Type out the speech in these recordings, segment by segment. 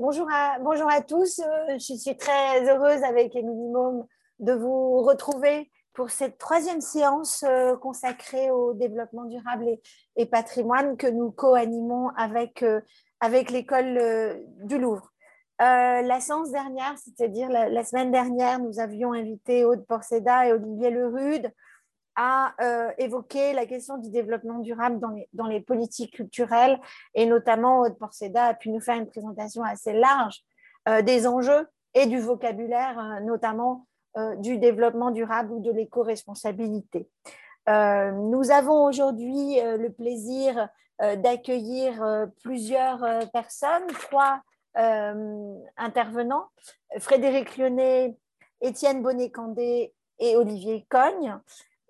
Bonjour à, tous. Euh, je suis très heureuse avec les minimums de vous retrouver pour cette troisième séance euh, consacrée au développement durable et, patrimoine que nous co-animons avec, euh, avec l'école du Louvre. la séance dernière, c'est-à-dire la, semaine dernière, nous avions invité Aude Porceda et Olivier Lerude à euh, évoquer la question du développement durable dans les, politiques culturelles et notamment Aude Porceda a pu nous faire une présentation assez large euh, des enjeux et du vocabulaire, euh, notamment du développement durable ou de l'éco-responsabilité. nous avons aujourd'hui le plaisir d'accueillir plusieurs personnes, trois intervenants, Frédéric Lyonnais, Étienne Bonnet-Candé et Olivier Cogne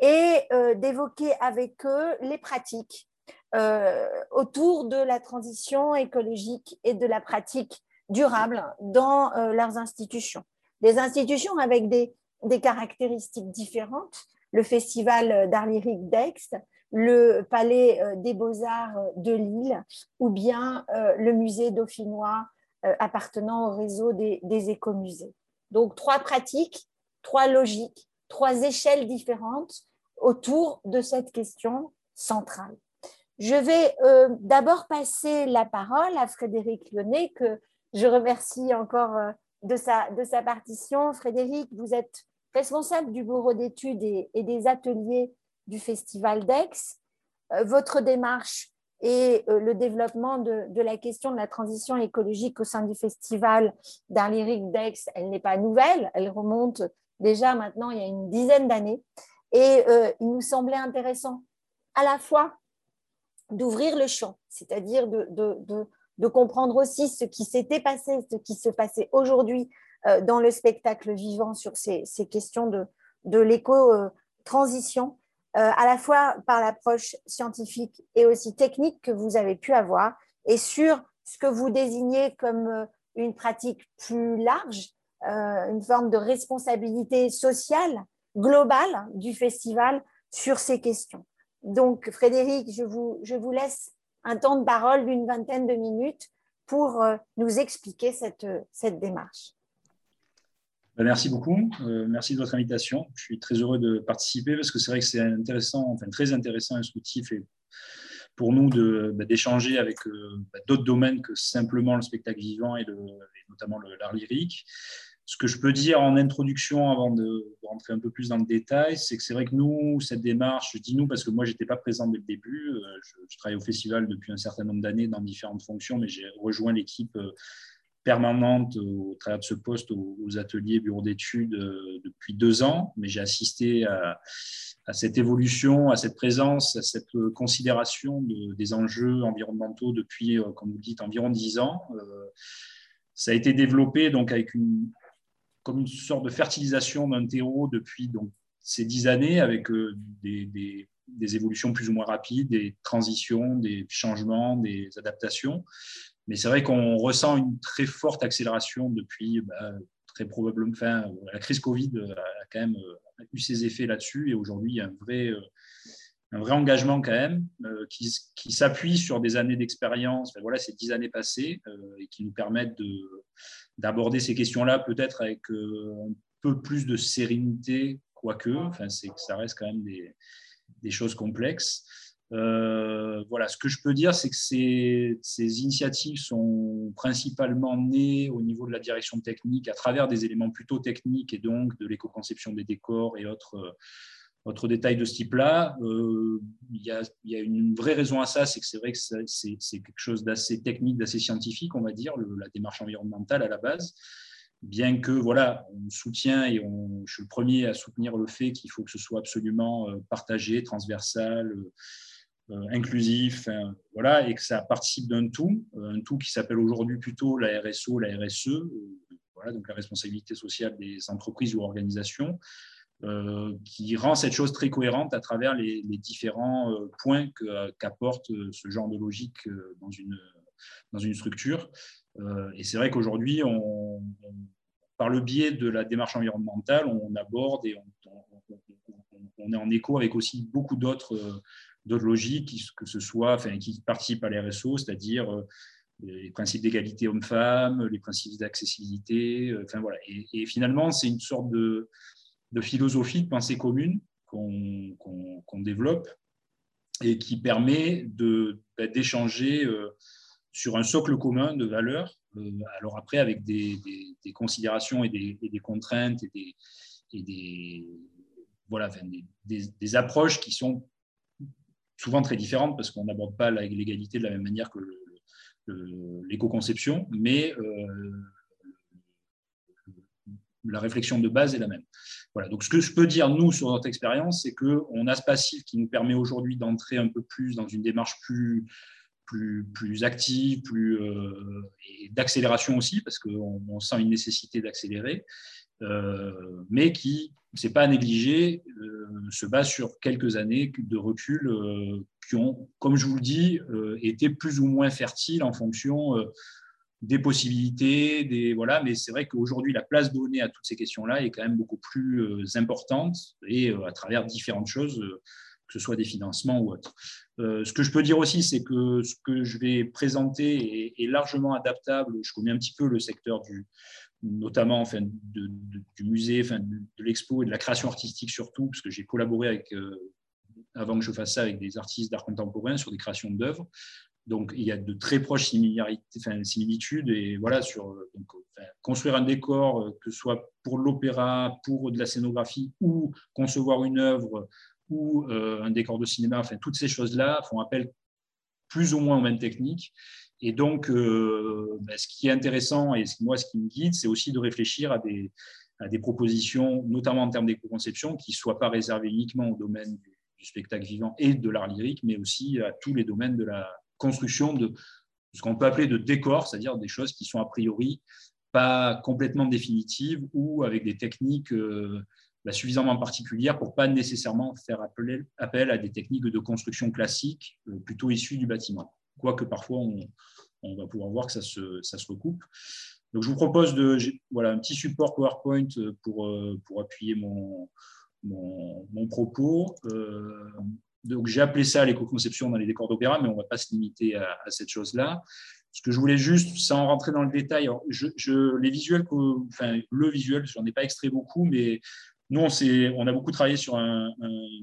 et euh, d'évoquer avec eux les pratiques euh, autour de la transition écologique et de la pratique durable dans euh, leurs institutions. Des institutions avec des, des caractéristiques différentes, le Festival d'art lyrique d'Aix, le Palais des beaux-arts de Lille ou bien le musée dauphinois appartenant au réseau des, des écomusées. Donc trois pratiques, trois logiques, trois échelles différentes autour de cette question centrale. Je vais euh, d'abord passer la parole à Frédéric Lyonnais, que je remercie encore euh, de, sa, de sa partition. Frédéric, vous êtes responsable du bureau d'études et, des ateliers du Festival d'Aix. Euh, votre démarche et le développement de, de, la question de la transition écologique au sein du Festival lyrique d'Aix, elle n'est pas nouvelle, elle remonte déjà maintenant il y a une dizaine d'années. Et euh, il nous semblait intéressant à la fois d'ouvrir le champ, c'est-à-dire de, comprendre aussi ce qui s'était passé, ce qui se passait aujourd'hui euh, dans le spectacle vivant sur ces, questions de, de l'éco-transition, euh, à la fois par l'approche scientifique et aussi technique que vous avez pu avoir, et sur ce que vous désignez comme une pratique plus large, une forme de responsabilité sociale globale du festival sur ces questions. Donc, Frédéric, je vous, je vous laisse un temps de parole d'une vingtaine de minutes pour euh, nous expliquer cette, cette démarche. Ben, merci beaucoup. Euh, merci de votre invitation. Je suis très heureux de participer parce que c'est vrai que c'est intéressant, enfin très intéressant, instructif et pour nous ben, d'échanger avec euh, ben, d'autres domaines que simplement le spectacle vivant et notamment l'art lyrique. Ce que je peux dire en introduction, avant de, rentrer un peu plus dans le détail, c'est que c'est vrai que nous, cette démarche, je dis nous parce que moi, je n'étais pas présent dès le début. Euh, je, travaille au festival depuis un certain nombre d'années dans différentes fonctions, mais j'ai rejoint l'équipe euh, permanente au travers de ce poste aux, ateliers bureaux d'études euh, depuis deux ans, mais j'ai assisté à, cette évolution, à cette présence, à cette considération des enjeux environnementaux depuis, comme vous dites, environ dix ans. ça a été développé donc avec une, comme une sorte de fertilisation d'un terreau depuis donc, ces dix années avec euh, des, des, évolutions plus ou moins rapides, des transitions, des changements, des adaptations. Mais c'est vrai qu'on ressent une très forte accélération depuis bah, très probablement. Enfin, la crise Covid a quand même euh, eu ses effets là-dessus et aujourd'hui, il y a un vrai, euh, un vrai engagement quand même qui, qui s'appuie sur des années d'expérience, enfin, voilà, ces dix années passées et qui nous permettent de, d'aborder ces questions-là peut-être avec euh, un peu plus de sérénité, quoique, enfin, c'est ça reste quand même des, des choses complexes. Euh, voilà, ce que je peux dire, c'est que ces, ces, initiatives sont principalement nées au niveau de la direction technique à travers des éléments plutôt techniques et donc de l'éco-conception des décors et autres autre détail de ce type-là, euh, il, y a, une vraie raison à ça, c'est que c'est vrai que c'est quelque chose d'assez technique, d'assez scientifique, on va dire, la démarche environnementale à la base. Bien que, voilà, on soutient et je suis le premier à soutenir le fait qu'il faut que ce soit absolument euh, partagé, transversal, euh, inclusif, voilà, et que ça participe d'un tout, un tout qui s'appelle aujourd'hui plutôt la RSO, la RSE, voilà, donc la responsabilité sociale des entreprises ou organisations, qui rend cette chose très cohérente à travers les, différents euh, points qu'apporte euh, ce genre de logique dans une, dans une structure. et c'est vrai qu'aujourd'hui, par le biais de la démarche environnementale, on aborde et on, est en écho avec aussi beaucoup d'autres logiques, que ce soit, qui participent à l'RSO, c'est-à-dire les principes d'égalité homme-femme, les principes d'accessibilité. Enfin, voilà. et, finalement, c'est une sorte de, de, philosophie de pensée commune qu'on développe et qui permet bah, d'échanger sur un socle commun de valeurs. alors après, avec des, considérations et des, contraintes et des, et des, voilà, des, approches qui sont souvent très différentes parce qu'on n'aborde pas l'égalité de la même manière que l'éco-conception, mais euh, la réflexion de base est la même. Voilà. Donc, ce que je peux dire, nous, sur notre expérience, c'est qu'on a ce passif qui nous permet aujourd'hui d'entrer un peu plus dans une démarche plus, plus, plus active, plus, euh, d'accélération aussi, parce qu'on sent une nécessité d'accélérer. Euh, mais qui, c'est pas à négliger, euh, se base sur quelques années de recul qui ont, comme je vous le dis, été plus ou moins fertiles en fonction des possibilités, des voilà. Mais c'est vrai qu'aujourd'hui, la place donnée à toutes ces questions-là est quand même beaucoup plus importante et à travers différentes choses, que ce soit des financements ou autres. ce que je peux dire aussi, c'est que ce que je vais présenter est, largement adaptable. Je connais un petit peu le secteur du, notamment enfin, du musée, enfin, de, l'expo et de la création artistique surtout, parce que j'ai collaboré avec, euh, avant que je fasse ça avec des artistes d'art contemporain sur des créations d'œuvres. Donc, il y a de très proches similitudes. Et voilà, sur donc, construire un décor, euh, que ce soit pour l'opéra, pour de la scénographie, ou concevoir une œuvre, ou euh, un décor de cinéma, enfin, toutes ces choses-là font appel plus ou moins aux mêmes techniques. Et donc, euh, ben, ce qui est intéressant et moi, ce qui me guide, c'est aussi de réfléchir à des, à des propositions, notamment en termes d'éco-conception, qui ne soient pas réservées uniquement au domaine du, spectacle vivant et de l'art lyrique, mais aussi à tous les domaines de la construction de ce qu'on peut appeler de décor, c'est-à-dire des choses qui sont a priori pas complètement définitives ou avec des techniques euh, ben, suffisamment particulières pour pas nécessairement faire appel, appel, à des techniques de construction classiques euh, plutôt issues du bâtiment quoique parfois on, va pouvoir voir que ça se, ça se, recoupe. Donc je vous propose de, voilà, un petit support PowerPoint pour, euh, pour appuyer mon, mon, propos. Donc j'ai appelé ça l'éco-conception dans les décors d'opéra, mais on ne va pas se limiter à, cette chose-là. Ce que je voulais juste, sans rentrer dans le détail, je, les visuels, le visuel, j'en ai pas extrait beaucoup, mais nous, on, a beaucoup travaillé sur un,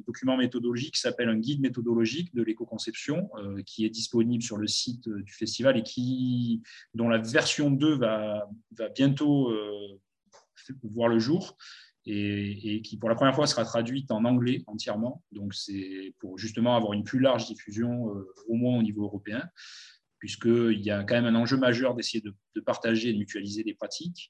document méthodologique qui s'appelle un guide méthodologique de l'éco-conception, euh, qui est disponible sur le site euh, du festival et qui, dont la version 2 va, va bientôt euh, voir le jour et, qui, pour la première fois, sera traduite en anglais entièrement. Donc, c'est pour justement avoir une plus large diffusion, au moins au niveau européen, puisqu'il y a quand même un enjeu majeur d'essayer de, partager et de mutualiser des pratiques.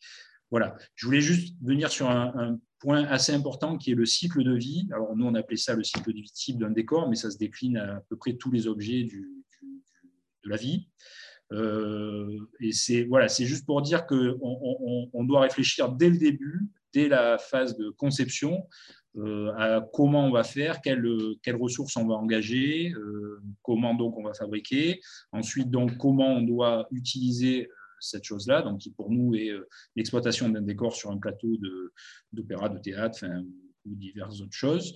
Voilà. Je voulais juste venir sur un, point assez important qui est le cycle de vie. Alors, nous, on appelait ça le cycle de vie type d'un décor, mais ça se décline à, peu près tous les objets de la vie. Euh, et c'est voilà, c'est juste pour dire qu'on on, doit réfléchir dès le début, dès la phase de conception, euh, à comment on va faire, quelles, quelles ressources on va engager, euh, comment donc on va fabriquer, ensuite donc comment on doit utiliser cette chose-là, donc qui pour nous est euh, l'exploitation d'un décor sur un plateau d'opéra, de, théâtre, ou diverses autres choses.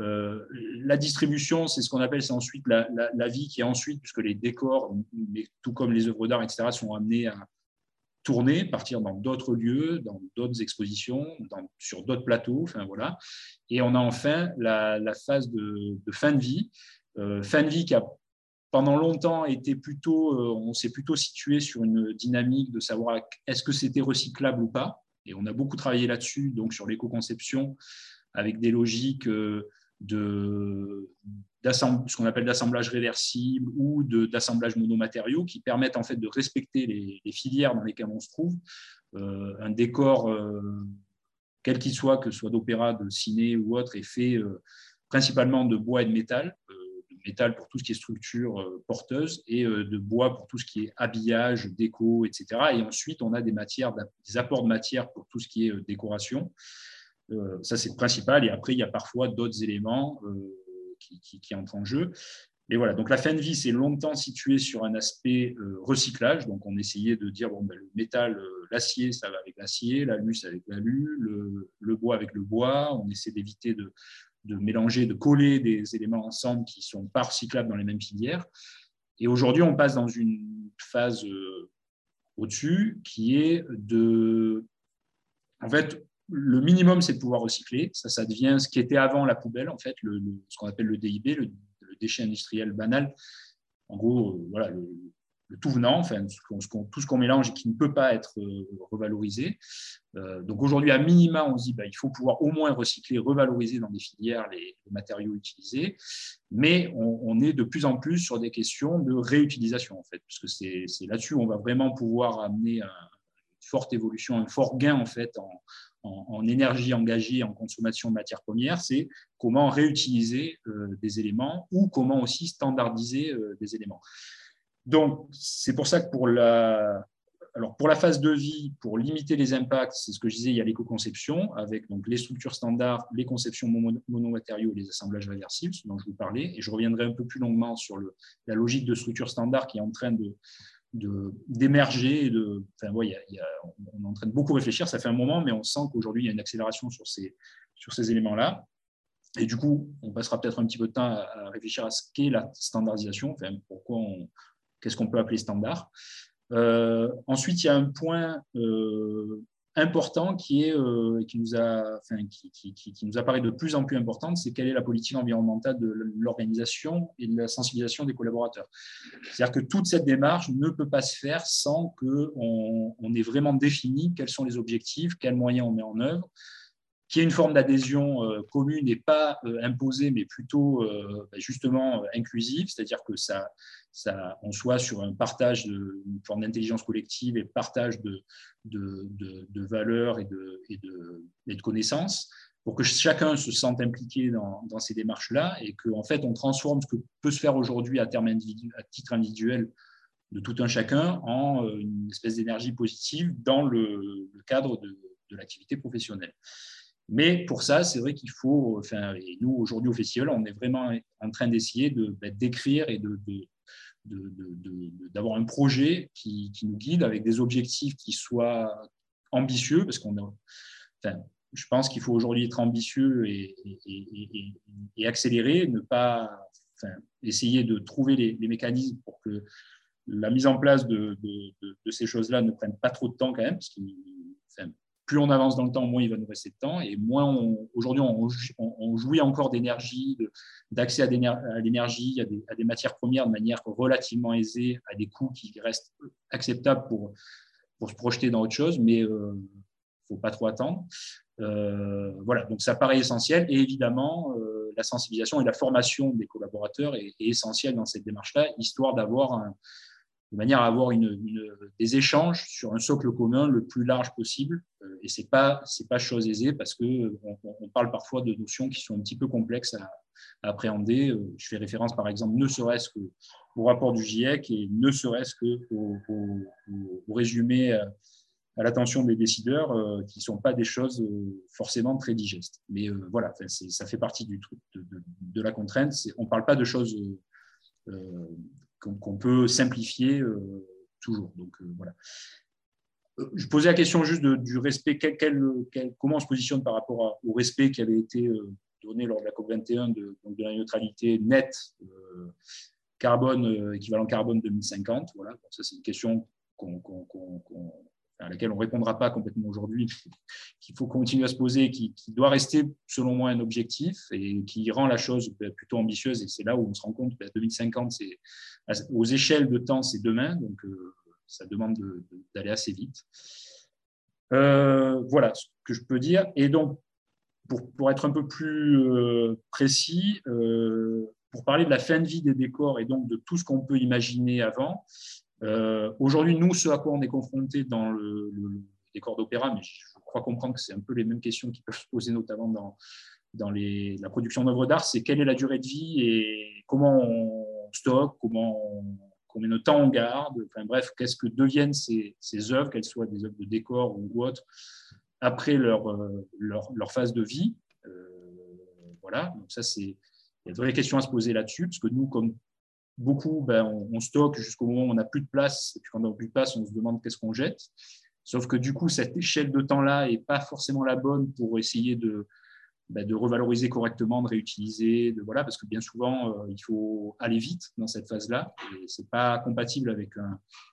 Euh, la distribution, c'est ce qu'on appelle, c'est ensuite la, vie qui est ensuite, puisque les décors, tout comme les œuvres d'art, etc., sont amenés à tourner, partir dans d'autres lieux, dans d'autres expositions, sur d'autres plateaux, enfin voilà. Et on a enfin la, phase de, fin de vie, euh, fin de vie qui a pendant longtemps était plutôt, euh, on s'est plutôt situé sur une dynamique de savoir est-ce que c'était recyclable ou pas. Et on a beaucoup travaillé là-dessus, donc sur l'éco-conception, avec des logiques euh, de ce qu'on appelle d'assemblage réversible ou d'assemblage monomatériaux qui permettent en fait de respecter les, filières dans lesquelles on se trouve. Euh, un décor, quel qu'il soit, que ce soit d'opéra, de ciné ou autre, est fait principalement de bois et de métal métal pour tout ce qui est structure euh, porteuse et euh, de bois pour tout ce qui est habillage, déco, etc. Et ensuite, on a des des apports de matière pour tout ce qui est euh, décoration. Ça, c'est le principal. Et après, il y a parfois d'autres éléments qui, entrent en jeu. Et voilà, donc la fin de vie, c'est longtemps situé sur un aspect recyclage. Donc, on essayait de dire, bon, ben, le métal, l'acier, ça va avec l'acier, l'alu, ça avec l'alu, le, bois avec le bois. On essaie d'éviter de, mélanger, de coller des éléments ensemble qui sont pas recyclables dans les mêmes filières. Et aujourd'hui, on passe dans une phase au-dessus, qui est de... En fait, le minimum, c'est de pouvoir recycler. Ça, ça devient ce qui était avant la poubelle, en fait, ce qu'on appelle le DIB, le, déchet industriel banal. En gros, euh, voilà, le, tout venant, enfin, tout ce qu'on mélange et qui ne peut pas être euh, revalorisé. Euh, donc aujourd'hui, à minima, on se dit bah, il faut pouvoir au moins recycler, revaloriser dans des filières les, matériaux utilisés, mais on, est de plus en plus sur des questions de réutilisation, en fait, puisque c'est là-dessus où on va vraiment pouvoir amener une forte évolution, un fort gain en fait en, en, énergie engagée en consommation de matières premières, c'est comment réutiliser euh, des éléments ou comment aussi standardiser euh, des éléments. Donc, c'est pour ça que pour la, alors pour la phase de vie, pour limiter les impacts, c'est ce que je disais, il y a l'éco-conception avec donc les structures standards, les conceptions monomatériaux et les assemblages réversibles, ce dont je vous parlais. Et je reviendrai un peu plus longuement sur la logique de structure standard qui est en train de, d'émerger. De, enfin, on est en train de beaucoup réfléchir, ça fait un moment, mais on sent qu'aujourd'hui, il y a une accélération sur ces, sur ces éléments-là. Et du coup, on passera peut-être un petit peu de temps à, réfléchir à ce qu'est la standardisation, enfin, pourquoi qu'est-ce qu'on peut appeler standard. Euh, ensuite, il y a un point euh, important qui, est, euh, qui, nous a, enfin, qui, qui, apparaît de plus en plus importante, c'est quelle est la politique environnementale de l'organisation et de la sensibilisation des collaborateurs. C'est-à-dire que toute cette démarche ne peut pas se faire sans qu'on on ait vraiment défini quels sont les objectifs, quels moyens on met en œuvre, qu'il y ait une forme d'adhésion euh, commune et pas euh, imposée, mais plutôt bah, justement inclusive, c'est-à-dire que ça, ça, on soit sur un partage, de, une forme d'intelligence collective et partage de, de, de, valeurs et de, et, et de connaissances, pour que chacun se sente impliqué dans, dans ces démarches-là et qu'en en fait, on transforme ce que peut se faire aujourd'hui à, titre individuel de tout un chacun en euh, une espèce d'énergie positive dans le, cadre de, de l'activité professionnelle. Mais pour ça, c'est vrai qu'il faut, enfin, et nous aujourd'hui au festival, on est vraiment en train d'essayer de, ben, d'écrire et d'avoir un projet qui, nous guide avec des objectifs qui soient ambitieux, parce qu'on enfin, je pense qu'il faut aujourd'hui être ambitieux et, accélérer, ne pas enfin, essayer de trouver les, mécanismes pour que la mise en place de, ces choses-là ne prenne pas trop de temps quand même, parce qu'il plus on avance dans le temps, moins il va nous rester de temps. Et moins aujourd'hui, on, jouit encore d'énergie, d'accès à, l'énergie, à, des matières premières de manière relativement aisée, à des coûts qui restent acceptables pour, se projeter dans autre chose, mais euh, faut pas trop attendre. Euh, voilà, donc ça paraît essentiel. Et évidemment, euh, la sensibilisation et la formation des collaborateurs est, est essentielle dans cette démarche-là, histoire d'avoir un, de manière à avoir des échanges sur un socle commun le plus large possible. Euh, et ce n'est pas, pas chose aisée parce qu'on on parle parfois de notions qui sont un petit peu complexes à, appréhender. Euh, je fais référence par exemple ne serait-ce qu'au rapport du GIEC et ne serait-ce qu'au au, résumé à, l'attention des décideurs qui ne sont pas des choses euh, forcément très digestes. Mais voilà, ça fait partie du truc de, de la contrainte. On ne parle pas de choses qu'on peut simplifier euh, toujours. Donc euh, voilà. Euh, je posais la question juste du respect, comment on se positionne par rapport au respect qui avait été donné lors de la COP21 de, la neutralité nette carbone, équivalent carbone 2050. Voilà. ça, c'est une question qu'on à laquelle on ne répondra pas complètement aujourd'hui, qu'il faut continuer à se poser, qui, doit rester, selon moi, un objectif et qui rend la chose ben, plutôt ambitieuse. Et c'est là où on se rend compte que ben, 2050, c'est, aux échelles de temps, c'est demain, donc euh, ça demande d'aller assez vite. Euh, voilà ce que je peux dire. Et donc, pour, pour être un peu plus euh, précis, pour parler de la fin de vie des décors et donc de tout ce qu'on peut imaginer avant, euh, aujourd'hui, nous, ce à quoi on est confronté dans le, décor d'opéra, mais je crois comprendre que c'est un peu les mêmes questions qui peuvent se poser notamment dans, la production d'œuvres d'art, c'est quelle est la durée de vie et comment on stocke, comment on, combien de temps on garde, enfin bref, qu'est-ce que deviennent ces, œuvres, qu'elles soient des œuvres de décor ou autres, après leur, euh, phase de vie. Euh, voilà, donc ça, c'est, il y a de vraies questions à se poser là-dessus, parce que nous, comme beaucoup, ben, on, stocke jusqu'au moment où on n'a plus de place. Et puis quand on n'a plus de place, on se demande qu'est-ce qu'on jette. Sauf que du coup, cette échelle de temps-là n'est pas forcément la bonne pour essayer de, bah, de revaloriser correctement, de réutiliser, de, voilà, parce que bien souvent, euh, il faut aller vite dans cette phase-là. Ce n'est pas compatible avec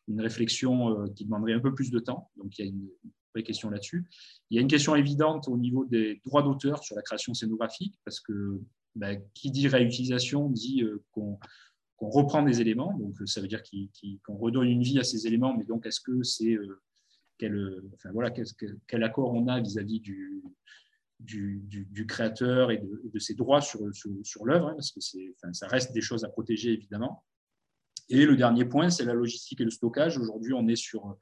une réflexion euh, qui demanderait un peu plus de temps. Donc, il y a une, vraie question là-dessus. Il y a une question évidente au niveau des droits d'auteur sur la création scénographique, parce que bah, qui dit réutilisation dit euh, qu'on reprend des éléments. Donc, ça veut dire qu'on redonne une vie à ces éléments, mais donc, est-ce que c'est. quel, enfin, voilà, quel, accord on a vis-à-vis du, créateur et de, ses droits sur, l'œuvre, hein, parce que ça reste des choses à protéger évidemment. Et le dernier point, c'est la logistique et le stockage. Aujourd'hui, on est sur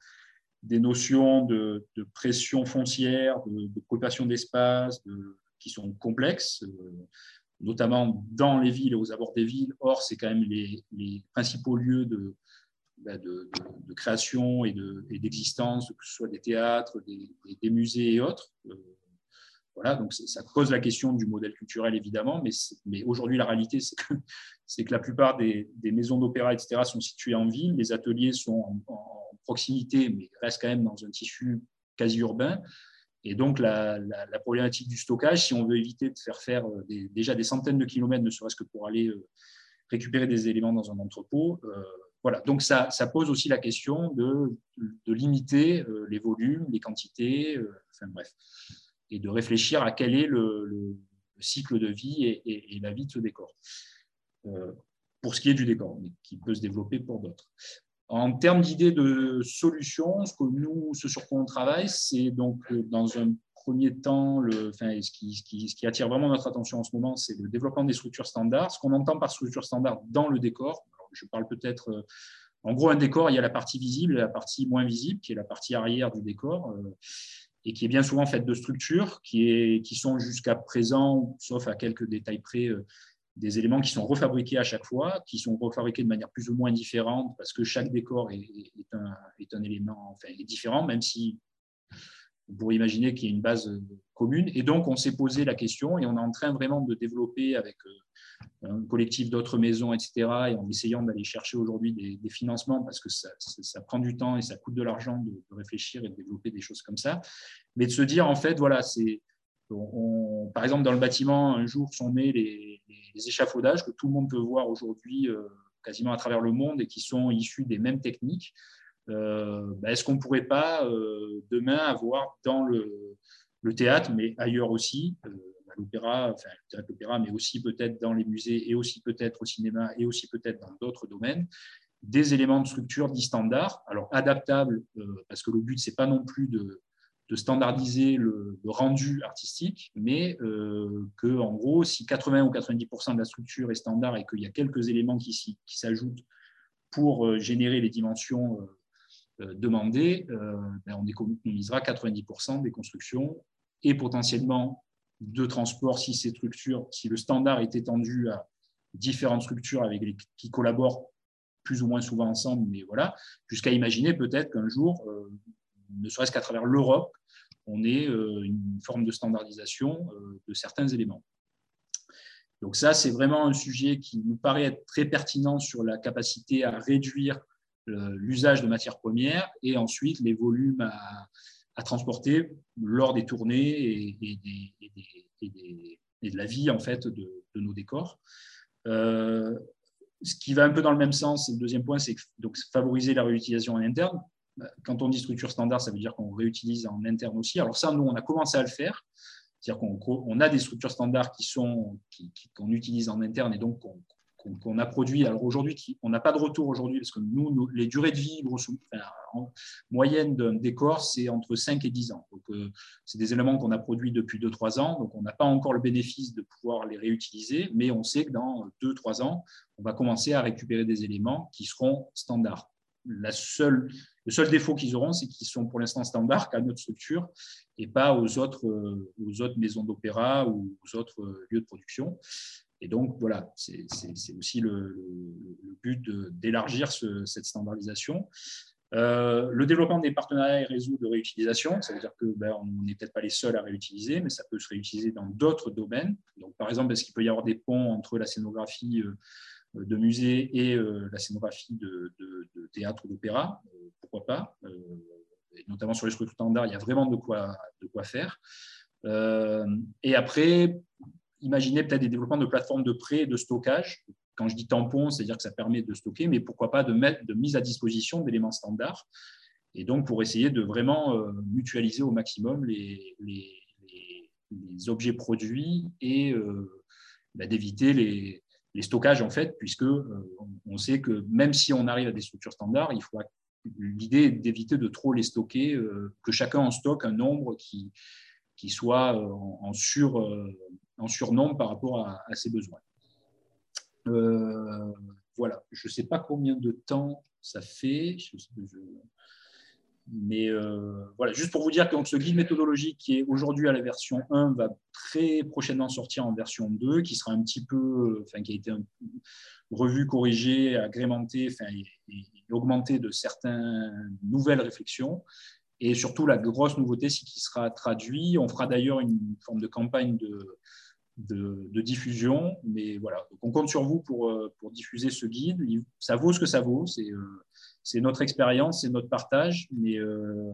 des notions de, pression foncière, de, de d'espace qui sont complexes, euh, notamment dans les villes et aux abords des villes. Or, c'est quand même les, principaux lieux de, bah, création et d'existence, que ce soit des théâtres, des, musées et autres. Euh, voilà, donc ça pose la question du modèle culturel, évidemment, mais, aujourd'hui, la réalité, c'est que, la plupart des, maisons d'opéra, etc., sont situées en ville, les ateliers sont en, proximité, mais restent quand même dans un tissu quasi urbain. Et donc, la, problématique du stockage, si on veut éviter de faire faire euh, déjà des centaines de kilomètres, ne serait-ce que pour aller euh, récupérer des éléments dans un entrepôt, euh, voilà. Donc, ça, pose aussi la question de, limiter les volumes, les quantités, enfin bref et de réfléchir à quel est le, cycle de vie et, la vie de ce décor. Pour ce qui est du décor, mais qui peut se développer pour d'autres. En termes d'idées de solutions, ce que nous, ce sur quoi on travaille, c'est donc euh, dans un premier temps, ce, qui, attire vraiment notre attention en ce moment, c'est le développement des structures standards. Ce qu'on entend par structure standard dans le décor, je parle peut-être, euh, en gros, un décor, il y a la partie visible et la partie moins visible, qui est la partie arrière du décor et qui est bien souvent faite de structures qui, sont jusqu'à présent, sauf à quelques détails près, euh, des éléments qui sont refabriqués à chaque fois, qui sont refabriqués de manière plus ou moins différente parce que chaque décor est, un, élément enfin, est différent, même si on pourrait imaginer qu'il y a une base euh, commune. Et donc, on s'est posé la question et on est en train vraiment de développer avec euh, un collectif d'autres maisons, etc., et en essayant d'aller chercher aujourd'hui des, financements, parce que ça, prend du temps et ça coûte de l'argent de, réfléchir et de développer des choses comme ça, mais de se dire, en fait, voilà, c'est, par exemple, dans le bâtiment, un jour sont nés les, échafaudages que tout le monde peut voir aujourd'hui euh, quasiment à travers le monde et qui sont issus des mêmes techniques. Euh, ben, est-ce qu'on ne pourrait pas euh, demain avoir dans le, théâtre, mais ailleurs aussi, l'opéra, l'opéra, mais aussi peut-être dans les musées et aussi peut-être au cinéma et aussi peut-être dans d'autres domaines, des éléments de structure dits standards, alors adaptables, parce que le but, c'est pas non plus de, de standardiser le, rendu artistique, mais euh, que, en gros, si 80 ou 90% de la structure est standard et qu'il y a quelques éléments qui, qui s'ajoutent pour euh, générer les dimensions euh, demandées, ben on économisera 90% des constructions et potentiellement de transport si ces structures, si le standard est étendu à différentes structures avec qui collaborent plus ou moins souvent ensemble, mais voilà, jusqu'à imaginer peut-être qu'un jour, ne serait-ce qu'à travers l'Europe, on ait euh, une forme de standardisation euh, de certains éléments. Donc ça, c'est vraiment un sujet qui nous paraît être très pertinent sur la capacité à réduire l'usage de matières premières et ensuite les volumes à, transporter lors des tournées et, de la vie en fait de, nos décors. Euh, ce qui va un peu dans le même sens, le deuxième point, c'est donc favoriser la réutilisation en interne. Quand on dit structure standard, ça veut dire qu'on réutilise en interne aussi. Alors ça, nous, on a commencé à le faire. C'est-à-dire qu'on a des structures standards qui sont qu'on utilise en interne et donc qu'on a produit. Alors aujourd'hui, on n'a pas de retour aujourd'hui parce que nous, les durées de vie en moyenne d'un décor, c'est entre 5 et 10 ans. Donc, euh, c'est des éléments qu'on a produits depuis 2-3 ans. Donc, on n'a pas encore le bénéfice de pouvoir les réutiliser, mais on sait que dans 2-3 ans, on va commencer à récupérer des éléments qui seront standards. La seule, le seul défaut qu'ils auront, c'est qu'ils sont pour l'instant standards qu'à notre structure et pas aux autres, euh, aux autres maisons d'opéra ou aux autres euh, lieux de production. Et donc, voilà, c'est aussi le, but d'élargir cette standardisation. Euh, le développement des partenariats et réseaux de réutilisation, ça veut dire que ben, on n'est peut-être pas les seuls à réutiliser, mais ça peut se réutiliser dans d'autres domaines. Donc, par exemple, est-ce qu'il peut y avoir des ponts entre la scénographie de musée et euh, la scénographie de, théâtre ou d'opéra Pourquoi pas Notamment sur les structures standards, il y a vraiment de quoi, de quoi faire. et après, imaginez peut-être des développements de plateformes de prêt et de stockage. Quand je dis tampon, c'est-à-dire que ça permet de stocker, mais pourquoi pas de, mettre, de mise à disposition d'éléments standards. Et donc, pour essayer de vraiment mutualiser au maximum les, les, les objets produits et bah, d'éviter les, les stockages, en fait, puisque euh, on sait que même si on arrive à des structures standards, il faut l'idée d'éviter de trop les stocker, euh, que chacun en stocke un nombre qui, soit euh, en, sur, surnombre par rapport à, ses besoins. voilà, je ne sais pas combien de temps ça fait. Mais euh, voilà, juste pour vous dire que ce guide méthodologique qui est aujourd'hui à la version 1 va très prochainement sortir en version 2, qui sera un petit peu, enfin, qui a été revu, corrigé, agrémenté, enfin, et, augmenté de certaines nouvelles réflexions. Et surtout, la grosse nouveauté, c'est qu'il sera traduit. On fera d'ailleurs une forme de campagne de, de, diffusion. Mais voilà, on compte sur vous pour, euh, pour diffuser ce guide. Ça vaut ce que ça vaut. C'est euh, c'est notre expérience, c'est notre partage, mais euh,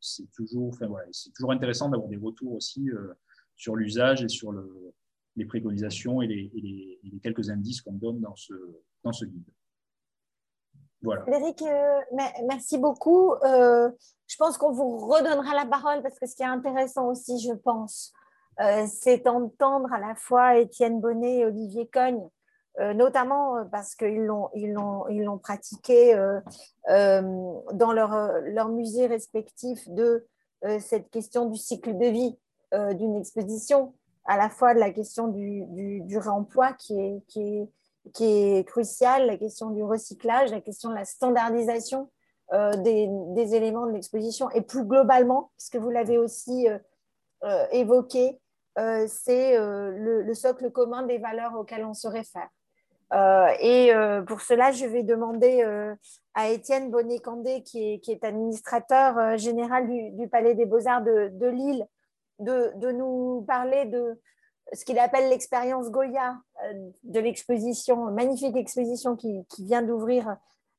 c'est toujours, enfin, toujours intéressant d'avoir des retours aussi euh, sur l'usage et sur le, les préconisations et les, quelques indices qu'on donne dans ce, guide. Voilà. Frédéric, euh, merci beaucoup. je pense qu'on vous redonnera la parole parce que ce qui est intéressant aussi, je pense, c'est d'entendre à la fois Étienne Bonnet et Olivier Cogne notamment euh, parce qu'ils l'ont, ils l'ont, pratiqué euh, dans leur, leur musée respectif de cette question du cycle de vie d'une exposition, à la fois de la question du, du, réemploi qui est, qui, la question du recyclage, la question de la standardisation des, éléments de l'exposition, et plus globalement, puisque vous l'avez aussi évoqué, c'est le, socle commun des valeurs auxquelles on se réfère. Euh, et euh, pour cela, je vais demander euh, à Étienne Bonnet-Candé, qui est, administrateur général du, Palais des Beaux-Arts de, Lille, de, de, nous parler de ce qu'il appelle l'expérience Goya de l'exposition, magnifique exposition qui, qui vient d'ouvrir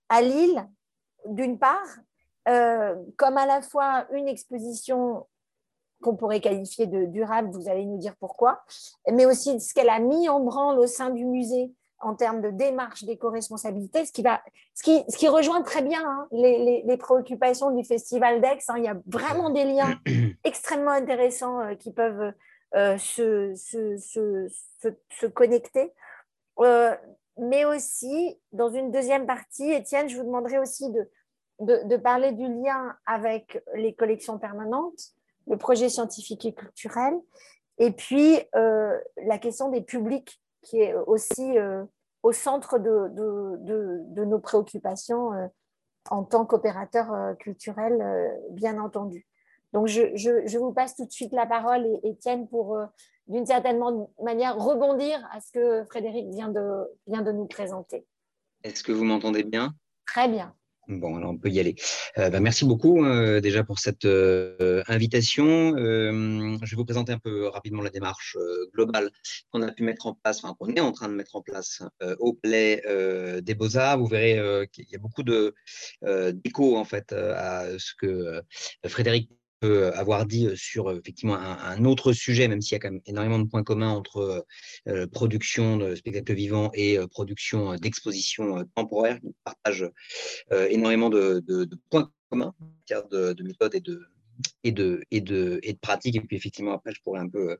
à Lille, d'une part, comme à la fois une exposition qu'on pourrait qualifier de durable, vous allez nous dire pourquoi, mais aussi ce qu'elle a mis en branle au sein du musée en termes de démarche d'éco-responsabilité, ce, qui va, ce, qui, ce qui rejoint très bien hein, les, les, préoccupations du Festival d'Aix. Hein. il y a vraiment des liens extrêmement intéressants euh, qui peuvent euh, se, se, se, se, connecter. Euh, mais aussi, dans une deuxième partie, Étienne, je vous demanderai aussi de, de, de, parler du lien avec les collections permanentes, le projet scientifique et culturel, et puis la question des publics qui est aussi euh, au centre de, de, de, nos préoccupations euh, en tant qu'opérateur euh, culturel, bien entendu. Donc, je, je, je, vous passe tout de suite la parole, Étienne, pour, d'une certaine manière, rebondir à ce que Frédéric vient de, vient de nous présenter. Est-ce que vous m'entendez bien? Très bien. Bon, alors on peut y aller. Euh, bah, merci beaucoup euh, déjà pour cette euh, invitation. je vais vous présenter un peu rapidement la démarche globale qu'on a pu mettre en place, enfin qu'on est en train de mettre en place au Play des Beaux-Arts. Vous verrez qu'il y a beaucoup d'écho en fait à ce que Frédéric avoir dit sur effectivement un, autre sujet, même s'il y a quand même énormément de points communs entre production de spectacles vivants et production d'expositions temporaires, qui partagent énormément de, points communs en matière de, méthode et de, et de, et, de, et de pratique. Et puis effectivement, après, je pourrais un peu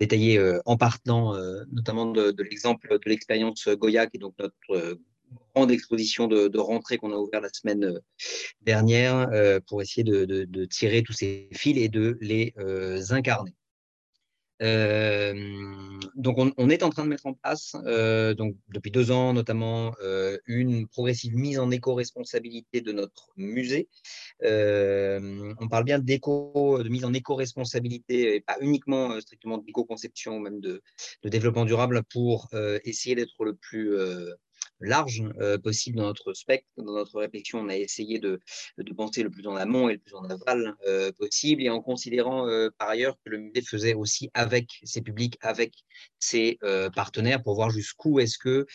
détailler en partant notamment de, de l'exemple de l'expérience Goya, qui est donc notre grande exposition de, rentrée qu'on a ouvert la semaine euh, dernière euh, pour essayer de, tirer tous ces fils et de les euh, incarner. donc, on, est en train de mettre en place, donc depuis deux ans notamment, une progressive mise en éco-responsabilité de notre musée. on parle bien d'éco, de mise en éco-responsabilité et pas uniquement strictement d'éco-conception ou même de, développement durable pour essayer d'être le plus large euh, possible dans notre spectre, dans notre réflexion. On a essayé de, de penser le plus en amont et le plus en aval euh, possible, et en considérant euh, par ailleurs que le musée faisait aussi avec ses publics, avec ses partenaires, pour voir jusqu'où est-ce que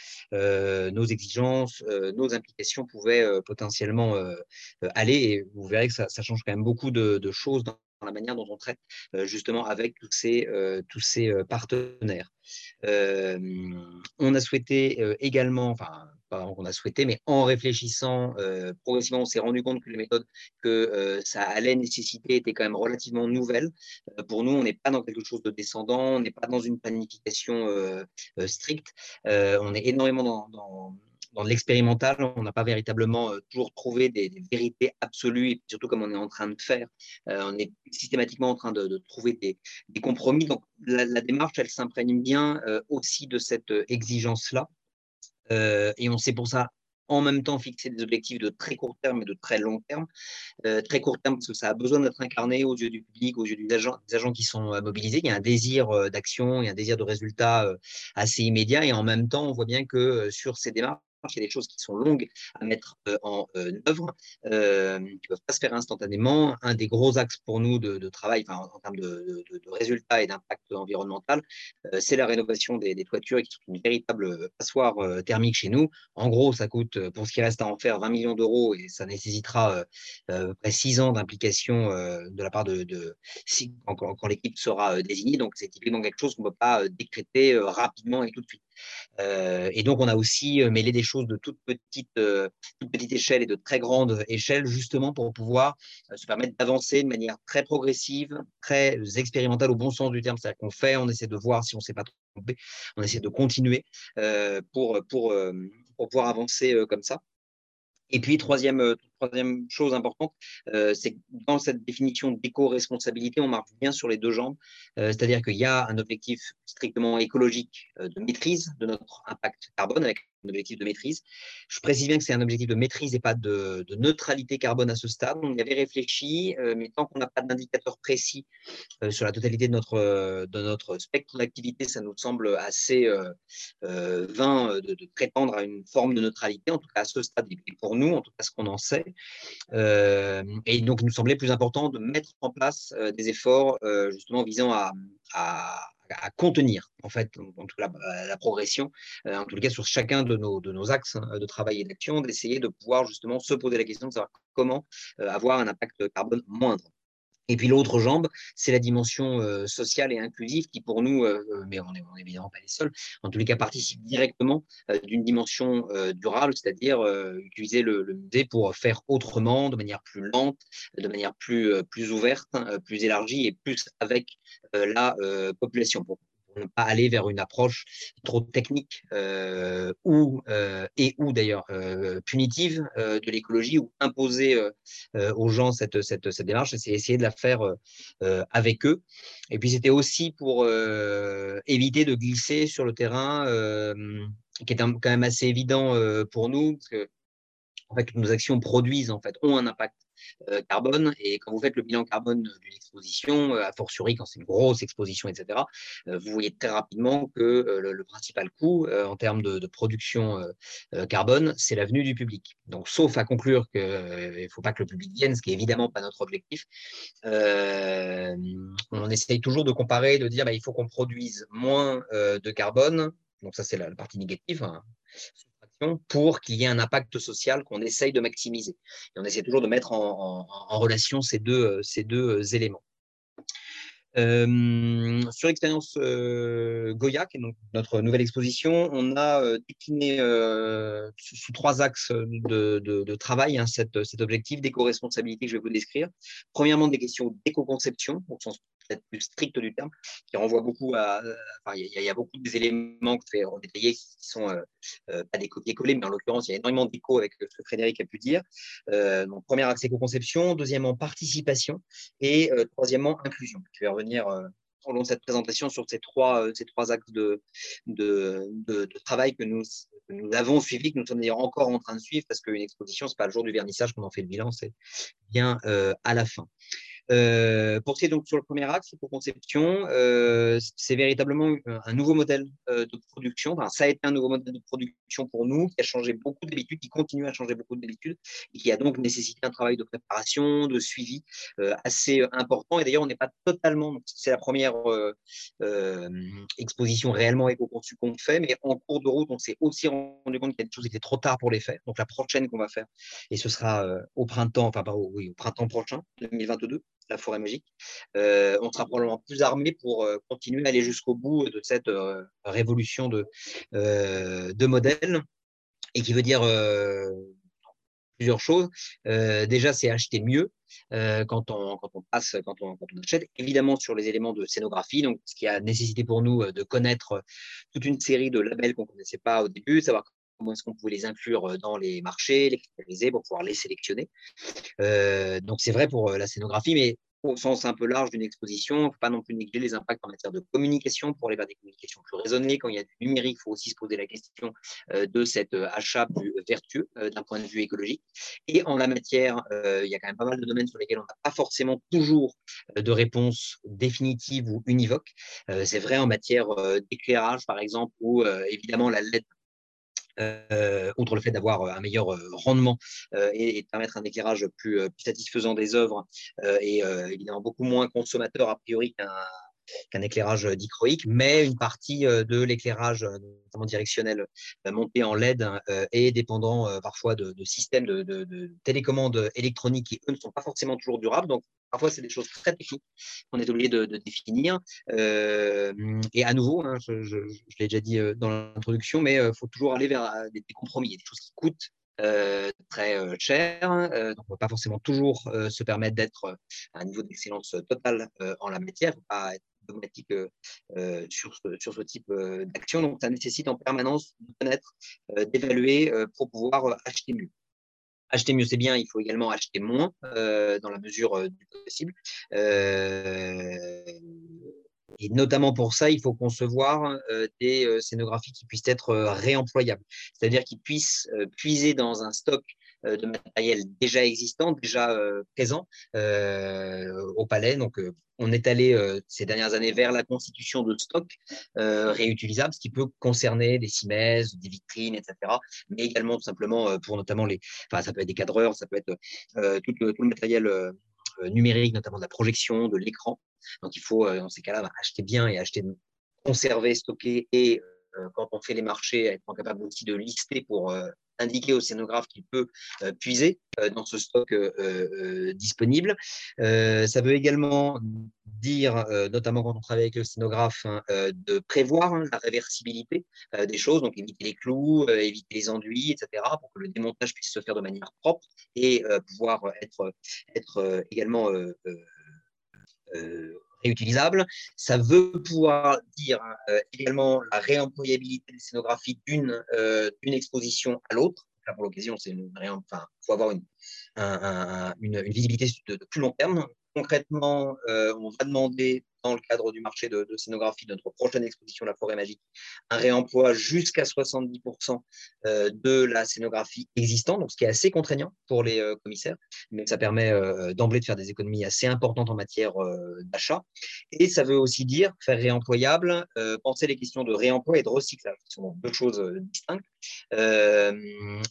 nos exigences, nos implications pouvaient potentiellement aller. Et vous verrez que ça, ça, change quand même beaucoup de, de choses dans la manière dont on traite justement avec tous ces, tous ces partenaires. on a souhaité également, enfin, pas qu'on a souhaité, mais en réfléchissant progressivement, on s'est rendu compte que les méthodes que ça allait nécessiter étaient quand même relativement nouvelles. pour nous, on n'est pas dans quelque chose de descendant, on n'est pas dans une planification stricte, on est énormément dans dans l'expérimental, on n'a pas véritablement euh, toujours trouvé des, vérités absolues, et surtout comme on est en train de faire, euh, on est systématiquement en train de, trouver des, compromis. Donc la, démarche, elle s'imprègne bien euh, aussi de cette exigence-là. et on sait pour ça en même temps fixer des objectifs de très court terme et de très long terme. très court terme parce que ça a besoin d'être incarné aux yeux du public, aux yeux des agents, des agents qui sont mobilisés. Il y a un désir d'action, il y a un désir de résultat assez immédiat et en même temps, on voit bien que sur ces démarches, il y a des choses qui sont longues à mettre euh, en euh, œuvre, euh, qui ne peuvent pas se faire instantanément. Un des gros axes pour nous de, travail en, termes de, résultats et d'impact environnemental, c'est la rénovation des, toitures qui sont une véritable passoire thermique chez nous. En gros, ça coûte, pour ce qui reste à en faire, 20 millions d'euros et ça nécessitera près 6 ans d'implication de la part de, quand, quand l'équipe sera désignée. Donc, c'est typiquement quelque chose qu'on ne peut pas décréter rapidement et tout de suite. Euh, et donc, on a aussi euh, mêlé des choses de toute petite, euh, toute petite échelle et de très grande échelle, justement pour pouvoir se permettre d'avancer de manière très progressive, très expérimentale au bon sens du terme. C'est-à-dire qu'on fait, on essaie de voir si on ne s'est pas trompé, on essaie de continuer pour, pour, pour pouvoir avancer comme ça. Et puis, troisième, troisième chose importante, c'est que dans cette définition d'éco-responsabilité, on marche bien sur les deux jambes. C'est-à-dire qu'il y a un objectif strictement écologique de maîtrise de notre impact carbone avec un objectif de maîtrise. Je précise bien que c'est un objectif de maîtrise et pas de, neutralité carbone à ce stade. On y avait réfléchi, mais tant qu'on n'a pas d'indicateur précis sur la totalité de notre, spectre d'activité, ça nous semble assez vain de, de, prétendre à une forme de neutralité, en tout cas à ce stade. Et pour nous, en tout cas ce qu'on en sait, euh, et donc, il nous semblait plus important de mettre en place euh, des efforts euh, justement visant à, contenir en fait la, progression, en tout cas sur chacun de nos, de nos axes hein, de travail et d'action, d'essayer de pouvoir justement se poser la question de savoir comment avoir un impact carbone moindre. Et puis l'autre jambe, c'est la dimension euh, sociale et inclusive qui, pour nous, euh, euh, mais on n'est évidemment pas les seuls, en tous les cas participe directement d'une dimension durable, c'est-à-dire utiliser le, le, musée pour faire autrement, de manière plus lente, de manière plus, plus ouverte, plus élargie et plus avec la population, ne pas aller vers une approche trop technique euh, ou, euh, et ou d'ailleurs euh, punitive de l'écologie ou imposer aux gens cette, cette, cette démarche, c'est essayer de la faire avec eux. Et puis c'était aussi pour éviter de glisser sur le terrain qui est quand même assez évident pour nous, parce que en fait, nos actions produisent, en fait, ont un impact euh, carbone. Et quand vous faites le bilan carbone d'une exposition, euh, a fortiori quand c'est une grosse exposition, etc., euh, vous voyez très rapidement que le, principal coût en termes de, production carbone, c'est l'avenue du public. Donc, sauf à conclure qu'il ne faut pas que le public vienne, ce qui est évidemment pas notre objectif, on essaye toujours de comparer, de dire bah, il faut qu'on produise moins de carbone. Donc, ça, c'est la, partie négative. Hein pour qu'il y ait un impact social qu'on essaye de maximiser. On essaie toujours de mettre en, relation ces deux, deux euh, éléments. Euh, sur l'expérience euh, Goya, qui est notre nouvelle exposition, on a euh, décliné sous, trois axes de, travail hein, cet, objectif d'éco-responsabilité que je vais vous décrire. Premièrement, des questions d'éco-conception, au sens peut-être plus strict du terme, qui renvoie beaucoup à. Enfin, il y, a beaucoup d'éléments que je vais détailler qui sont pas des copier-coller, mais en l'occurrence, il y a énormément d'écho avec ce que Frédéric a pu dire. donc, premier axe éco-conception, deuxièmement, participation, et troisièmement, inclusion. Je vais revenir au long de cette présentation sur ces trois, ces trois axes de, de, travail que nous, nous avons suivis, que nous sommes d'ailleurs encore en train de suivre, parce qu'une exposition, ce n'est pas le jour du vernissage qu'on en fait le bilan, c'est bien à la fin. Euh, pour ce qui est donc sur le premier axe, pour conception, euh, c'est véritablement un nouveau modèle euh, de production. Ça a été un nouveau modèle de production pour nous qui a changé beaucoup d'habitudes, qui continue à changer beaucoup d'habitudes et qui a donc nécessité un travail de préparation, de suivi assez important. Et d'ailleurs, on n'est pas totalement, c'est la première exposition réellement éco-conçue qu'on fait, mais en cours de route, on s'est aussi rendu compte qu'il y a des choses qui étaient trop tard pour les faire. Donc la prochaine qu'on va faire, et ce sera au printemps, enfin, oui, au printemps prochain, 2022 la forêt magique, on sera probablement plus armé pour continuer à aller jusqu'au bout de cette révolution de, de modèles et qui veut dire plusieurs choses. déjà, c'est acheter mieux quand, on, quand on passe, quand on, quand on, achète. Évidemment, sur les éléments de scénographie, donc ce qui a nécessité pour nous de connaître toute une série de labels qu'on ne connaissait pas au début, savoir comment est-ce qu'on pouvait les inclure dans les marchés, les critériser pour pouvoir les sélectionner. donc c'est vrai pour la scénographie, mais au sens un peu large d'une exposition. Il ne faut pas non plus négliger les impacts en matière de communication pour aller vers des communications plus raisonnées. Quand il y a du numérique, il faut aussi se poser la question de cet achat plus vertueux d'un point de vue écologique. Et en la matière, il y a quand même pas mal de domaines sur lesquels on n'a pas forcément toujours de réponse définitive ou univoque. C'est vrai en matière d'éclairage, par exemple, où évidemment la LED euh, outre le fait d'avoir euh, un meilleur euh, rendement et, de permettre un éclairage plus, satisfaisant des œuvres et évidemment beaucoup moins consommateur a priori qu'un qu'un éclairage dichroïque, mais une partie de l'éclairage, notamment directionnel, monté en LED est dépendant parfois de, systèmes de, de, télécommande électronique qui, eux, ne sont pas forcément toujours durables. Donc, Parfois, c'est des choses très techniques qu'on est obligé de, définir. Euh, et à nouveau, hein, je, l'ai déjà dit euh, dans l'introduction, mais il euh, faut toujours aller vers des, compromis. Il y a des choses qui coûtent très cher. donc, on ne peut pas forcément toujours se permettre d'être à un niveau d'excellence totale en la matière. Pas être dogmatique sur, ce, sur ce type d'action. Donc, ça nécessite en permanence de connaître, d'évaluer pour pouvoir acheter mieux acheter mieux, c'est bien, il faut également acheter moins euh, dans la mesure euh, du possible. Euh, et notamment pour ça, il faut concevoir des scénographies qui puissent être réemployables, c'est-à-dire qui puissent puiser dans un stock de matériel déjà existant, déjà présent au palais. Donc, on est allé euh, ces dernières années vers la constitution de stocks euh, réutilisables, ce qui peut concerner des cimaises, des vitrines, etc. Mais également tout simplement euh, pour notamment les, enfin ça peut être des cadreurs, ça peut être tout, le matériel numérique, notamment de la projection, de l'écran. Donc il faut dans ces cas-là acheter bien et acheter conserver, stocker et quand on fait les marchés, être capable aussi de lister pour indiquer au scénographe qu'il peut euh, puiser euh, dans ce stock euh, disponible. ça veut également dire, notamment quand on travaille avec le scénographe, hein, de prévoir hein, la réversibilité des choses, donc éviter les clous, éviter les enduits, etc., pour que le démontage puisse se faire de manière propre et pouvoir être, être également réutilisable. Ça veut pouvoir dire euh, également la réemployabilité des scénographies d'une euh, exposition à l'autre. Pour l'occasion, c'est enfin, faut avoir une, une, visibilité de, plus long terme. Concrètement, euh, on va demander dans le cadre du marché de, scénographie de notre prochaine exposition La Forêt Magique, un réemploi jusqu'à 70% euh, de la scénographie existante, donc ce qui est assez contraignant pour les euh, commissaires, mais ça permet euh, d'emblée de faire des économies assez importantes en matière d'achat. Et ça veut aussi dire faire réemployable, penser les questions de réemploi et de recyclage, qui sont deux choses distinctes.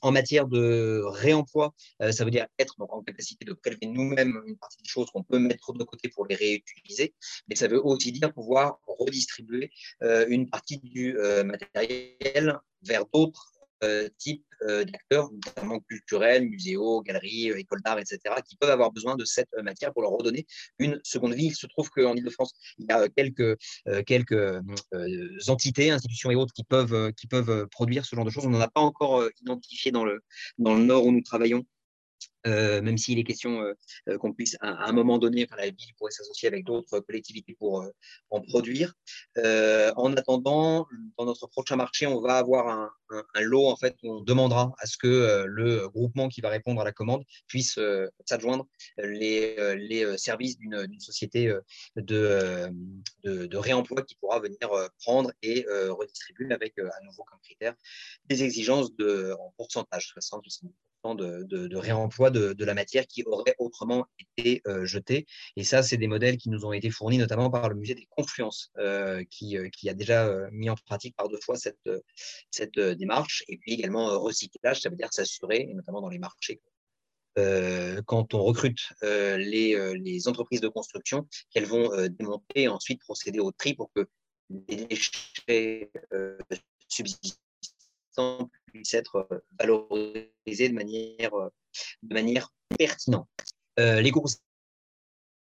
en matière de réemploi, ça veut dire être en capacité de prélever nous-mêmes une partie des choses qu'on peut mettre de côté pour les réutiliser, mais ça veut aussi dire pouvoir redistribuer euh, une partie du euh, matériel vers d'autres euh, types d'acteurs, notamment culturels, muséaux, galeries, écoles d'art, etc., qui peuvent avoir besoin de cette matière pour leur redonner une seconde vie. Il se trouve qu'en Ile-de-France, il y a quelques, quelques entités, institutions et autres qui peuvent, qui peuvent produire ce genre de choses. On n'en a pas encore identifié dans le, dans le nord où nous travaillons euh, même s'il est question euh, euh, qu'on puisse à, un moment donné, enfin, la ville pourrait s'associer avec d'autres collectivités pour en produire. en attendant, dans notre prochain marché, on va avoir un, lot en fait où on demandera à ce que le groupement qui va répondre à la commande puisse s'adjoindre les, services d'une société de, réemploi qui pourra venir prendre et redistribuer avec à nouveau comme critère des exigences de, en pourcentage, 60 de, réemploi de, la matière qui aurait autrement été euh, jetée. Et ça, c'est des modèles qui nous ont été fournis notamment par le musée des Confluences, euh, qui, euh, qui, a déjà mis en pratique par deux fois cette, cette démarche. Et puis également recyclage, ça veut dire s'assurer, et notamment dans les marchés, quand on recrute les, les, entreprises de construction, qu'elles vont démonter et ensuite procéder au tri pour que les déchets subsistants puisse être euh, valorisé de manière, euh, pertinente. Euh, les groupes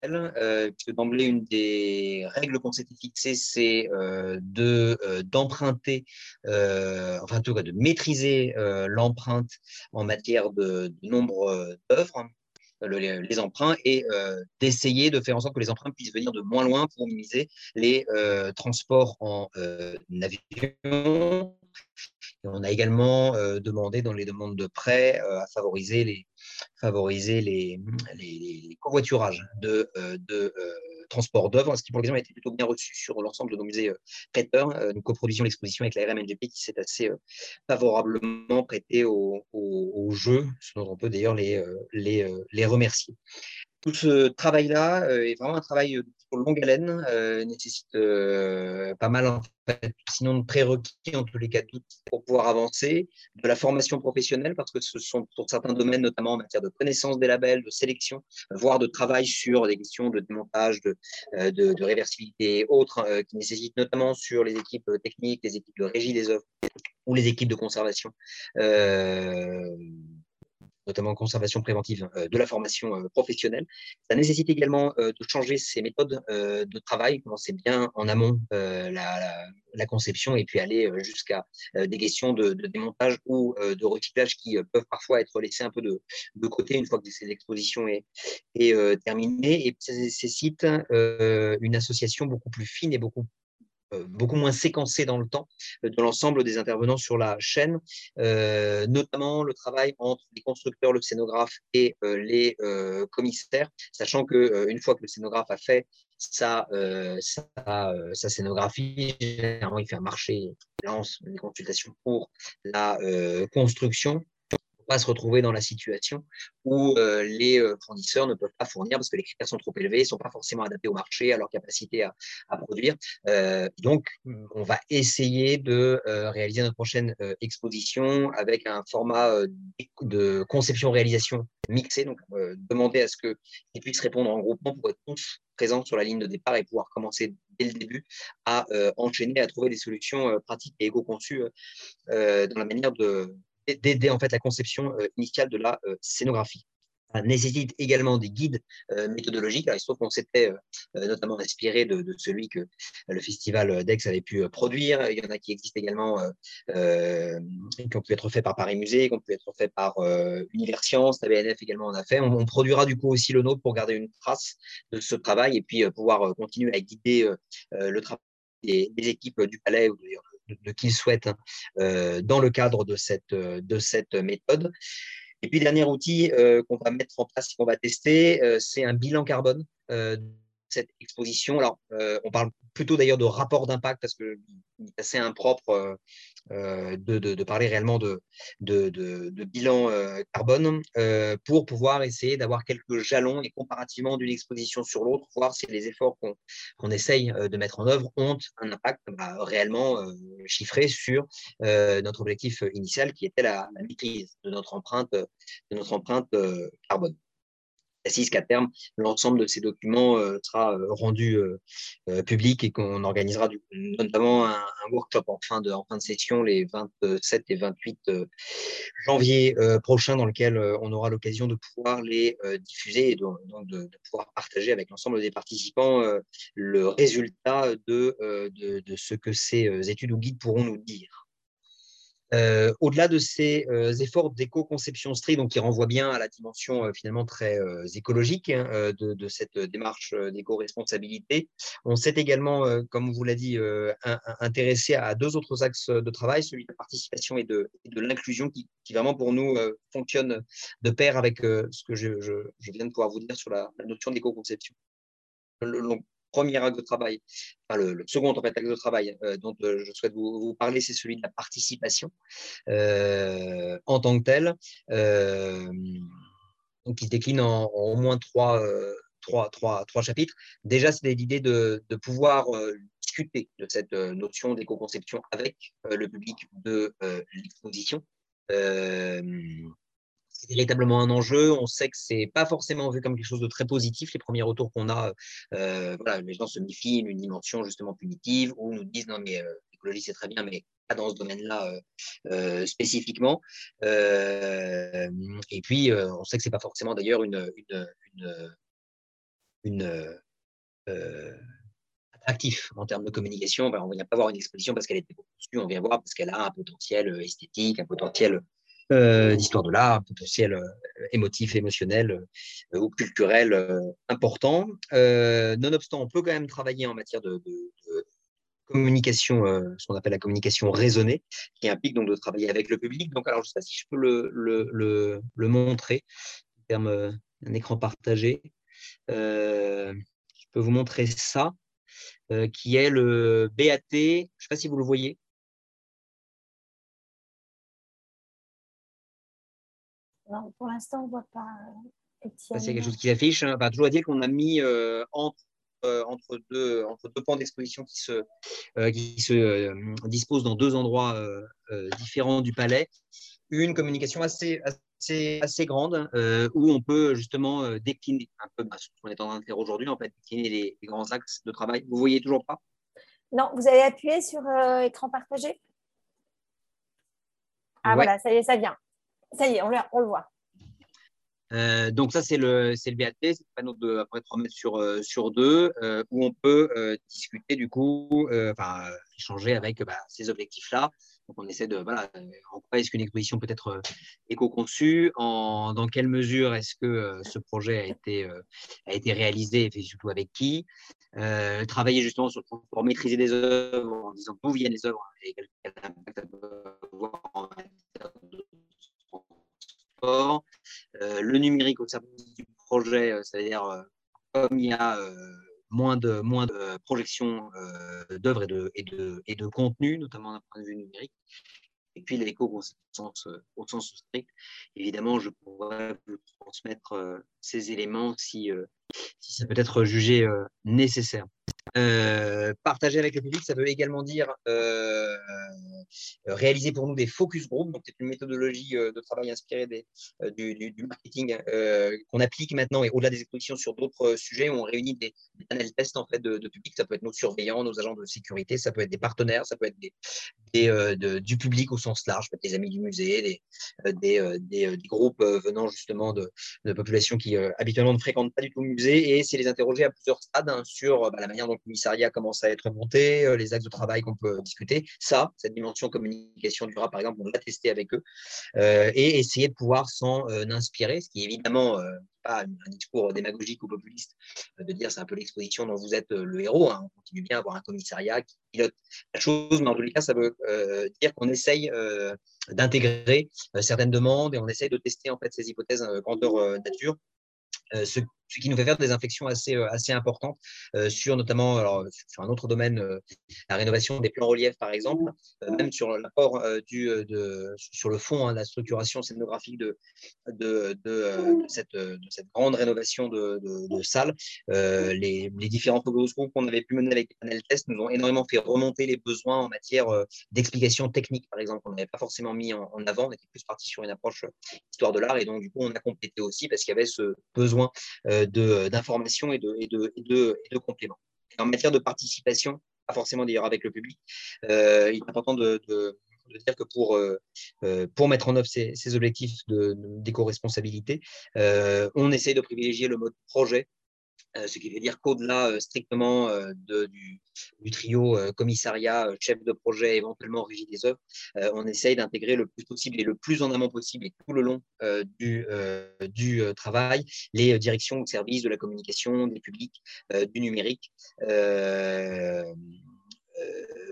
euh, d'emblée, une des règles qu'on s'était fixées, c'est de d'emprunter, enfin en tout cas de maîtriser l'empreinte en matière de, nombre d'œuvres, hein, le, les emprunts, et d'essayer de faire en sorte que les emprunts puissent venir de moins loin pour minimiser les transports en avion on a également euh, demandé dans les demandes de prêt euh, à favoriser les, favoriser les, les, covoiturages de, euh, de transport d'œuvres, ce qui pour l'exemple a été plutôt bien reçu sur l'ensemble de nos musées prêteurs. nous coproduisions l'exposition avec la RMNGP qui s'est assez favorablement prêté au, au, jeu, ce dont on peut d'ailleurs les, les, les remercier tout ce travail-là est vraiment un travail longue haleine, euh, nécessite euh, pas mal, sinon de prérequis, en tous les cas, pour pouvoir avancer, de la formation professionnelle, parce que ce sont pour certains domaines, notamment en matière de connaissance des labels, de sélection, voire de travail sur des questions de démontage, de, euh, de, réversibilité et autres, qui nécessitent notamment sur les équipes techniques, les équipes de régie des œuvres ou les équipes de conservation. Notamment conservation préventive euh, de la formation euh, professionnelle. Ça nécessite également euh, de changer ses méthodes de travail, commencer bien en amont la, conception et puis aller jusqu'à des questions de, démontage ou de recyclage qui peuvent parfois être laissées un peu de, de côté une fois que cette exposition est, est terminée et ça nécessite une association beaucoup plus fine et beaucoup beaucoup moins séquencé dans le temps euh, de l'ensemble des intervenants sur la chaîne, euh, notamment le travail entre les constructeurs, le scénographe et les commissaires, sachant que une fois que le scénographe a fait sa, sa, scénographie, généralement il fait un marché, il lance les consultations pour la construction pas se retrouver dans la situation où euh, les euh, fournisseurs ne peuvent pas fournir parce que les critères sont trop élevés, ne sont pas forcément adaptés au marché, à leur capacité à, à produire. Euh, donc, on va essayer de réaliser notre prochaine exposition avec un format de conception-réalisation mixé, donc demander à ce qu'ils puissent répondre en groupement pour être tous présents sur la ligne de départ et pouvoir commencer dès le début à enchaîner, à trouver des solutions pratiques et éco-conçues dans la manière de, d'aider en fait la conception euh, initiale de la euh, scénographie. Ça nécessite également des guides euh, méthodologiques. il se trouve qu'on s'était notamment inspiré de, celui que le festival d'Aix avait pu produire. Il y en a qui existent également, qui ont pu être faits par Paris Musée, qui ont pu être faits par Univers Science, la BNF également en a fait. On, produira du coup aussi le nôtre pour garder une trace de ce travail et puis pouvoir continuer à guider le travail des, équipes du Palais ou de, qui souhaitent euh, dans le cadre de cette, euh, de cette méthode. Et puis, dernier outil euh, qu'on va mettre en place, qu'on va tester, c'est un bilan carbone cette exposition. Alors, on parle plutôt d'ailleurs de rapport d'impact parce que c'est assez impropre euh, de, parler réellement de, de, bilan euh, carbone euh, pour pouvoir essayer d'avoir quelques jalons et comparativement d'une exposition sur l'autre, voir si les efforts qu'on essaye de mettre en œuvre ont un impact bah, réellement chiffré sur notre objectif initial qui était la, la, maîtrise de notre empreinte, de notre empreinte carbone précise qu'à terme, l'ensemble de ces documents euh, sera euh, rendu euh, public et qu'on organisera notamment un, workshop en fin, de, de session les 27 et 28 janvier prochains dans lequel on aura l'occasion de pouvoir les diffuser et donc de, pouvoir partager avec l'ensemble des participants le résultat de, de, ce que ces études ou guides pourront nous dire. Euh, au-delà de ces euh, efforts d'éco-conception stricte, donc qui renvoient bien à la dimension euh, finalement très écologique hein, de, cette démarche d'éco-responsabilité, on s'est également, comme vous l'a dit, intéressé à deux autres axes de travail, celui de la participation et de, l'inclusion, qui, vraiment pour nous fonctionne de pair avec ce que je, viens de pouvoir vous dire sur la, notion d'éco-conception premier axe de travail, enfin le, second en fait, axe de travail euh, dont euh, je souhaite vous, parler, c'est celui de la participation euh, en tant que telle, qui se décline en, au moins trois, trois, trois, trois, chapitres. Déjà, c'est l'idée de, de, pouvoir discuter de cette notion d'éco-conception avec le public de l'exposition c'est véritablement un enjeu. On sait que c'est pas forcément vu comme quelque chose de très positif. Les premiers retours qu'on a, euh, les gens se méfient d'une dimension justement punitive ou nous disent non mais euh, l'écologie c'est très bien, mais pas dans ce domaine-là euh, spécifiquement. et puis on sait que c'est pas forcément d'ailleurs une, une, en termes de communication. Ben, on ne vient pas voir une exposition parce qu'elle est conçue, on vient voir parce qu'elle a un potentiel esthétique, un potentiel d'histoire de l'art, un potentiel émotif, émotionnel ou culturel important. nonobstant, on peut quand même travailler en matière de, communication, ce qu'on appelle la communication raisonnée, qui implique donc de travailler avec le public. Donc, alors, je ne sais pas si je peux le, montrer en termes d'un écran partagé. je peux vous montrer ça, qui est le BAT. Je ne sais pas si vous le voyez. Non, pour l'instant, on ne voit pas. C'est quelque chose qui s'affiche. Hein. toujours à dire qu'on a mis entre euh, entre, deux, entre deux pans d'exposition qui se, euh, qui se euh, disposent dans deux endroits différents du palais, une communication assez, assez, assez grande où on peut justement décliner un peu bah, ce qu'on est en train de faire aujourd'hui, en fait, décliner les, grands axes de travail. Vous voyez toujours pas? Non, vous avez appuyé sur écran partagé? Ah voilà, ça y est, ça vient. Ça y est, on le voit. Euh, donc ça, c'est le, BAT, c'est le panneau de à peu près 3 mètres sur, euh, sur 2, euh, où on peut discuter du coup, enfin échanger avec bah, ces objectifs-là. Donc on essaie de, voilà, en quoi est-ce qu'une exposition peut être éco-conçue, en, dans quelle mesure est-ce que ce projet a été, a été réalisé et surtout avec qui, travailler justement sur pour maîtriser des œuvres en disant d'où viennent les œuvres et quel, impact ça peut avoir en matière de euh, le numérique au service du projet, euh, c'est-à-dire euh, comme il y a moins de, moins de projections d'œuvres et de, et, de, et de contenu, notamment d'un point de vue numérique. Et puis l'éco au sens, au sens strict. Évidemment, je pourrais vous transmettre ces éléments si, si ça peut être jugé nécessaire. Euh, partager avec le public, ça veut également dire euh, réaliser pour nous des focus group. Donc, c'est une méthodologie euh, de travail inspirée du, marketing qu'on applique maintenant et au-delà des expositions sur d'autres sujets. on réunit des, analyses tests en fait, de, public. Ça peut être nos surveillants, nos agents de sécurité, ça peut être des partenaires, ça peut être du public au sens large, peut être des amis du musée, des, groupes venant justement de, de populations qui habituellement ne fréquentent pas du tout le musée et c'est les interroger à plusieurs stades hein, sur bah, la manière dont commissariat commence à être monté, euh, les axes de travail qu'on peut discuter. Ça, cette dimension communication durable, par exemple, on l'a testé avec eux euh, et essayer de pouvoir s'en euh, inspirer, ce qui est évidemment pas un discours démagogique ou populiste de dire c'est un peu l'exposition dont vous êtes le héros. Hein. On continue bien à avoir un commissariat qui pilote la chose, mais en tous les cas, ça veut dire qu'on essaye d'intégrer certaines demandes et on essaye de tester en fait ces hypothèses grandeur nature. Ce qui nous fait faire des infections assez, euh, assez importantes euh, sur notamment sur un autre domaine, euh, la rénovation des plans reliefs par exemple, même sur l'apport du, sur le fond, hein, la structuration scénographique de, de, de, cette, de cette grande rénovation de, salles. les, les, différents focus qu'on avait pu mener avec les panels tests nous ont énormément fait remonter les besoins en matière d'explication technique, par exemple, qu'on n'avait pas forcément mis en, en, avant. On était plus parti sur une approche histoire de l'art et donc du coup on a complété aussi parce qu'il y avait ce besoin d'informations et de, compléments. en matière de participation, pas forcément d'ailleurs avec le public, euh, il est important de, dire que pour, euh, pour mettre en œuvre ces, objectifs d'éco-responsabilité, on essaye de privilégier le mode projet euh, ce qui veut dire qu'au-delà euh, strictement euh, du, trio commissariat, chef de projet, éventuellement régie des œuvres, on essaye d'intégrer le plus possible et le plus en amont possible et tout le long du, du travail les directions ou services de la communication, des publics, du numérique. Euh,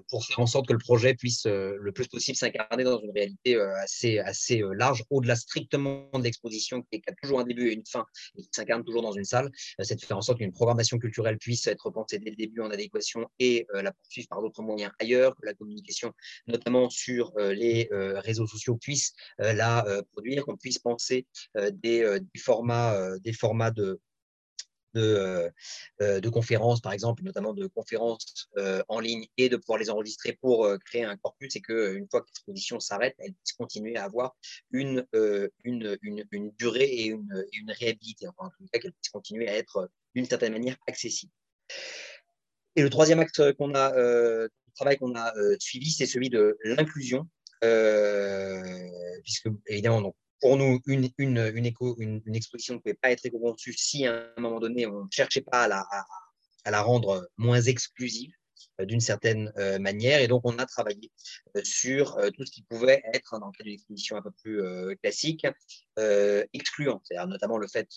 pour faire en sorte que le projet puisse euh, le plus possible s'incarner dans une réalité euh, assez, assez large, au-delà strictement de l'exposition qui, a toujours un début et une fin et qui s'incarne toujours dans une salle. c'est de faire en sorte qu'une programmation culturelle puisse être pensée dès le début en adéquation et la poursuivre par d'autres moyens ailleurs, que la communication, notamment sur les réseaux sociaux, puisse la produire, qu'on puisse penser des, formats, des formats de euh, euh, de, conférences, par exemple, notamment de conférences euh, en ligne, et de pouvoir les enregistrer pour créer un corpus, et qu'une fois que l'exposition s'arrête, elle puisse continuer à avoir une, une, une, durée et une, une réhabilité, enfin, en tout cas, qu'elle puisse continuer à être d'une certaine manière accessible. Et le troisième axe qu'on a, travail qu'on a suivi, c'est celui de l'inclusion, puisque évidemment, donc, pour nous une, une, exposition ne pouvait pas être éco-conçue si à un moment donné on ne cherchait pas à la rendre moins exclusive. Euh, d'une certaine euh, manière. Et donc, on a travaillé euh, sur tout ce qui pouvait être, dans le cadre d'une exposition un peu plus classique, excluant, c'est-à-dire notamment le fait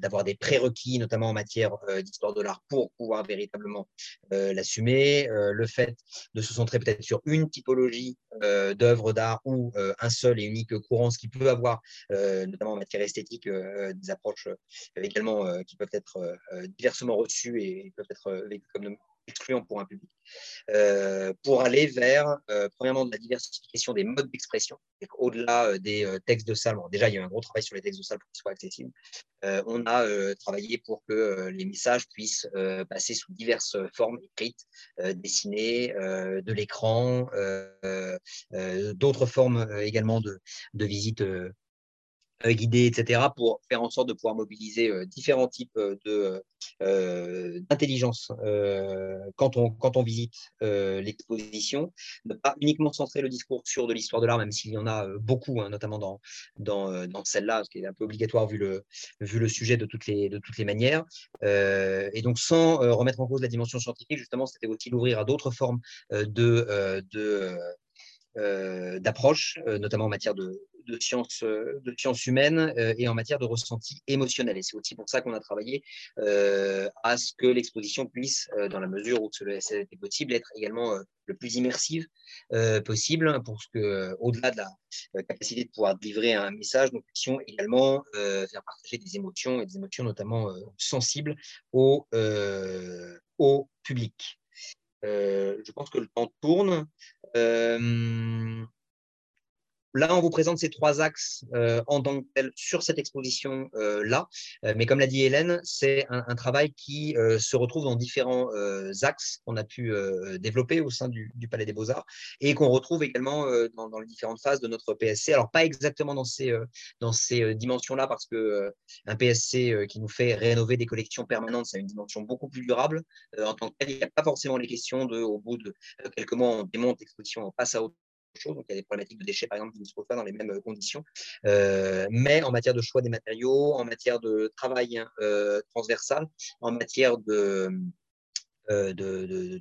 d'avoir des prérequis, notamment en matière d'histoire de l'art, pour pouvoir véritablement l'assumer, le fait de se centrer peut-être sur une typologie d'œuvres d'art ou un seul et unique courant, ce qui peut avoir, notamment en matière esthétique, des approches également qui peuvent être diversement reçues et peuvent être vécues comme excluant pour un public, euh, pour aller vers, euh, premièrement, de la diversification des modes d'expression, au-delà euh, des textes de salle. déjà, il y a un gros travail sur les textes de salle pour qu'ils soient accessibles. on a travaillé pour que les messages puissent passer sous diverses formes écrites, dessinées, de l'écran, d'autres formes également de, de visite euh, guidée, etc., pour faire en sorte de pouvoir mobiliser euh, différents types de, euh, d'intelligence quand, on, quand on visite l'exposition, ne pas uniquement centrer le discours sur de l'histoire de l'art, même s'il y en a beaucoup, hein, notamment dans, dans, dans celle-là, ce qui est un peu obligatoire vu le, vu le sujet de toutes les, de toutes les manières. et donc, sans remettre en cause la dimension scientifique, justement, c'était aussi l'ouvrir à d'autres formes de, de d'approche, notamment en matière de, sciences, euh, humaines euh, et en matière de ressenti émotionnel. Et c'est aussi pour ça qu'on a travaillé euh, à ce que l'exposition puisse, dans la mesure où cela était possible, être également le plus immersive possible pour que, au-delà de la capacité de pouvoir livrer un message, nous puissions également faire partager des émotions et des émotions notamment sensibles au public. je pense que le temps tourne. Um, Là, on vous présente ces trois axes euh, en tant que tel sur cette exposition-là. Euh, mais comme l'a dit Hélène, c'est un, travail qui euh, se retrouve dans différents axes qu'on a pu développer au sein du, Palais des Beaux-Arts et qu'on retrouve également dans, les différentes phases de notre PSC. Alors, pas exactement dans ces, dimensions-là, parce que un PSC qui nous fait rénover des collections permanentes, c'est une dimension beaucoup plus durable. en tant que tel, il n'y a pas forcément les questions de, au bout de quelques mois, on démonte l'exposition, on passe à autre donc, il y a des problématiques de déchets, par exemple, qui ne se trouvent pas dans les mêmes euh, conditions. Euh, mais en matière de choix des matériaux, en matière de travail euh, transversal, en matière de,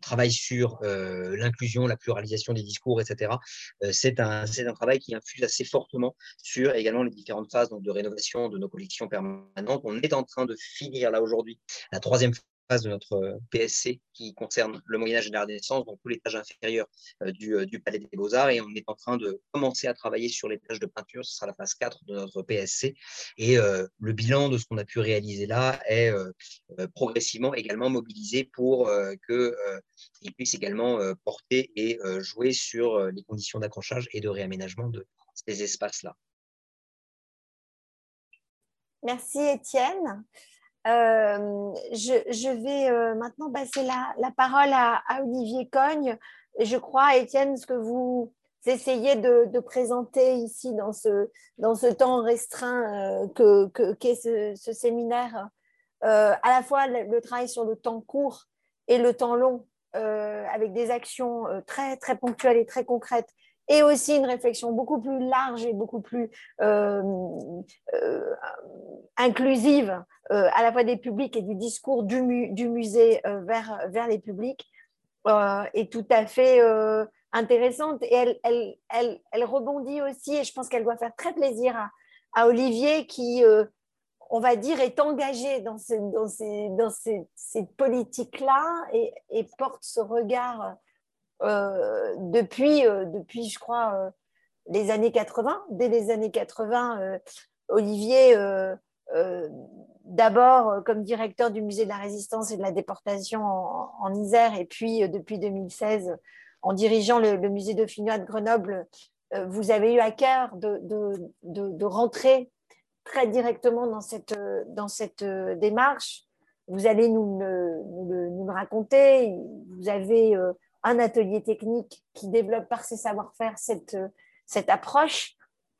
travail sur l'inclusion, la pluralisation des discours, etc. c'est un, travail qui infuse assez fortement sur également les différentes phases de rénovation de nos collections permanentes. On est en train de finir là aujourd'hui la troisième de notre euh, PSC qui concerne le Moyen-Âge et la Renaissance, donc tout l'étage inférieur euh, euh, du, Palais des Beaux-Arts. Et on est en train de commencer à travailler sur l'étage de peinture. Ce sera la phase 4 de notre PSC. Et le bilan de ce qu'on a pu réaliser là est progressivement également mobilisé pour qu'il puisse également porter et jouer sur les conditions d'accrochage et de réaménagement de ces espaces-là. Merci Étienne. Euh, je, vais euh, maintenant passer la, parole à, Olivier Cogne. Je crois, Étienne, ce que vous essayez de, présenter ici dans ce, temps restreint euh, qu'est ce, séminaire, à la fois le, travail sur le temps court et le temps long, avec des actions très, très ponctuelles et très concrètes, et aussi une réflexion beaucoup plus large et beaucoup plus euh, euh, inclusive euh, à la fois des publics et du discours du, musée vers, les publics est tout à fait intéressante. Et elle, rebondit aussi et je pense qu'elle doit faire très plaisir à, Olivier qui, on va dire, est engagé dans, dans, ces, politiques-là et, porte ce regard depuis, euh, depuis, je crois, euh, les années 80. Dès les années 80, Olivier, d'abord comme directeur du musée de la résistance et de la déportation en, Isère, et puis depuis 2016, en dirigeant le, musée dauphinois de Grenoble, vous avez eu à cœur de, de, de, rentrer très directement dans cette, dans cette démarche. Vous allez nous le, nous le raconter. Vous avez un atelier technique qui développe par ses savoir-faire cette, cette approche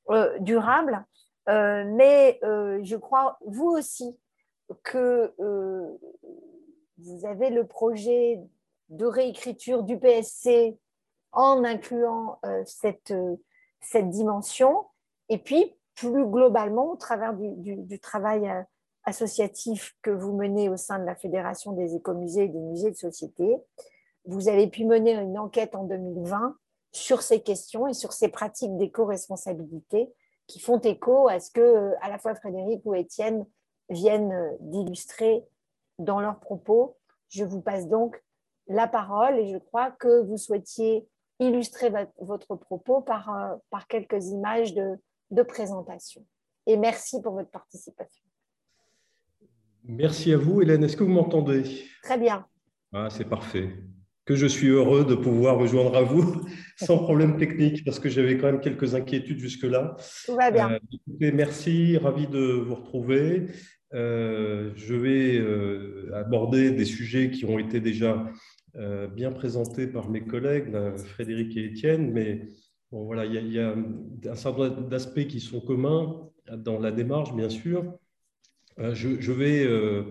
euh, durable. Euh, mais euh, je crois, vous aussi, que vous avez le projet de réécriture du PSC en incluant cette, cette dimension. Et puis, plus globalement, au travers du, travail associatif que vous menez au sein de la Fédération des écomusées et des musées de société, vous avez pu mener une enquête en 2020 sur ces questions et sur ces pratiques d'éco-responsabilité qui font écho à ce que à la fois Frédéric ou Étienne viennent d'illustrer dans leurs propos. Je vous passe donc la parole et je crois que vous souhaitiez illustrer votre propos par, euh, par quelques images de, de présentation. Et merci pour votre participation. Merci à vous, Hélène. Est-ce que vous m'entendez? Très bien. Ah, c'est parfait. Que je suis heureux de pouvoir me joindre à vous sans problème technique, parce que j'avais quand même quelques inquiétudes jusque-là. Tout va bien. Euh, merci, ravi de vous retrouver. Euh, je vais aborder des sujets qui ont été déjà euh, bien présenté par mes collègues, Frédéric et Étienne, mais bon, voilà, il y, a, un certain nombre d'aspects qui sont communs dans la démarche, bien sûr. Euh, je, vais euh,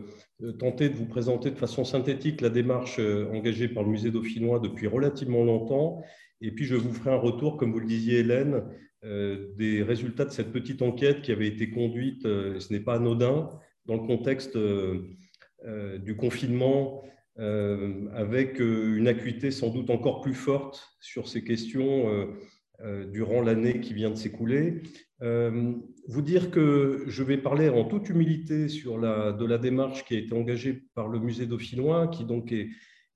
tenter de vous présenter de façon synthétique la démarche engagée par le musée dauphinois depuis relativement longtemps, et puis je vous ferai un retour, comme vous le disiez, Hélène, des résultats de cette petite enquête qui avait été conduite, et ce n'est pas anodin, dans le contexte du confinement euh, avec euh, une acuité sans doute encore plus forte sur ces questions euh, durant l'année qui vient de s'écouler. Vous dire que je vais parler en toute humilité de la démarche qui a été engagée par le musée dauphinois, qui donc est,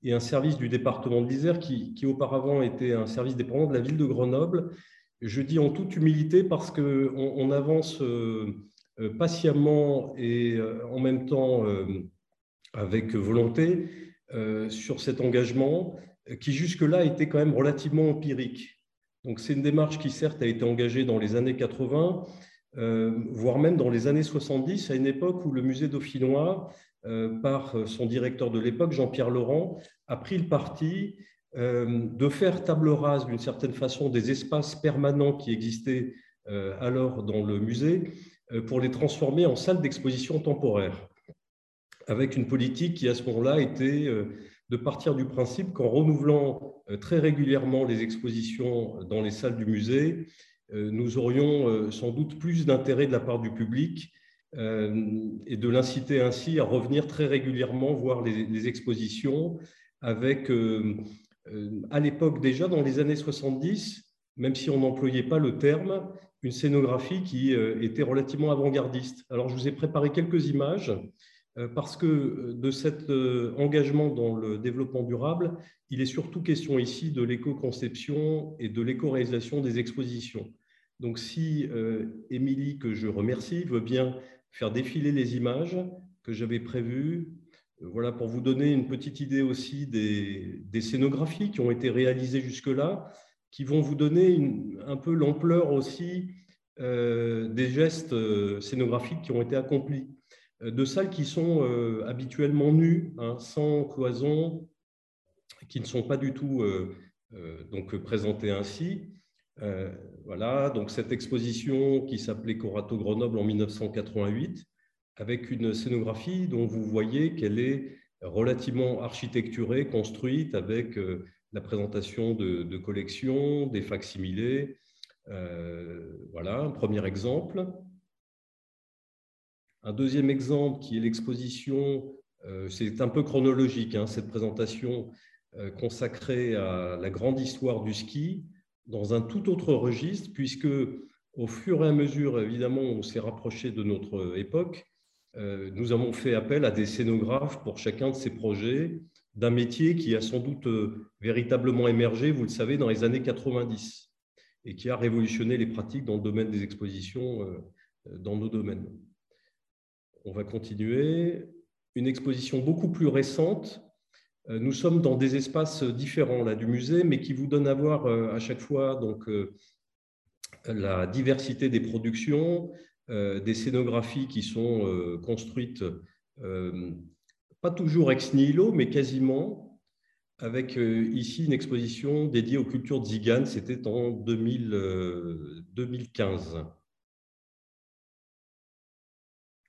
un service du département de l'Isère, qui, auparavant était un service dépendant de la ville de Grenoble. Je dis en toute humilité parce qu'on on avance patiemment et en même temps avec volonté euh, sur cet engagement euh, qui jusque-là était quand même relativement empirique. Donc c'est une démarche qui certes a été engagée dans les années 80, euh, voire même dans les années 70, à une époque où le musée dauphinois, par son directeur de l'époque, Jean-Pierre Laurent, a pris le parti de faire table rase d'une certaine façon des espaces permanents qui existaient alors dans le musée pour les transformer en salles d'exposition temporaire avec une politique qui, à ce moment-là, était euh, de partir du principe qu'en renouvelant euh, très régulièrement les expositions dans les salles du musée, euh, nous aurions sans doute plus d'intérêt de la part du public et de l'inciter ainsi à revenir très régulièrement voir les, expositions avec, à l'époque déjà, dans les années 70, même si on n'employait pas le terme, une scénographie qui était relativement avant-gardiste. Alors, je vous ai préparé quelques images euh, parce que euh, de cet euh, engagement dans le développement durable, il est surtout question ici de l'éco-conception et de l'éco-réalisation des expositions. Donc si Émilie, que je remercie, veut bien faire défiler les images que j'avais prévues, voilà pour vous donner une petite idée aussi des, scénographies qui ont été réalisées jusque-là, qui vont vous donner un peu l'ampleur aussi des gestes scénographiques qui ont été accomplis. Euh, de salles qui sont euh, habituellement nues, hein, sans cloison, qui ne sont pas du tout euh, donc présentées ainsi. voilà, donc cette exposition qui s'appelait Corato Grenoble en 1988, avec une scénographie dont vous voyez qu'elle est relativement architecturée, construite avec la présentation de, de collections, des facsimilés. voilà, un premier exemple. Un deuxième exemple qui est l'exposition, euh, c'est un peu chronologique, hein, cette présentation euh, consacrée à la grande histoire du ski dans un tout autre registre, puisque au fur et à mesure, évidemment, on s'est rapproché de notre époque, euh, nous avons fait appel à des scénographes pour chacun de ces projets, d'un métier qui a sans doute véritablement émergé, vous le savez, dans les années 90, et qui a révolutionné les pratiques dans le domaine des expositions dans nos domaines on va continuer. Une exposition beaucoup plus récente. Euh, nous sommes dans des espaces différents là, du musée, mais qui vous donnent à voir euh, à chaque fois donc, euh, la diversité des productions, des scénographies qui sont construites, pas toujours ex nihilo, mais quasiment, avec ici une exposition dédiée aux cultures de Zigane, c'était en 2015.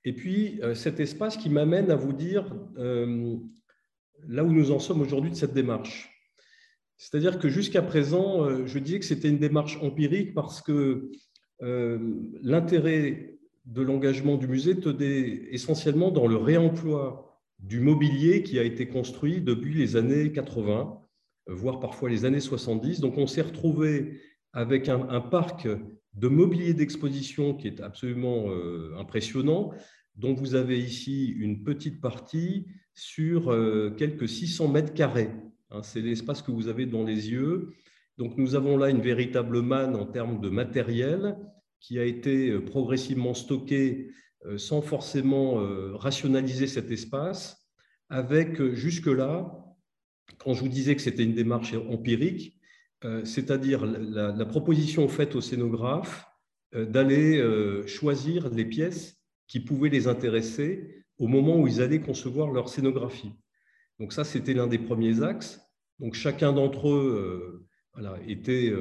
Et puis, euh, cet espace qui m'amène à vous dire euh, là où nous en sommes aujourd'hui de cette démarche. C'est-à-dire que jusqu'à présent, euh, je disais que c'était une démarche empirique parce que l'intérêt de l'engagement du musée tenait essentiellement dans le réemploi du mobilier qui a été construit depuis les années 80, voire parfois les années 70. Donc on s'est retrouvé avec un, parc de mobilier d'exposition qui est absolument euh, impressionnant, dont vous avez ici une petite partie sur euh, quelques 600 mètres carrés. Hein, c'est l'espace que vous avez dans les yeux. Donc nous avons là une véritable manne en termes de matériel qui a été euh, progressivement stocké sans forcément rationaliser cet espace, avec jusque-là, quand je vous disais que c'était une démarche empirique, euh, c'est-à-dire la, proposition faite aux scénographes euh, d'aller euh, choisir les pièces qui pouvaient les intéresser au moment où ils allaient concevoir leur scénographie. Donc ça, c'était l'un des premiers axes. Donc chacun d'entre eux était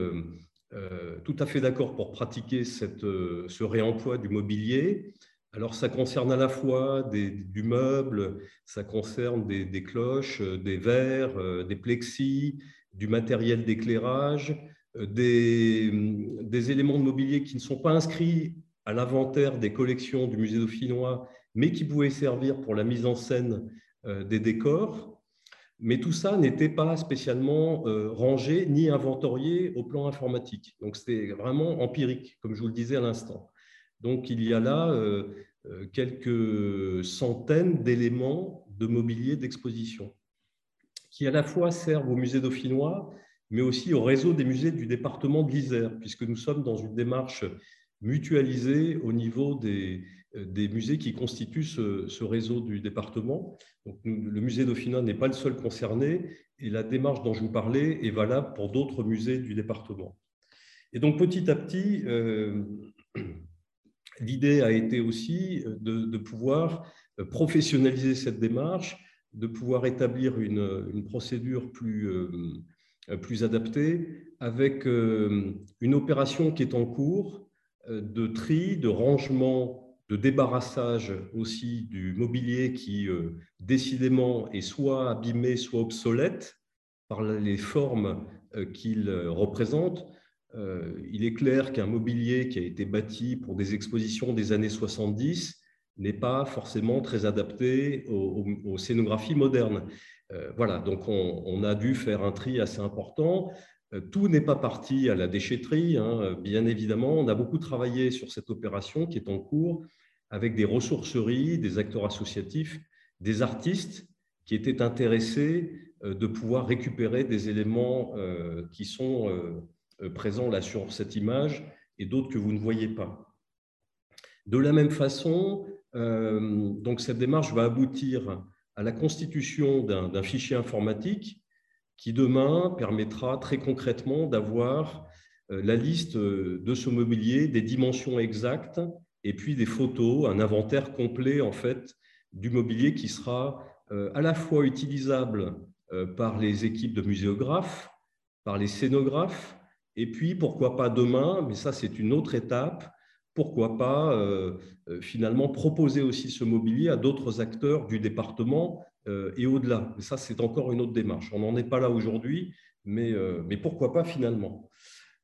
tout à fait d'accord pour pratiquer ce réemploi du mobilier. Alors ça concerne à la fois du meuble, ça concerne des cloches, des verres, des plexis, du matériel d'éclairage, euh, des, éléments de mobilier qui ne sont pas inscrits à l'inventaire des collections du musée dauphinois, mais qui pouvaient servir pour la mise en scène euh, des décors. Mais tout ça n'était pas spécialement euh, rangé ni inventorié au plan informatique. Donc c'était vraiment empirique, comme je vous le disais à l'instant. Donc il y a là quelques centaines d'éléments de mobilier d'exposition qui à la fois servent au musée dauphinois, mais aussi au réseau des musées du département de l'Isère, puisque nous sommes dans une démarche mutualisée au niveau des, des musées qui constituent ce, réseau du département. Donc, le musée dauphinois n'est pas le seul concerné, et la démarche dont je vous parlais est valable pour d'autres musées du département. Et donc, petit à petit, euh, l'idée a été aussi de, de, pouvoir professionnaliser cette démarche de pouvoir établir une, procédure plus, euh, plus adaptée avec euh, une opération qui est en cours euh, de tri, de rangement, de débarrassage aussi du mobilier qui décidément est soit abîmé, soit obsolète par les formes qu'il représente. Il est clair qu'un mobilier qui a été bâti pour des expositions des années 70 n'est pas forcément très adapté aux, scénographies modernes. Euh, voilà, donc on, a dû faire un tri assez important. Euh, tout n'est pas parti à la déchetterie, hein, bien évidemment. On a beaucoup travaillé sur cette opération qui est en cours avec des ressourceries, des acteurs associatifs, des artistes qui étaient intéressés euh, de pouvoir récupérer des éléments qui sont présents là sur cette image et d'autres que vous ne voyez pas. De la même façon, donc cette démarche va aboutir à la constitution d'un fichier informatique qui demain permettra très concrètement d'avoir euh, la liste de ce mobilier, des dimensions exactes et puis des photos, un inventaire complet en fait du mobilier qui sera euh, à la fois utilisable par les équipes de muséographes, par les scénographes, et puis pourquoi pas demain, mais ça c'est une autre étape, pourquoi pas euh, euh, finalement proposer aussi ce mobilier à d'autres acteurs du département euh, et au-delà. Ça, c'est encore une autre démarche. On n'en est pas là aujourd'hui, mais, mais, pourquoi pas finalement.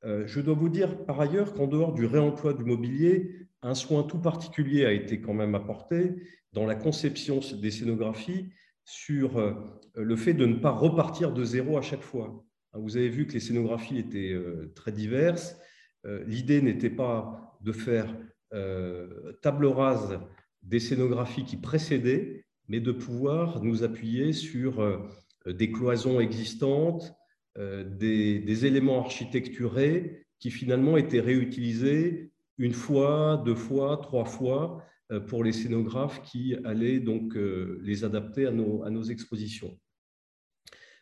je dois vous dire par ailleurs qu'en dehors du réemploi du mobilier, un soin tout particulier a été quand même apporté dans la conception des scénographies sur le fait de ne pas repartir de zéro à chaque fois. Vous avez vu que les scénographies étaient très diverses. L'idée n'était pas de faire euh, table rase des scénographies qui précédaient, mais de pouvoir nous appuyer sur euh, des cloisons existantes, euh, des, éléments architecturés qui finalement étaient réutilisés une fois, deux fois, trois fois pour les scénographes qui allaient donc les adapter à nos, à nos expositions.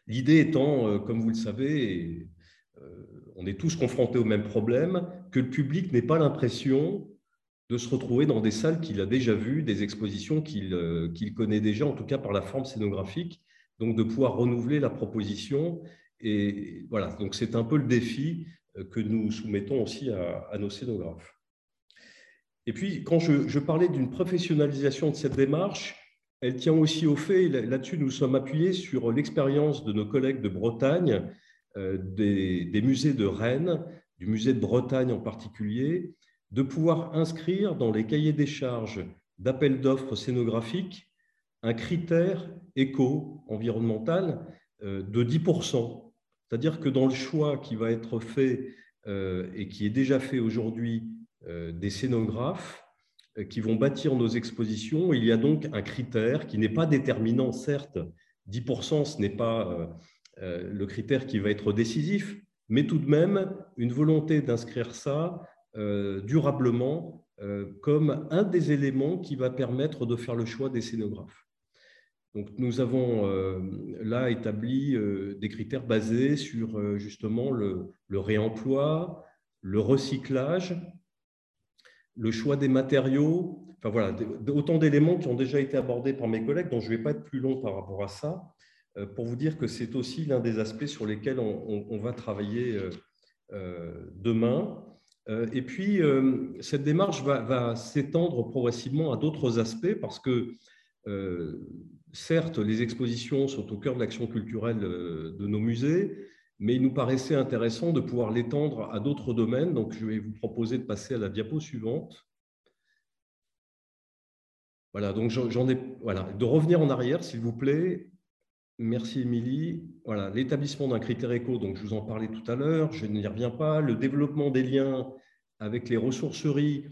L'idée étant, comme vous le savez, on est tous confrontés au même problème, que le public n'ait pas l'impression de se retrouver dans des salles qu'il a déjà vues, des expositions euh, qu'il connaît déjà, en tout cas par la forme scénographique, donc de pouvoir renouveler la proposition. Et voilà, donc c'est un peu le défi euh, que nous soumettons aussi à, nos scénographes. Et puis, quand je parlais d'une professionnalisation de cette démarche, elle tient aussi au fait, là-dessus nous sommes appuyés sur l'expérience de nos collègues de Bretagne, euh, des, musées de Rennes, du musée de Bretagne en particulier, de pouvoir inscrire dans les cahiers des charges d'appel d'offres scénographiques un critère éco-environnemental euh, de 10%. C'est-à-dire que dans le choix qui va être fait euh, et qui est déjà fait aujourd'hui des scénographes qui vont bâtir nos expositions, il y a donc un critère qui n'est pas déterminant, certes, 10%, ce n'est pas le critère qui va être décisif, mais tout de même une volonté d'inscrire ça durablement comme un des éléments qui va permettre de faire le choix des scénographes. Donc, nous avons euh, là établi euh, des critères basés sur euh, justement le, réemploi, le recyclage, le choix des matériaux. Enfin voilà, autant d'éléments qui ont déjà été abordés par mes collègues, dont je ne vais pas être plus long par rapport à ça, pour vous dire que c'est aussi l'un des aspects sur lesquels on, va travailler demain. Et puis, cette démarche va, va s'étendre progressivement à d'autres aspects parce que certes, les expositions sont au cœur de l'action culturelle euh, de nos musées, mais il nous paraissait intéressant de pouvoir l'étendre à d'autres domaines. Donc, je vais vous proposer de passer à la diapo suivante. Voilà, donc j'en ai, voilà, de revenir en arrière, s'il vous plaît. Merci, Émilie. Voilà, l'établissement d'un critère éco, donc je vous en parlais tout à l'heure, je n'y reviens pas. Le développement des liens avec les ressourceries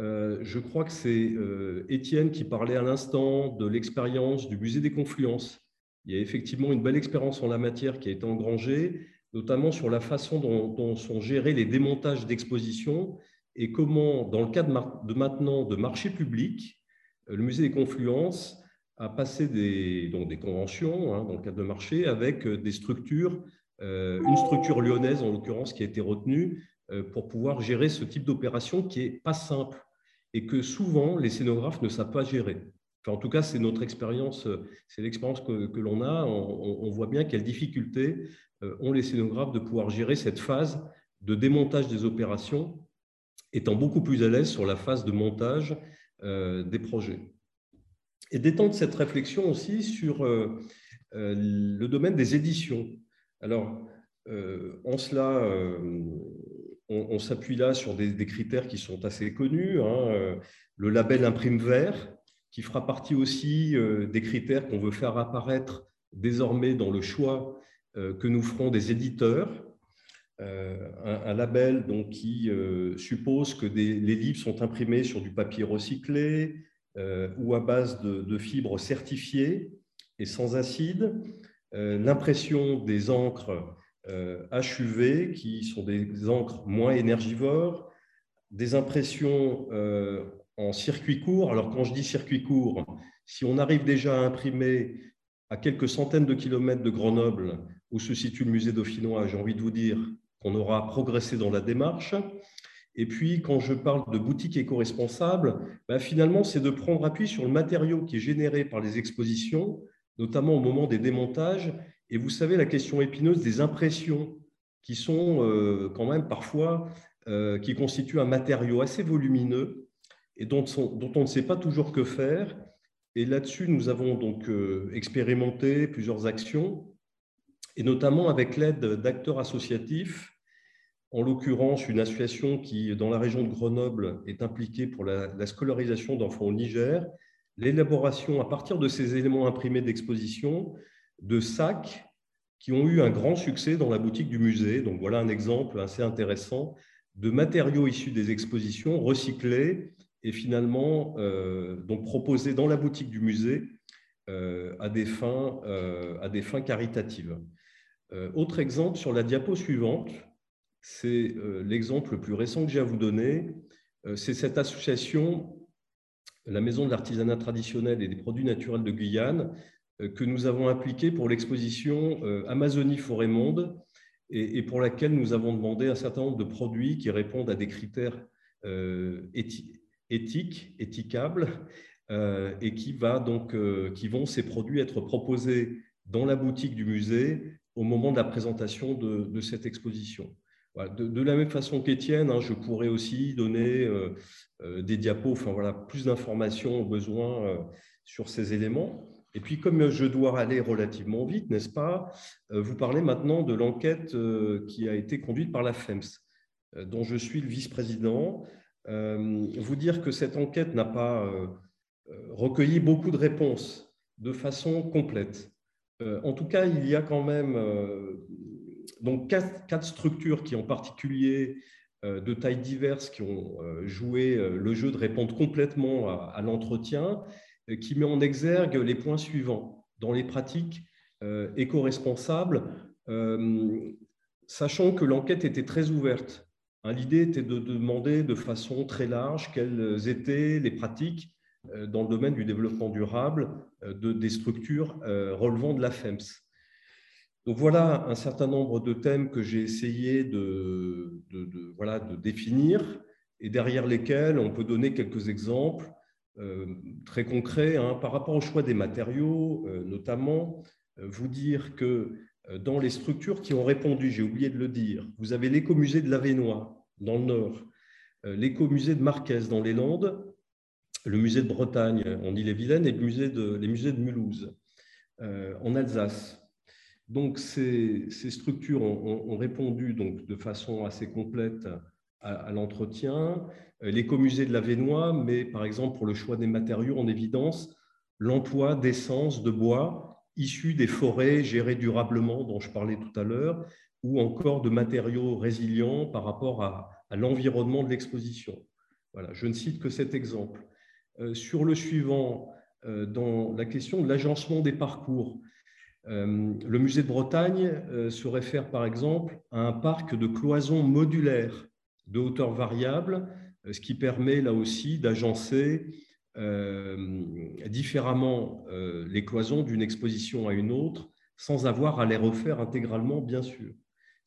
euh, je crois que c'est euh, Étienne qui parlait à l'instant de l'expérience du musée des confluences. Il y a effectivement une belle expérience en la matière qui a été engrangée, notamment sur la façon dont, sont gérés les démontages d'expositions et comment, dans le cadre de maintenant de marché public, euh, le musée des confluences a passé des, conventions hein, dans le cadre de marché avec des structures, une structure lyonnaise en l'occurrence qui a été retenue pour pouvoir gérer ce type d'opération qui n'est pas simple et que souvent les scénographes ne savent pas gérer. En tout cas, c'est notre expérience, c'est l'expérience que, l'on a. On, voit bien quelles difficultés euh, ont les scénographes de pouvoir gérer cette phase de démontage des opérations, étant beaucoup plus à l'aise sur la phase de montage euh, des projets. Et d'étendre cette réflexion aussi sur euh, le domaine des éditions. Alors, en cela, on, s'appuie là sur des, critères qui sont assez connus. Hein, euh, le label imprime vert, qui fera partie aussi euh, des critères qu'on veut faire apparaître désormais dans le choix euh, que nous ferons des éditeurs. Un, label donc, qui suppose que les livres sont imprimés sur du papier recyclé ou à base de, de, fibres certifiées et sans acide. L'impression des encres HUV, euh, qui sont des encres moins énergivores, des impressions euh, en circuit court. Alors quand je dis circuit court, si on arrive déjà à imprimer à quelques centaines de kilomètres de Grenoble, où se situe le musée dauphinois, j'ai envie de vous dire qu'on aura progressé dans la démarche. Et puis, quand je parle de boutique éco-responsable, ben, finalement, c'est de prendre appui sur le matériau qui est généré par les expositions, notamment au moment des démontages, et vous savez, la question épineuse des impressions, qui sont euh, quand même parfois, euh, qui constituent un matériau assez volumineux et dont, on ne sait pas toujours que faire. Et là-dessus, nous avons donc euh, expérimenté plusieurs actions, et notamment avec l'aide d'acteurs associatifs, en l'occurrence une association qui, dans la région de Grenoble, est impliquée pour la scolarisation d'enfants au Niger, l'élaboration, à partir de ces éléments imprimés d'exposition, de sacs qui ont eu un grand succès dans la boutique du musée. Donc voilà un exemple assez intéressant de matériaux issus des expositions recyclés et finalement euh, donc proposés dans la boutique du musée euh, à, des fins, euh, à des fins caritatives. autre exemple sur la diapo suivante, c'est l'exemple le plus récent que j'ai à vous donner. c'est cette association, la Maison de l'artisanat traditionnel et des produits naturels de Guyane, euh, que nous avons appliqué pour l'exposition euh, Amazonie Forêt Monde et pour laquelle nous avons demandé un certain nombre de produits qui répondent à des critères euh, éthiques, éthicables, et qui, donc, qui vont, ces produits, être proposés dans la boutique du musée au moment de la présentation de, cette exposition. De, la même façon qu'Étienne, hein, je pourrais aussi donner des diapos, enfin voilà, plus d'informations au besoin sur ces éléments. Et puis, comme je dois aller relativement vite, n'est-ce pas, euh, vous parlez maintenant de l'enquête euh, qui a été conduite par la FEMS, euh, dont je suis le vice-président. vous dire que cette enquête n'a pas recueilli beaucoup de réponses de façon complète. En tout cas, il y a quand même donc quatre, structures qui en particulier de tailles diverses qui ont joué le jeu de répondre complètement à l'entretien, qui met en exergue les points suivants. Dans les pratiques éco-responsables, sachant que l'enquête était très ouverte. Hein, l'idée était de demander de façon très large quelles étaient les pratiques euh, dans le domaine du développement durable euh, de, des structures euh, relevant de la FEMS. Donc voilà un certain nombre de thèmes que j'ai essayé de, définir et derrière lesquels on peut donner quelques exemples très concrets hein, par rapport au choix des matériaux, notamment vous dire que euh, dans les structures qui ont répondu, j'ai oublié de le dire, vous avez l'écomusée de l'Avenois dans le Nord, euh, l'écomusée de Marquès dans les Landes, le musée de Bretagne en Ille-et-Vilaine et le musée de, les musées de Mulhouse euh, en Alsace. Donc ces, structures ont, répondu de façon assez complète à, l'entretien. L'écomusée de l'Avenois met par exemple pour le choix des matériaux en évidence l'emploi d'essence de bois issus des forêts gérées durablement dont je parlais tout à l'heure, ou encore de matériaux résilients par rapport à, l'environnement de l'exposition. Je ne cite que cet exemple. Euh, sur le suivant, euh, dans la question de l'agencement des parcours, euh, le musée de Bretagne se réfère par exemple à un parc de cloisons modulaires de hauteur variable, ce qui permet là aussi d'agencer euh, différemment euh, les cloisons d'une exposition à une autre sans avoir à les refaire intégralement, bien sûr.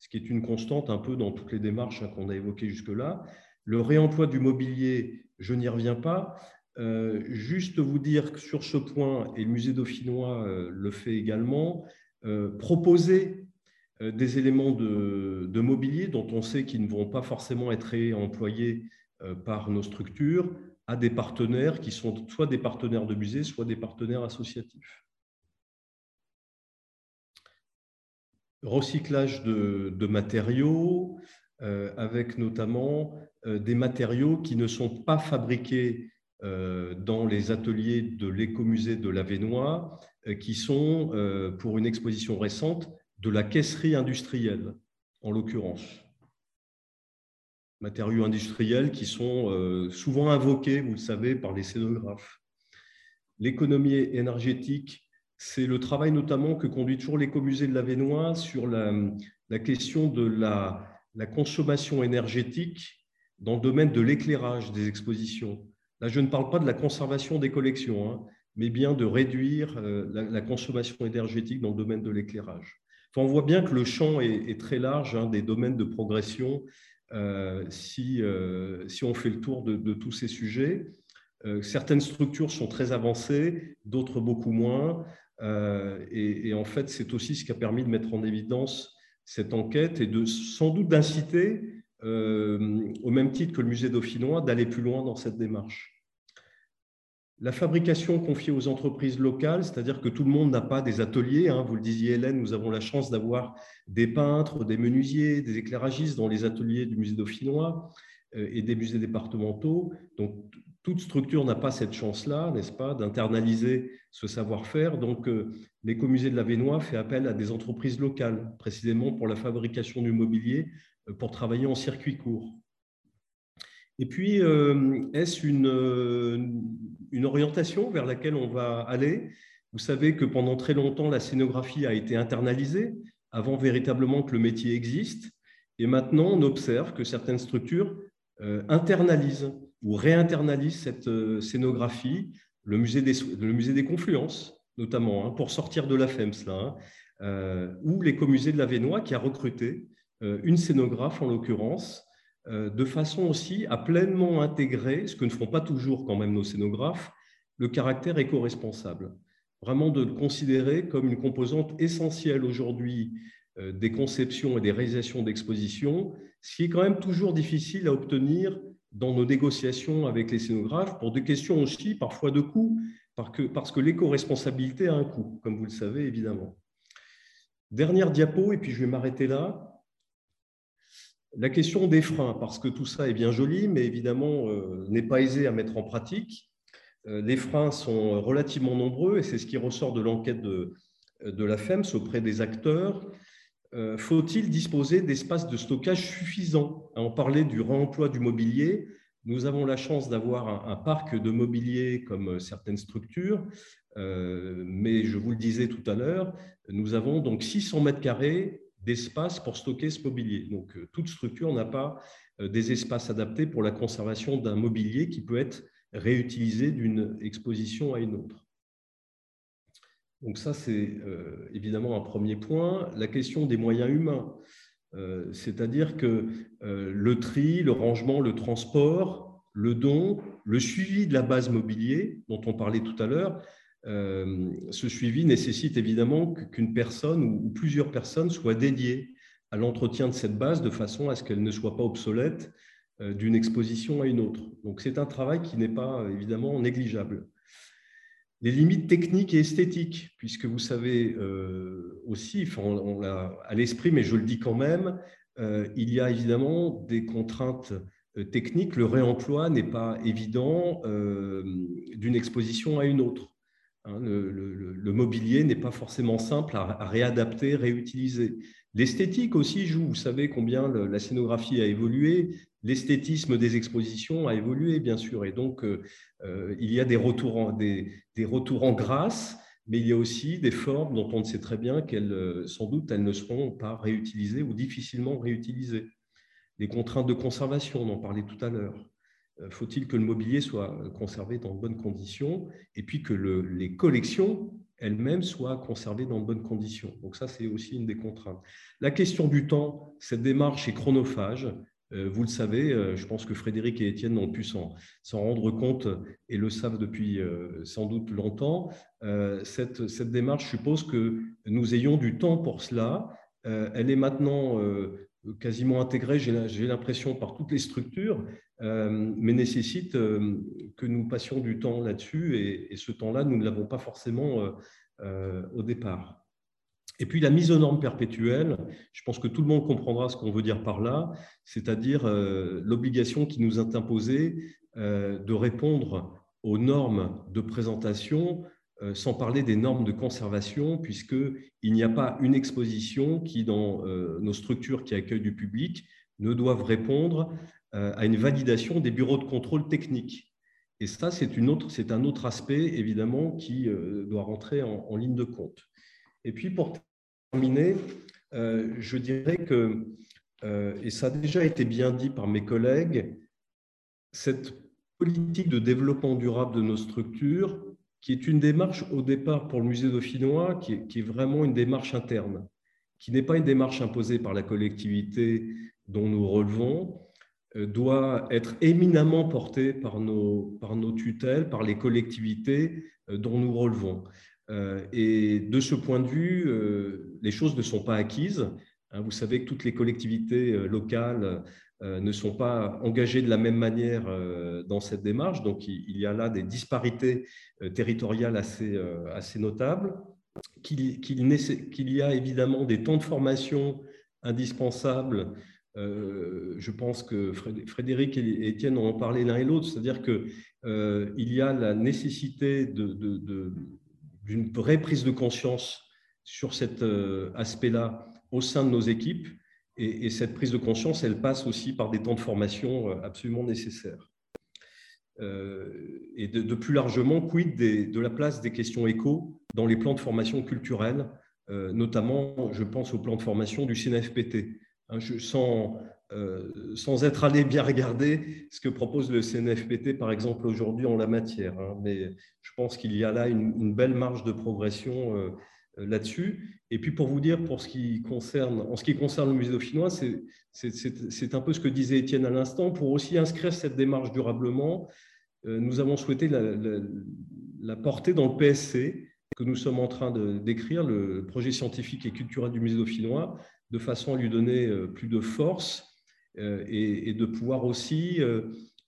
Ce qui est une constante un peu dans toutes les démarches hein, qu'on a évoquées jusque-là. Le réemploi du mobilier, je n'y reviens pas. Euh, juste vous dire que sur ce point, et le musée dauphinois le fait également, proposer des éléments de, mobilier dont on sait qu'ils ne vont pas forcément être réemployés par nos structures, à des partenaires qui sont soit des partenaires de musée, soit des partenaires associatifs. Recyclage de, matériaux, euh, avec notamment euh, des matériaux qui ne sont pas fabriqués euh, dans les ateliers de l'écomusée de l'Avenois, qui sont, pour une exposition récente, de la caisserie industrielle, en l'occurrence matériaux industriels qui sont euh, souvent invoqués, vous le savez, par les scénographes. L'économie énergétique, c'est le travail notamment que conduit toujours l'écomusée de l'Avenois sur la, question de la, consommation énergétique dans le domaine de l'éclairage des expositions. Là, je ne parle pas de la conservation des collections, hein, mais bien de réduire euh, la, consommation énergétique dans le domaine de l'éclairage. On voit bien que le champ est, très large hein, des domaines de progression euh, si, euh, si, on fait le tour de, tous ces sujets. Certaines structures sont très avancées, d'autres beaucoup moins. Et, en fait, c'est aussi ce qui a permis de mettre en évidence cette enquête et de sans doute d'inciter, au même titre que le musée dauphinois, d'aller plus loin dans cette démarche. La fabrication confiée aux entreprises locales, c'est-à-dire que tout le monde n'a pas des ateliers. Hein. vous le disiez, Hélène, nous avons la chance d'avoir des peintres, des menuisiers, des éclairagistes dans les ateliers du musée dauphinois euh, et des musées départementaux. Donc, toute structure n'a pas cette chance-là, n'est-ce pas, d'internaliser ce savoir-faire. Donc, euh, l'écomusée de la Vénois fait appel à des entreprises locales, précisément pour la fabrication du mobilier, euh, pour travailler en circuit court. Et puis, euh, est-ce une, euh, une, orientation vers laquelle on va aller? Vous savez que pendant très longtemps, la scénographie a été internalisée, avant véritablement que le métier existe. Et maintenant, on observe que certaines structures euh, internalisent ou réinternalisent cette scénographie, le musée des, le musée des Confluences, notamment, hein, pour sortir de la FEMS, là, hein, ou l'écomusée de la Vénois qui a recruté une scénographe, en l'occurrence, euh, de façon aussi à pleinement intégrer, ce que ne font pas toujours quand même nos scénographes, le caractère éco-responsable. Vraiment de le considérer comme une composante essentielle aujourd'hui euh, des conceptions et des réalisations d'expositions, ce qui est quand même toujours difficile à obtenir dans nos négociations avec les scénographes pour des questions aussi parfois de coût, parce que l'éco-responsabilité a un coût, comme vous le savez évidemment. Dernière diapo, et puis je vais m'arrêter là. La question des freins, parce que tout ça est bien joli, mais évidemment n'est pas aisé à mettre en pratique. les freins sont relativement nombreux et c'est ce qui ressort de l'enquête de, de la FEMS auprès des acteurs. Faut-il disposer d'espaces de stockage suffisants? On parlait du réemploi du mobilier. Nous avons la chance d'avoir un, parc de mobilier comme certaines structures, euh, mais je vous le disais tout à l'heure, nous avons donc 600 mètres carrés d'espace pour stocker ce mobilier. Donc, euh, toute structure n'a pas euh, des espaces adaptés pour la conservation d'un mobilier qui peut être réutilisé d'une exposition à une autre. Donc ça, c'est évidemment un premier point. La question des moyens humains. Euh, c'est-à-dire que euh, le tri, le rangement, le transport, le don, le suivi de la base mobilier dont on parlait tout à l'heure, euh, ce suivi nécessite évidemment qu'une personne ou plusieurs personnes soient dédiées à l'entretien de cette base de façon à ce qu'elle ne soit pas obsolète d'une exposition à une autre. Donc c'est un travail qui n'est pas évidemment négligeable les limites techniques et esthétiques, puisque vous savez euh, aussi, on, l'a à l'esprit, mais je le dis quand même, euh, il y a évidemment des contraintes euh, techniques. Le réemploi n'est pas évident d'une exposition à une autre. Hein. le, mobilier n'est pas forcément simple à, réadapter, réutiliser. L'esthétique aussi joue. Vous savez combien la scénographie a évolué l'esthétisme des expositions a évolué, bien sûr, et donc euh, euh, il y a des retours, en, des, retours en grâce, mais il y a aussi des formes dont on ne sait très bien qu'elles, euh, sans doute, elles ne seront pas réutilisées ou difficilement réutilisées. Les contraintes de conservation, on en parlait tout à l'heure. Faut-il que le mobilier soit conservé dans de bonnes conditions et puis que les collections elles-mêmes soient conservées dans de bonnes conditions? Donc ça, c'est aussi une des contraintes. La question du temps, cette démarche est chronophage. Euh, vous le savez, euh, je pense que Frédéric et Étienne ont pu s'en rendre compte et le savent depuis euh, sans doute longtemps. Cette, démarche suppose que nous ayons du temps pour cela. Elle est maintenant quasiment intégrée, j'ai l'impression, par toutes les structures, mais nécessite que nous passions du temps là-dessus et, ce temps-là, nous ne l'avons pas forcément au départ. Et puis la mise aux normes perpétuelle, je pense que tout le monde comprendra ce qu'on veut dire par là, c'est-à-dire euh, l'obligation qui nous est imposée euh, de répondre aux normes de présentation, euh, sans parler des normes de conservation, puisqu'il n'y a pas une exposition qui, dans nos structures qui accueillent du public, ne doivent répondre à une validation des bureaux de contrôle technique. Et ça, c'est un autre aspect, évidemment, qui doit rentrer en ligne de compte. Et puis pour terminer, euh, je dirais que, euh, et ça a déjà été bien dit par mes collègues, cette politique de développement durable de nos structures, qui est une démarche au départ pour le musée dauphinois, qui est, qui est vraiment une démarche interne, qui n'est pas une démarche imposée par la collectivité dont nous relevons, euh, doit être éminemment portée par nos, par nos tutelles, par les collectivités dont nous relevons. Euh, et de ce point de vue, euh, les choses ne sont pas acquises. Hein, vous savez que toutes les collectivités euh, locales ne sont pas engagées de la même manière dans cette démarche. Donc, il y a là des disparités territoriales assez, assez notables. Qu'il y a évidemment des temps de formation indispensables. Je pense que Frédéric et Étienne en ont parlé l'un et l'autre, c'est-à-dire qu'il y a la nécessité d'une vraie prise de conscience sur cet euh, aspect-là au sein de nos équipes. Et, cette prise de conscience, elle passe aussi par des temps de formation euh, absolument nécessaires. Euh, et de, plus largement, quid de la place des questions éco dans les plans de formation culturelle, notamment, je pense au plan de formation du CNFPT. Hein, sans, sans être allé bien regarder ce que propose le CNFPT, par exemple, aujourd'hui en la matière. Hein, mais je pense qu'il y a là une, belle marge de progression euh, euh, là-dessus. Et puis pour vous dire, en ce qui concerne le musée dauphinois, c'est un peu ce que disait Étienne à l'instant. Pour aussi inscrire cette démarche durablement, euh, nous avons souhaité la, porter dans le PSC que nous sommes en train d'écrire, le projet scientifique et culturel du musée dauphinois, de façon à lui donner plus de force et, de pouvoir aussi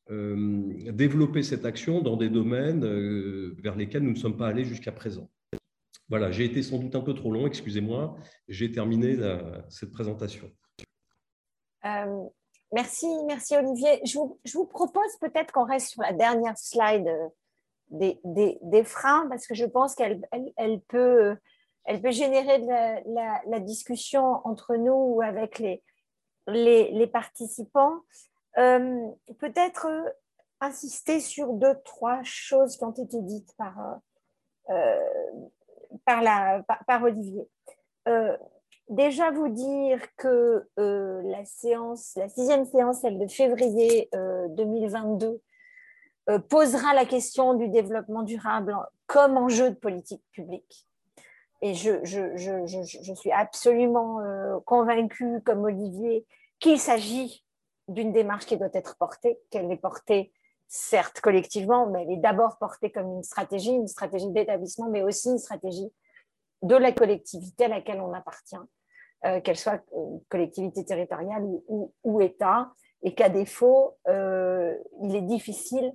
euh, développer cette action dans des domaines euh, vers lesquels nous ne sommes pas allés jusqu'à présent. Voilà, j'ai été sans doute un peu trop long, excusez-moi. J'ai terminé cette présentation. merci, merci Olivier. Je vous, propose peut-être qu'on reste sur la dernière slide des, des, freins parce que je pense qu'elle elle, peut, elle peut générer la, la, discussion entre nous ou avec les, les, les participants. peut-être insister sur deux, trois choses qui ont été dites par, euh, par, la, par, Olivier. Euh, déjà vous dire que euh, la séance, la sixième séance, celle de février 2022, posera la question du développement durable comme enjeu de politique publique. Et je, je suis absolument convaincue, comme Olivier, qu'il s'agit d'une démarche qui doit être portée, qu'elle est portée certes collectivement, mais elle est d'abord portée comme une stratégie, une stratégie d'établissement, mais aussi une stratégie de la collectivité à laquelle on appartient, euh, qu'elle soit euh, collectivité territoriale ou, État, et qu'à défaut, euh, il est difficile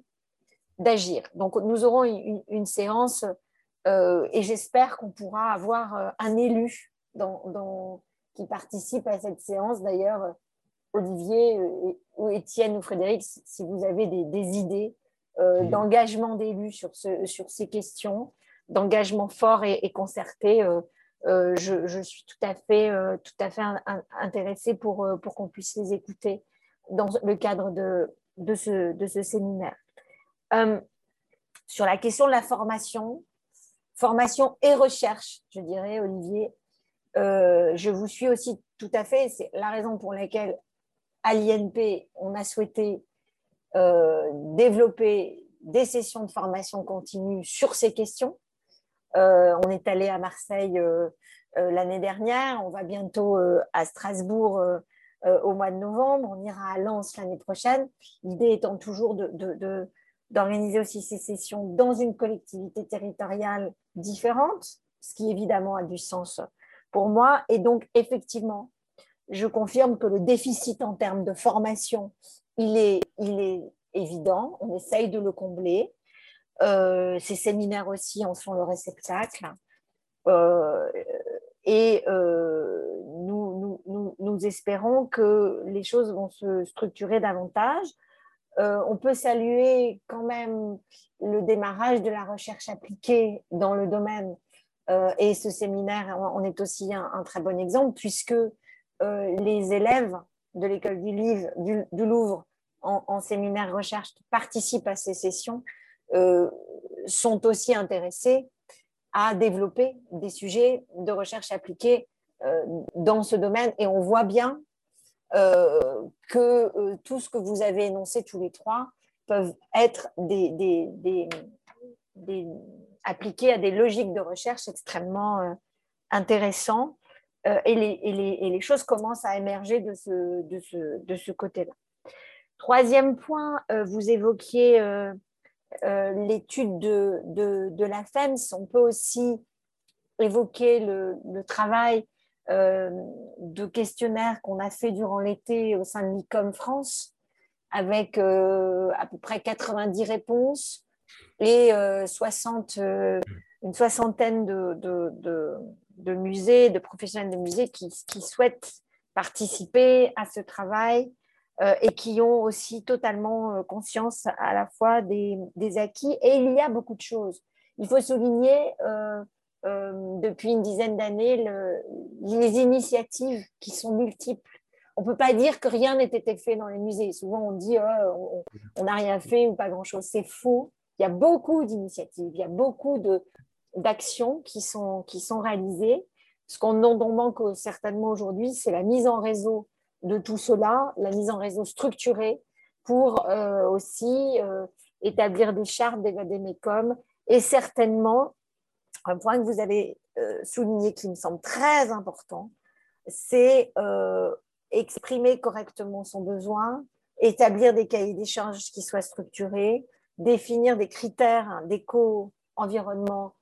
d'agir. Donc nous aurons une, séance et j'espère qu'on pourra avoir un élu qui participe à cette séance. D'ailleurs, Olivier ou Étienne ou Frédéric, si vous avez des, idées euh, d'engagement d'élus sur, sur ces questions, d'engagement fort et, concerté, euh, je, suis tout à fait, tout à fait intéressée pour, pour qu'on puisse les écouter dans le cadre de, de, ce, de ce séminaire. sur la question de la formation, formation et recherche, je dirais, Olivier, je vous suis aussi tout à fait. C'est la raison pour laquelle à l'INP, on a souhaité euh, développer des sessions de formation continue sur ces questions. Euh, on est allé à Marseille euh, l'année dernière, on va bientôt à Strasbourg au mois de novembre, on ira à Lens l'année prochaine. L'idée étant toujours d'organiser aussi ces sessions dans une collectivité territoriale différente, ce qui évidemment a du sens pour moi. Et donc, effectivement, je confirme que le déficit en termes de formation, il est, évident. On essaye de le combler. Euh, ces séminaires aussi en sont le réceptacle. Euh, et euh, nous, espérons que les choses vont se structurer davantage. on peut saluer quand même le démarrage de la recherche appliquée dans le domaine. et ce séminaire en est aussi un, très bon exemple puisque les élèves de l'école du, du, Louvre en, séminaire recherche qui participent à ces sessions euh, sont aussi intéressés à développer des sujets de recherche appliquée euh, dans ce domaine. Et on voit bien que tout ce que vous avez énoncé tous les trois peuvent être appliqués à des logiques de recherche extrêmement intéressants euh, et, les, choses commencent à émerger de ce, côté-là. Troisième point, euh, vous évoquiez euh, l'étude de, de, la FEMS. On peut aussi évoquer le, travail de questionnaire qu'on a fait durant l'été au sein de l'ICOM France, avec à peu près 90 réponses et 60, une soixantaine de, de musées, de professionnels de musées qui, souhaitent participer à ce travail euh, et qui ont aussi totalement euh, conscience à la fois des, acquis. Et il y a beaucoup de choses. Il faut souligner euh, depuis une dizaine d'années les initiatives qui sont multiples. On ne peut pas dire que rien été fait dans les musées. Souvent, on dit oh, on n'a rien fait ou pas grand-chose. C'est faux. Il y a beaucoup d'initiatives, il y a beaucoup de, d'actions qui sont, qui sont réalisées. Ce qu'on manque certainement aujourd'hui, c'est la mise en réseau de tout cela, la mise en réseau structurée pour euh, aussi euh, établir des chartes des VADEMECOM et certainement, un point que vous avez euh, souligné qui me semble très important, c'est exprimer correctement son besoin, établir des cahiers d'échange qui soient structurés, définir des critères d'éco-environnement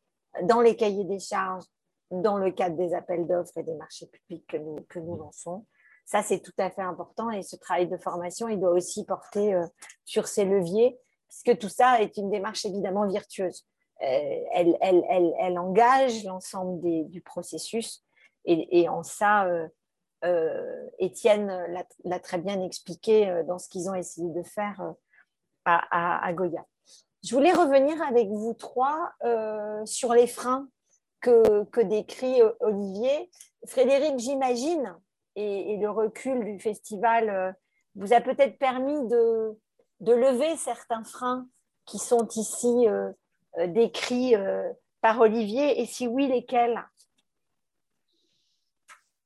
dans les cahiers des charges, dans le cadre des appels d'offres et des marchés publics que nous, lançons. Ça, c'est tout à fait important et ce travail de formation, il doit aussi porter euh, sur ces leviers, puisque tout ça est une démarche évidemment virtueuse. Euh, elle, engage l'ensemble du processus et, en ça, euh, Étienne l'a très bien expliqué dans ce qu'ils ont essayé de faire à, Goya. Je voulais revenir avec vous trois sur les freins que, décrit Olivier. Frédéric, j'imagine, et, le recul du festival vous a peut-être permis de, lever certains freins qui sont ici décrits par Olivier, et si oui, lesquels?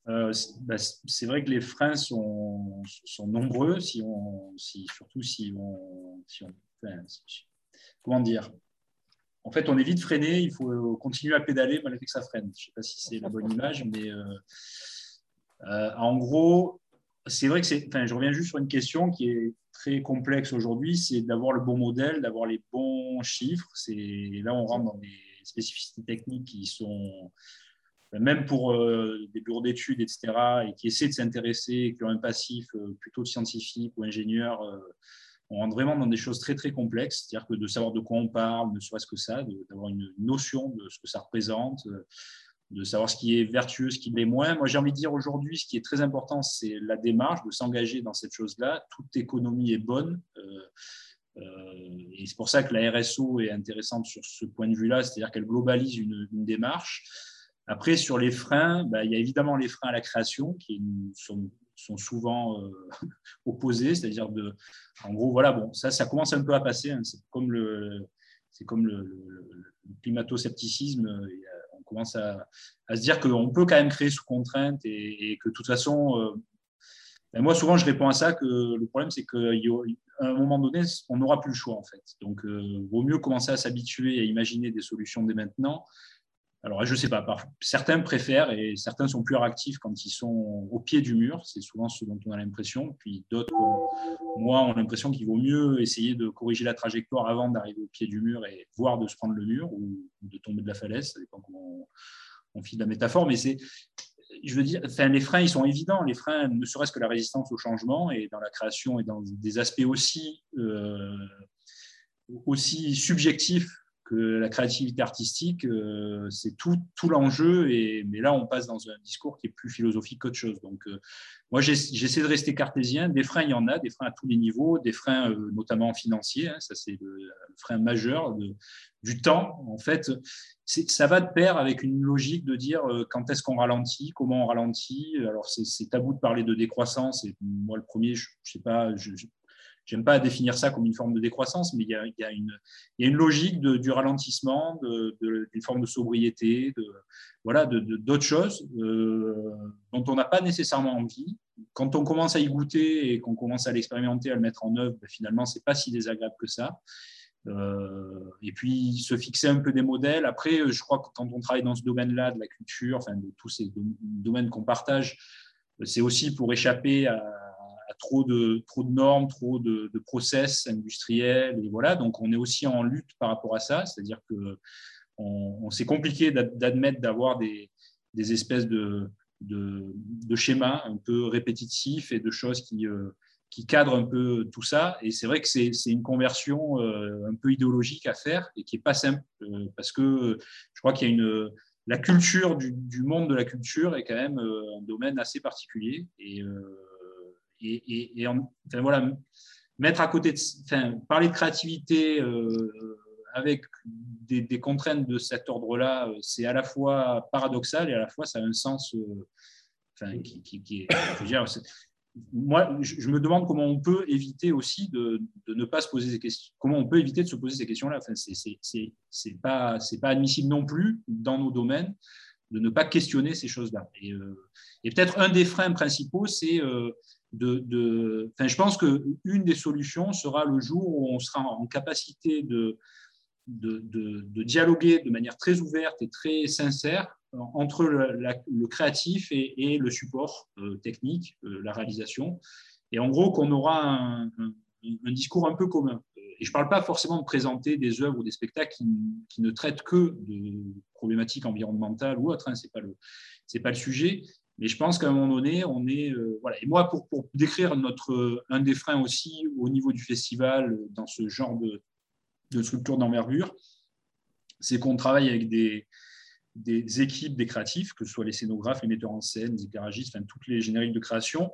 Euh, bah, c'est vrai que les freins sont, nombreux, si on, surtout si on, si on comment dire? En fait, on évite de freiner, il faut continuer à pédaler malgré que ça freine. Je ne sais pas si c'est la bonne image, mais euh, euh, en gros, c'est vrai que c'est. Enfin, je reviens juste sur une question qui est très complexe aujourd'hui, c'est d'avoir le bon modèle, d'avoir les bons chiffres. Là on rentre dans des spécificités techniques qui sont même pour euh, des bureaux d'études, etc., et qui essaient de s'intéresser, qui ont un passif euh, plutôt scientifique ou ingénieur, euh, on rentre vraiment dans des choses très, très complexes. C'est-à-dire que de savoir de quoi on parle, ne serait-ce que ça, d'avoir une notion de ce que ça représente, de savoir ce qui est vertueux, ce qui l'est moins. Moi, j'ai envie de dire aujourd'hui, ce qui est très important, c'est la démarche, de s'engager dans cette chose-là. Toute économie est bonne. et c'est pour ça que la RSO est intéressante sur ce point de vue-là, c'est-à-dire qu'elle globalise une, une démarche. Après, sur les freins, bah, il y a évidemment les freins à la création qui sont, souvent euh, opposés, c'est-à-dire de, en gros, voilà, bon, ça, ça commence un peu à passer. Hein. c'est comme le, c'est comme le, climato-scepticisme. Euh, on commence à, se dire qu'on peut quand même créer sous contrainte et, que de toute façon, euh, ben moi souvent je réponds à ça que le problème c'est qu'à un moment donné, on n'aura plus le choix en fait. Donc, il vaut mieux commencer à s'habituer à imaginer des solutions dès maintenant alors, je ne sais pas, certains préfèrent et certains sont plus réactifs quand ils sont au pied du mur. C'est souvent ce dont on a l'impression. Puis d'autres, moi, ont l'impression qu'il vaut mieux essayer de corriger la trajectoire avant d'arriver au pied du mur et voir de se prendre le mur ou de tomber de la falaise. Ça dépend comment on, on file la métaphore. Mais c'est, je veux dire, enfin, les freins, ils sont évidents. Les freins, ne serait-ce que la résistance au changement et dans la création et dans des aspects aussi, euh, aussi subjectifs que la créativité artistique, euh, c'est tout, l'enjeu. Mais là, on passe dans un discours qui est plus philosophique qu'autre chose. Donc, euh, moi, j'essaie de rester cartésien. Des freins, il y en a, des freins à tous les niveaux, des freins euh, notamment financiers. Hein, ça, c'est le, frein majeur du temps. En fait, ça va de pair avec une logique de dire quand est-ce qu'on ralentit, comment on ralentit. Alors, c'est tabou de parler de décroissance. Et moi, le premier, je ne sais pas, je, j'aime pas définir ça comme une forme de décroissance, mais il y a, une, logique du ralentissement, d'une de, forme de sobriété, voilà, d'autres choses euh, dont on n'a pas nécessairement envie. Quand on commence à y goûter et qu'on commence à l'expérimenter, à le mettre en œuvre, ben, finalement, c'est pas si désagréable que ça. Euh, et puis se fixer un peu des modèles. Après, je crois que quand on travaille dans ce domaine-là de la culture, enfin de tous ces domaines qu'on partage, c'est aussi pour échapper à, trop de, trop de normes, trop de, process industriels. Et voilà, donc on est aussi en lutte par rapport à ça, c'est-à-dire que on, c'est compliqué d'admettre d'avoir des, des, espèces de, de, schémas un peu répétitifs et de choses qui, euh, qui cadrent un peu tout ça. Et c'est vrai que c'est une conversion euh, un peu idéologique à faire et qui n'est pas simple euh, parce que je crois qu'il y a une la culture du, du, monde de la culture est quand même un domaine assez particulier et et, voilà, mettre à côté, parler de créativité euh, avec des, contraintes de cet ordre-là, euh, c'est à la fois paradoxal et à la fois ça a un sens euh, qui, est, moi, je me demande comment on peut éviter aussi de, ne pas se poser ces questions. Comment on peut éviter de se poser ces questions-là C'est pas, pas admissible non plus dans nos domaines de ne pas questionner ces choses-là. Et peut-être un des freins principaux, c'est je pense qu'une des solutions sera le jour où on sera en capacité de, dialoguer de manière très ouverte et très sincère entre le, créatif et, le support euh, technique, euh, la réalisation. Et en gros, qu'on aura un, discours un peu commun. Et je ne parle pas forcément de présenter des œuvres ou des spectacles qui, ne traitent que de problématiques environnementales ou autres, hein, ce n'est pas le sujet, mais je pense qu'à un moment donné, on est. Euh, voilà. Et moi, pour, pour, décrire notre, un des freins aussi au niveau du festival, dans ce genre de, de structure d'envergure, c'est qu'on travaille avec des, des équipes des créatifs, que ce soit les scénographes, les metteurs en scène, les éclairagistes, enfin, toutes les génériques de création,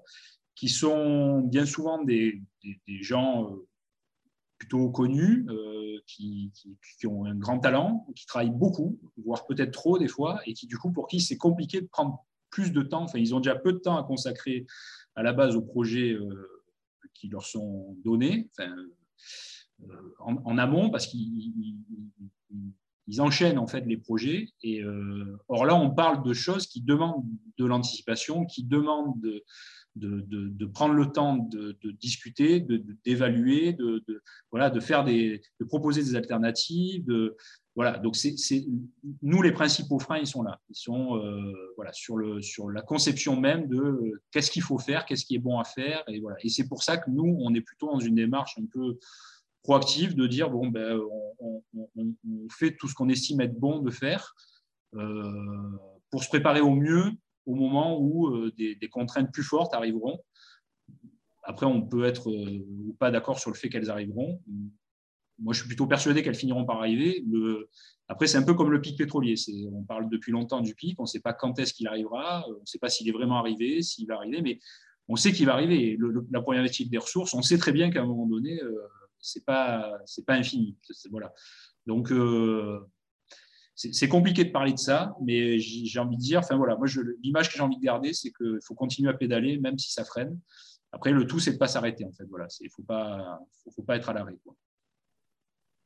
qui sont bien souvent des, gens euh, plutôt connus, euh, qui, ont un grand talent, qui travaillent beaucoup, voire peut-être trop des fois, et qui du coup, pour qui c'est compliqué de prendre plus de temps. Enfin, ils ont déjà peu de temps à consacrer à la base aux projets euh, qui leur sont donnés, en, amont, parce qu'ils ils enchaînent en fait les projets. Et euh, or là, on parle de choses qui demandent de l'anticipation, qui demandent de, prendre le temps de, discuter, d'évaluer, de, de de proposer des alternatives. De, voilà, donc c'est nous les principaux freins, ils sont là. Ils sont euh, voilà sur le sur la conception même de qu'est-ce qu'il faut faire, qu'est-ce qui est bon à faire, et voilà. Et c'est pour ça que nous, on est plutôt dans une démarche un peu proactive de dire bon, ben, on, fait tout ce qu'on estime être bon de faire euh, pour se préparer au mieux au moment où euh, des, contraintes plus fortes arriveront. Après, on peut être euh, ou pas d'accord sur le fait qu'elles arriveront. Moi, je suis plutôt persuadé qu'elles finiront par arriver. Le... Après, c'est un peu comme le pic pétrolier. On parle depuis longtemps du pic. On ne sait pas quand est-ce qu'il arrivera. On ne sait pas s'il est vraiment arrivé, s'il va arriver, mais on sait qu'il va arriver. la problématique des ressources, on sait très bien qu'à un moment donné, pas c'est pas infini. Voilà. Donc euh, c'est compliqué de parler de ça, mais j'ai envie de dire, enfin voilà, moi l'image que j'ai envie de garder, c'est qu'il faut continuer à pédaler, même si ça freine. Après, le tout, c'est de ne pas s'arrêter, en fait. Voilà, il ne faut pas, faut, pas être à l'arrêt.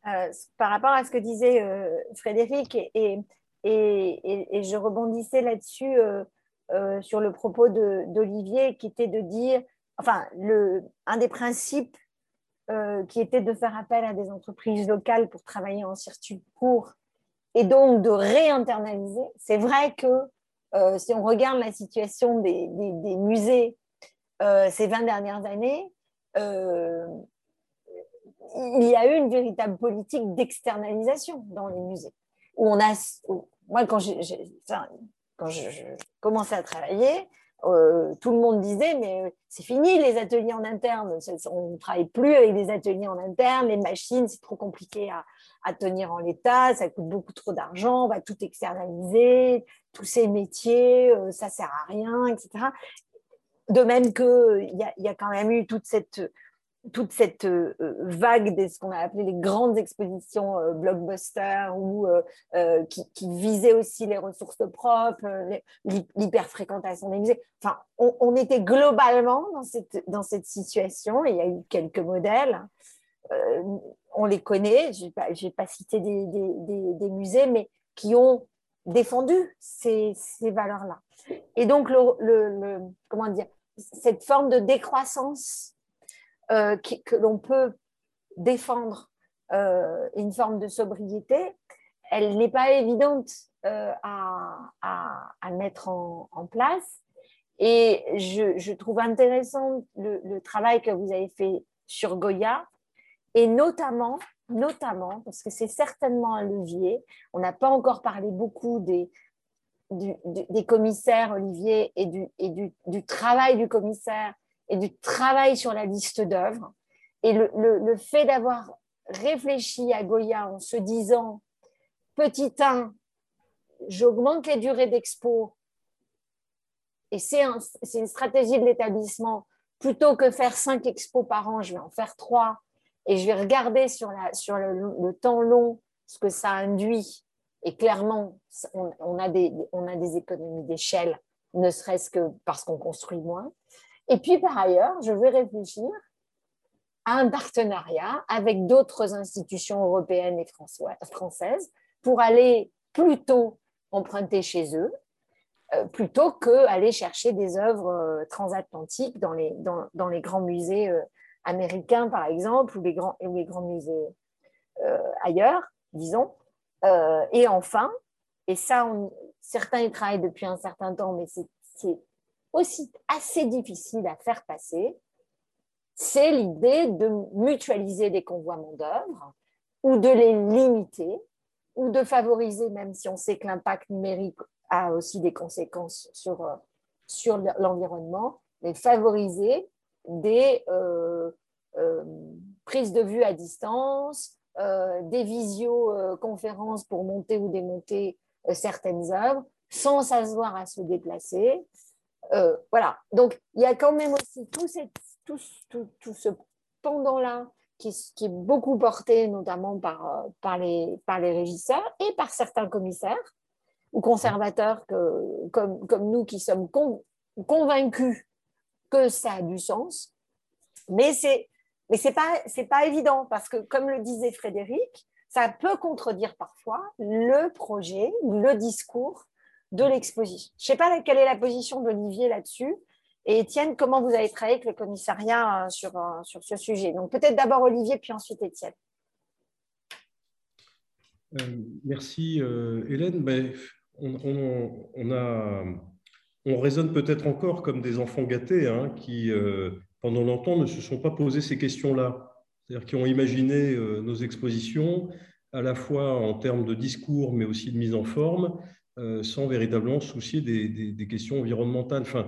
Euh, par rapport à ce que disait euh, Frédéric, et, je rebondissais là-dessus sur le propos d'Olivier, qui était de dire, enfin, un des principes euh, qui était de faire appel à des entreprises locales pour travailler en circuit court et donc de réinternaliser. C'est vrai que euh, si on regarde la situation des, musées euh, ces 20 dernières années, il y a eu une véritable politique d'externalisation dans les musées. Où on a, moi, quand, je, commençais à travailler, euh, tout le monde disait, mais c'est fini les ateliers en interne, on ne travaille plus avec des ateliers en interne, les machines, c'est trop compliqué à, tenir en l'état, ça coûte beaucoup trop d'argent, on va tout externaliser, tous ces métiers, euh, ça sert à rien, etc. De même qu'il y, a quand même eu toute cette toute cette euh, euh, vague de ce qu'on a appelé les grandes expositions euh, blockbuster ou qui, visaient aussi les ressources propres, l'hyperfréquentation des musées. Enfin, on, était globalement dans cette, dans cette situation. il y a eu quelques modèles. on les connaît. Je ne vais, pas citer des, des, des, musées, mais qui ont défendu ces, ces valeurs-là. Et donc, le, le, comment dire, cette forme de décroissance euh, que l'on peut défendre euh, une forme de sobriété, elle n'est pas évidente euh, à, mettre en, place. Et je, trouve intéressant le, travail que vous avez fait sur Goya, et notamment, notamment parce que c'est certainement un levier. On n'a pas encore parlé beaucoup des, des commissaires, Olivier, et, du, et du, travail du commissaire et du travail sur la liste d'œuvres. Et le, le, fait d'avoir réfléchi à Goya en se disant, petit 1, j'augmente les durées d'expo, et c'est un, une stratégie de l'établissement, plutôt que faire 5 expos par an, je vais en faire 3, et je vais regarder sur, la, sur le, temps long ce que ça induit. Et clairement, on, a, des, on a des économies d'échelle, ne serait-ce que parce qu'on construit moins. Et puis, par ailleurs, je vais réfléchir à un partenariat avec d'autres institutions européennes et françaises pour aller plutôt emprunter chez eux, euh, plutôt qu'aller chercher des œuvres euh, transatlantiques dans les, grands musées euh, américains, par exemple, ou les grands musées ailleurs, disons. et enfin, et ça, certains y travaillent depuis un certain temps, mais c'est aussi assez difficile à faire passer, c'est l'idée de mutualiser des convoiements d'œuvres ou de les limiter ou de favoriser, même si on sait que l'impact numérique a aussi des conséquences sur, euh, sur l'environnement, mais favoriser des euh, euh, prises de vue à distance, des visioconférences pour monter ou démonter certaines œuvres sans s'asseoir à se déplacer. Voilà. Donc, il y a quand même aussi tout, tout, ce pendant-là qui, est beaucoup porté notamment par, par, les, par les régisseurs et par certains commissaires ou conservateurs que, comme, comme nous qui sommes convaincus que ça a du sens. Mais c'est mais c'est pas pas évident parce que comme le disait Frédéric, ça peut contredire parfois le projet le discours de l'exposition. Je sais pas quelle est la position d'Olivier là-dessus. Et Étienne, comment vous avez travaillé avec le commissariat euh, sur, euh, sur ce sujet? Donc peut-être d'abord Olivier, puis ensuite Étienne. Euh, merci Hélène. Mais on, a, on raisonne peut-être encore comme des enfants gâtés hein, qui, pendant longtemps, ne se sont pas posé ces questions-là. C'est-à-dire qui ont imaginé nos expositions à la fois en termes de discours, mais aussi de mise en forme, sans véritablement soucier des, questions environnementales. Enfin,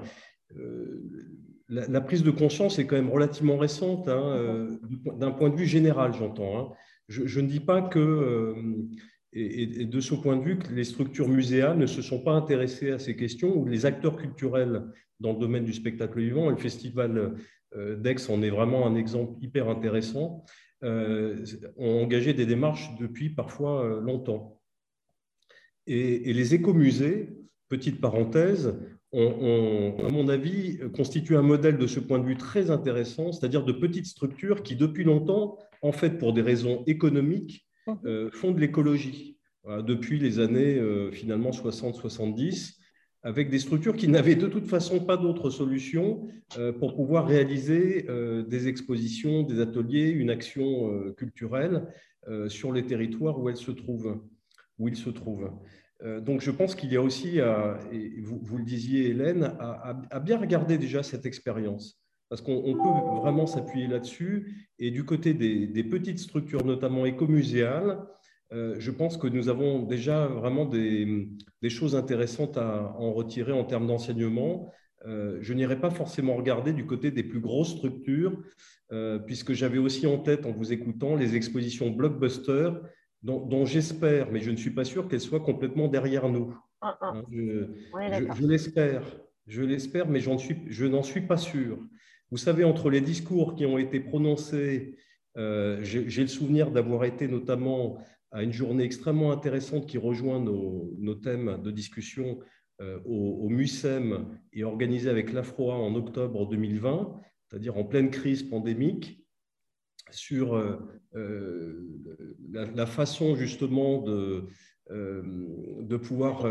la, prise de conscience est quand même relativement récente, hein, d'un point de vue général, j'entends. Hein. Je, je, ne dis pas que et, de ce point de vue, les structures muséales ne se sont pas intéressées à ces questions, ou les acteurs culturels dans le domaine du spectacle vivant, et le festival euh, d'Aix en est vraiment un exemple hyper intéressant, euh, ont engagé des démarches depuis parfois euh, longtemps. Et, les écomusées, petite parenthèse, ont, à mon avis, constitué un modèle de ce point de vue très intéressant, c'est-à-dire de petites structures qui, depuis longtemps, en fait, pour des raisons économiques. Euh, font de l'écologie depuis les années euh, finalement 60-70 avec des structures qui n'avaient de toute façon pas d'autre solution euh, pour pouvoir réaliser des expositions, des ateliers, une action culturelle sur les territoires où elles se trouvent, où ils se trouvent. Donc je pense qu'il y a aussi, et vous, le disiez Hélène, à, bien regarder déjà cette expérience parce qu'on peut vraiment s'appuyer là-dessus. Et du côté des, petites structures, notamment écomuséales, euh, je pense que nous avons déjà vraiment des, choses intéressantes à en retirer en termes d'enseignement. Euh, je n'irai pas forcément regarder du côté des plus grosses structures, euh, puisque j'avais aussi en tête, en vous écoutant, les expositions blockbuster, dont, j'espère, mais je ne suis pas sûr qu'elles soient complètement derrière nous. Ah, ah. Hein, je, l'espère, je l'espère, mais suis, je n'en suis pas sûr. Vous savez, entre les discours qui ont été prononcés, euh, j'ai le souvenir d'avoir été notamment à une journée extrêmement intéressante qui rejoint nos, thèmes de discussion euh, au, MUSEM et organisée avec l'AFROA en octobre 2020, c'est-à-dire en pleine crise pandémique, sur euh, la, façon justement de, de pouvoir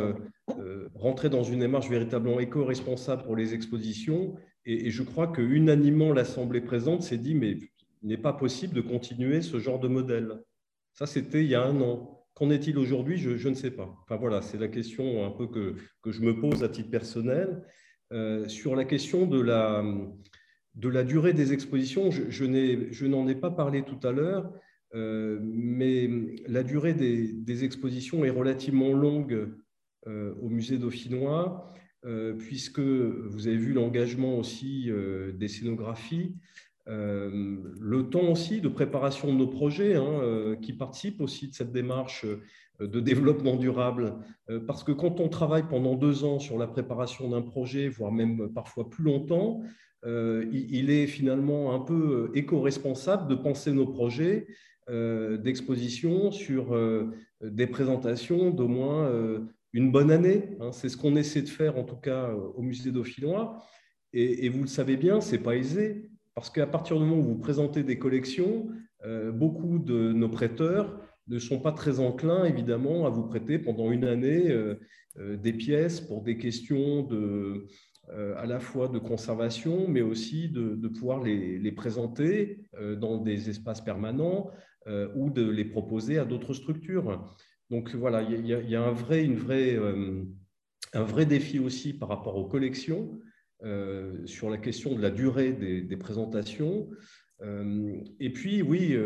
rentrer dans une démarche véritablement éco-responsable pour les expositions et, je crois que unanimement l'Assemblée présente s'est dit, mais il n'est pas possible de continuer ce genre de modèle. Ça, c'était il y a un an. Qu'en est-il aujourd'hui? Je, ne sais pas. Enfin voilà, c'est la question un peu que, que, je me pose à titre personnel. Euh, sur la question de la, de la durée des expositions, je, n'en ai, pas parlé tout à l'heure, euh, mais la durée des, expositions est relativement longue euh, au musée dauphinois. Euh, puisque vous avez vu l'engagement aussi des scénographies, le temps aussi de préparation de nos projets, hein, qui participent aussi de cette démarche de développement durable. parce que quand on travaille pendant deux ans sur la préparation d'un projet, voire même parfois plus longtemps, il est finalement un peu éco-responsable de penser nos projets d'exposition sur des présentations d'au moins une bonne année. Hein. c'est ce qu'on essaie de faire, en tout cas, euh, au musée dauphinois. Et, vous le savez bien, ce n'est pas aisé, parce qu'à partir du moment où vous présentez des collections, euh, beaucoup de nos prêteurs ne sont pas très enclins, évidemment, à vous prêter pendant une année euh, des pièces pour des questions de, à la fois de conservation, mais aussi de, pouvoir les, présenter dans des espaces permanents ou de les proposer à d'autres structures. Donc voilà, il y, a, un, vrai, une vraie, euh, un vrai défi aussi par rapport aux collections euh, sur la question de la durée des, présentations. Euh, et puis, oui,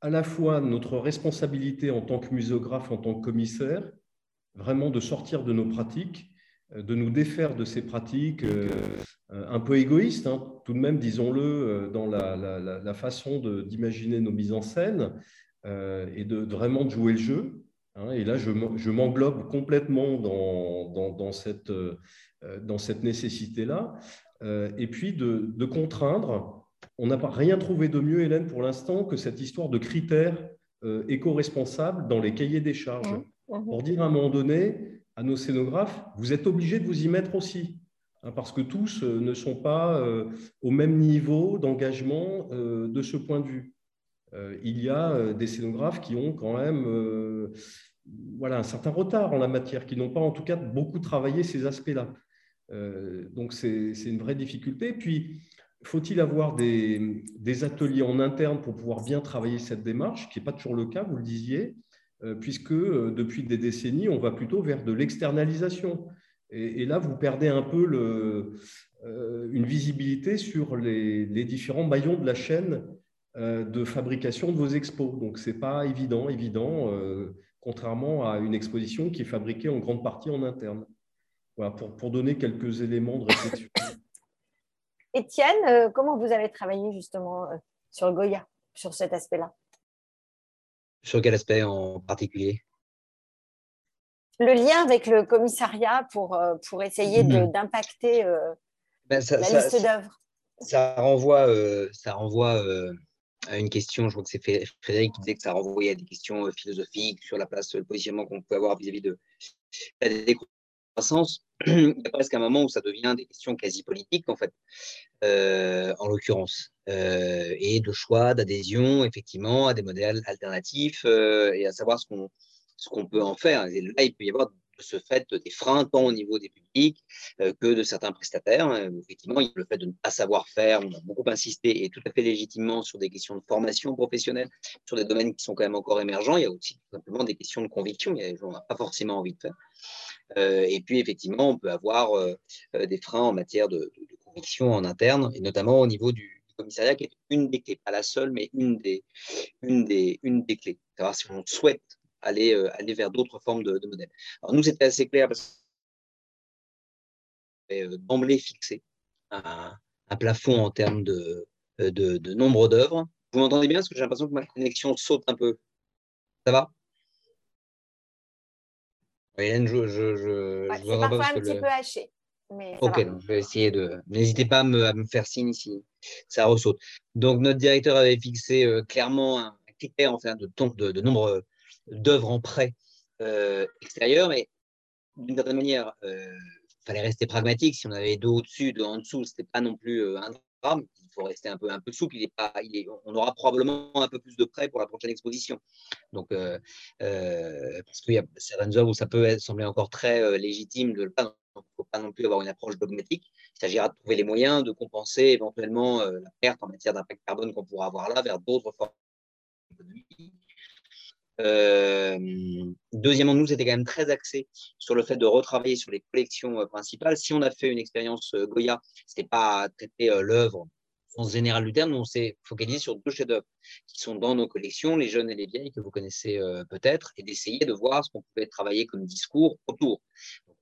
à la fois notre responsabilité en tant que muséographe, en tant que commissaire, vraiment de sortir de nos pratiques, de nous défaire de ces pratiques un peu égoïstes, hein, tout de même, disons-le, dans la, la façon d'imaginer nos mises en scène, euh, et de, vraiment de jouer le jeu. Hein, et là, je, m'englobe complètement dans, dans, cette, dans cette nécessité-là. et puis de, contraindre. On n'a pas rien trouvé de mieux, Hélène, pour l'instant, que cette histoire de critères éco-responsables dans les cahiers des charges. Mmh, mmh. Pour dire à un moment donné à nos scénographes, vous êtes obligés de vous y mettre aussi. Hein, parce que tous euh, ne sont pas euh, au même niveau d'engagement euh, de ce point de vue. Il y a des scénographes qui ont quand même voilà, un certain retard en la matière, qui n'ont pas en tout cas beaucoup travaillé ces aspects-là. donc c'est une vraie difficulté. Puis, faut-il avoir des, des, ateliers en interne pour pouvoir bien travailler cette démarche, qui n'est pas toujours le cas, vous le disiez, puisque depuis des décennies, on va plutôt vers de l'externalisation. Et, là, vous perdez un peu euh, une visibilité sur les, différents maillons de la chaîne euh, de fabrication de vos expos. Donc, ce n'est pas évident, évident, euh, contrairement à une exposition qui est fabriquée en grande partie en interne. Voilà, pour, pour donner quelques éléments de réflexion. Étienne, comment vous avez travaillé justement sur Goya, sur cet aspect-là? Sur quel aspect en particulier? Le lien avec le commissariat pour, euh, pour essayer mhm. d'impacter euh, ben, la liste d'œuvres Ça renvoie, euh, ça renvoie à une question, je crois que c'est Frédéric qui disait que ça renvoyait à des questions philosophiques sur la place, le positionnement qu'on peut avoir vis-à-vis de la décroissance. Il y a presque un moment où ça devient des questions quasi politiques, en fait, en l'occurrence, et de choix, d'adhésion, effectivement, à des modèles alternatifs, et à savoir ce qu'on ce qu'on peut en faire. Et là, il peut y avoir de ce fait des freins tant au niveau des publics euh, que de certains prestataires. Effectivement, le fait de ne pas savoir faire, on a beaucoup insisté et tout à fait légitimement sur des questions de formation professionnelle, sur des domaines qui sont quand même encore émergents. Il y a aussi tout simplement des questions de conviction. Il y a des gens qui n'ont pas forcément envie de faire. Euh, et puis, effectivement, on peut avoir euh, des freins en matière de, conviction en interne, et notamment au niveau du, commissariat, qui est une des clés, pas la seule, mais une des, une des, une des clés. Savoir si on souhaite aller, euh, aller vers d'autres formes de, modèles. Alors nous, c'était assez clair parce que d'emblée fixé un, un, plafond en termes de, de, de nombre d'œuvres. Vous m'entendez bien? Parce que j'ai l'impression que ma connexion saute un peu. Ça va? Hélène, je, je, je, ouais, C'est parfois un petit peu haché. Mais ok, donc je vais essayer de. N'hésitez pas à me, à me, faire signe si ça ressaute. Donc, notre directeur avait fixé euh, clairement un critère en fait, de, de, nombre d'œuvres en prêt euh, extérieur, mais d'une certaine manière, il euh, fallait rester pragmatique. Si on avait deux au-dessus, deux en dessous, ce n'était pas non plus euh, un drame. Il faut rester un peu, un peu souple. On aura probablement un peu plus de prêts pour la prochaine exposition. Donc, parce qu'il y a certaines œuvres où ça peut sembler encore très légitime de le pas. Il ne faut pas non plus avoir une approche dogmatique. Il s'agira de trouver les moyens de compenser éventuellement la perte en matière d'impact carbone qu'on pourra avoir là vers d'autres formes d'économie euh, deuxièmement, nous, c'était quand même très axé sur le fait de retravailler sur les collections euh, principales. Si on a fait une expérience euh, Goya, ce n'était pas traiter l'œuvre en général du terme, on s'est focalisé sur deux chefs-d'œuvre qui sont dans nos collections, les jeunes et les vieilles, que vous connaissez peut-être, et d'essayer de voir ce qu'on pouvait travailler comme discours autour.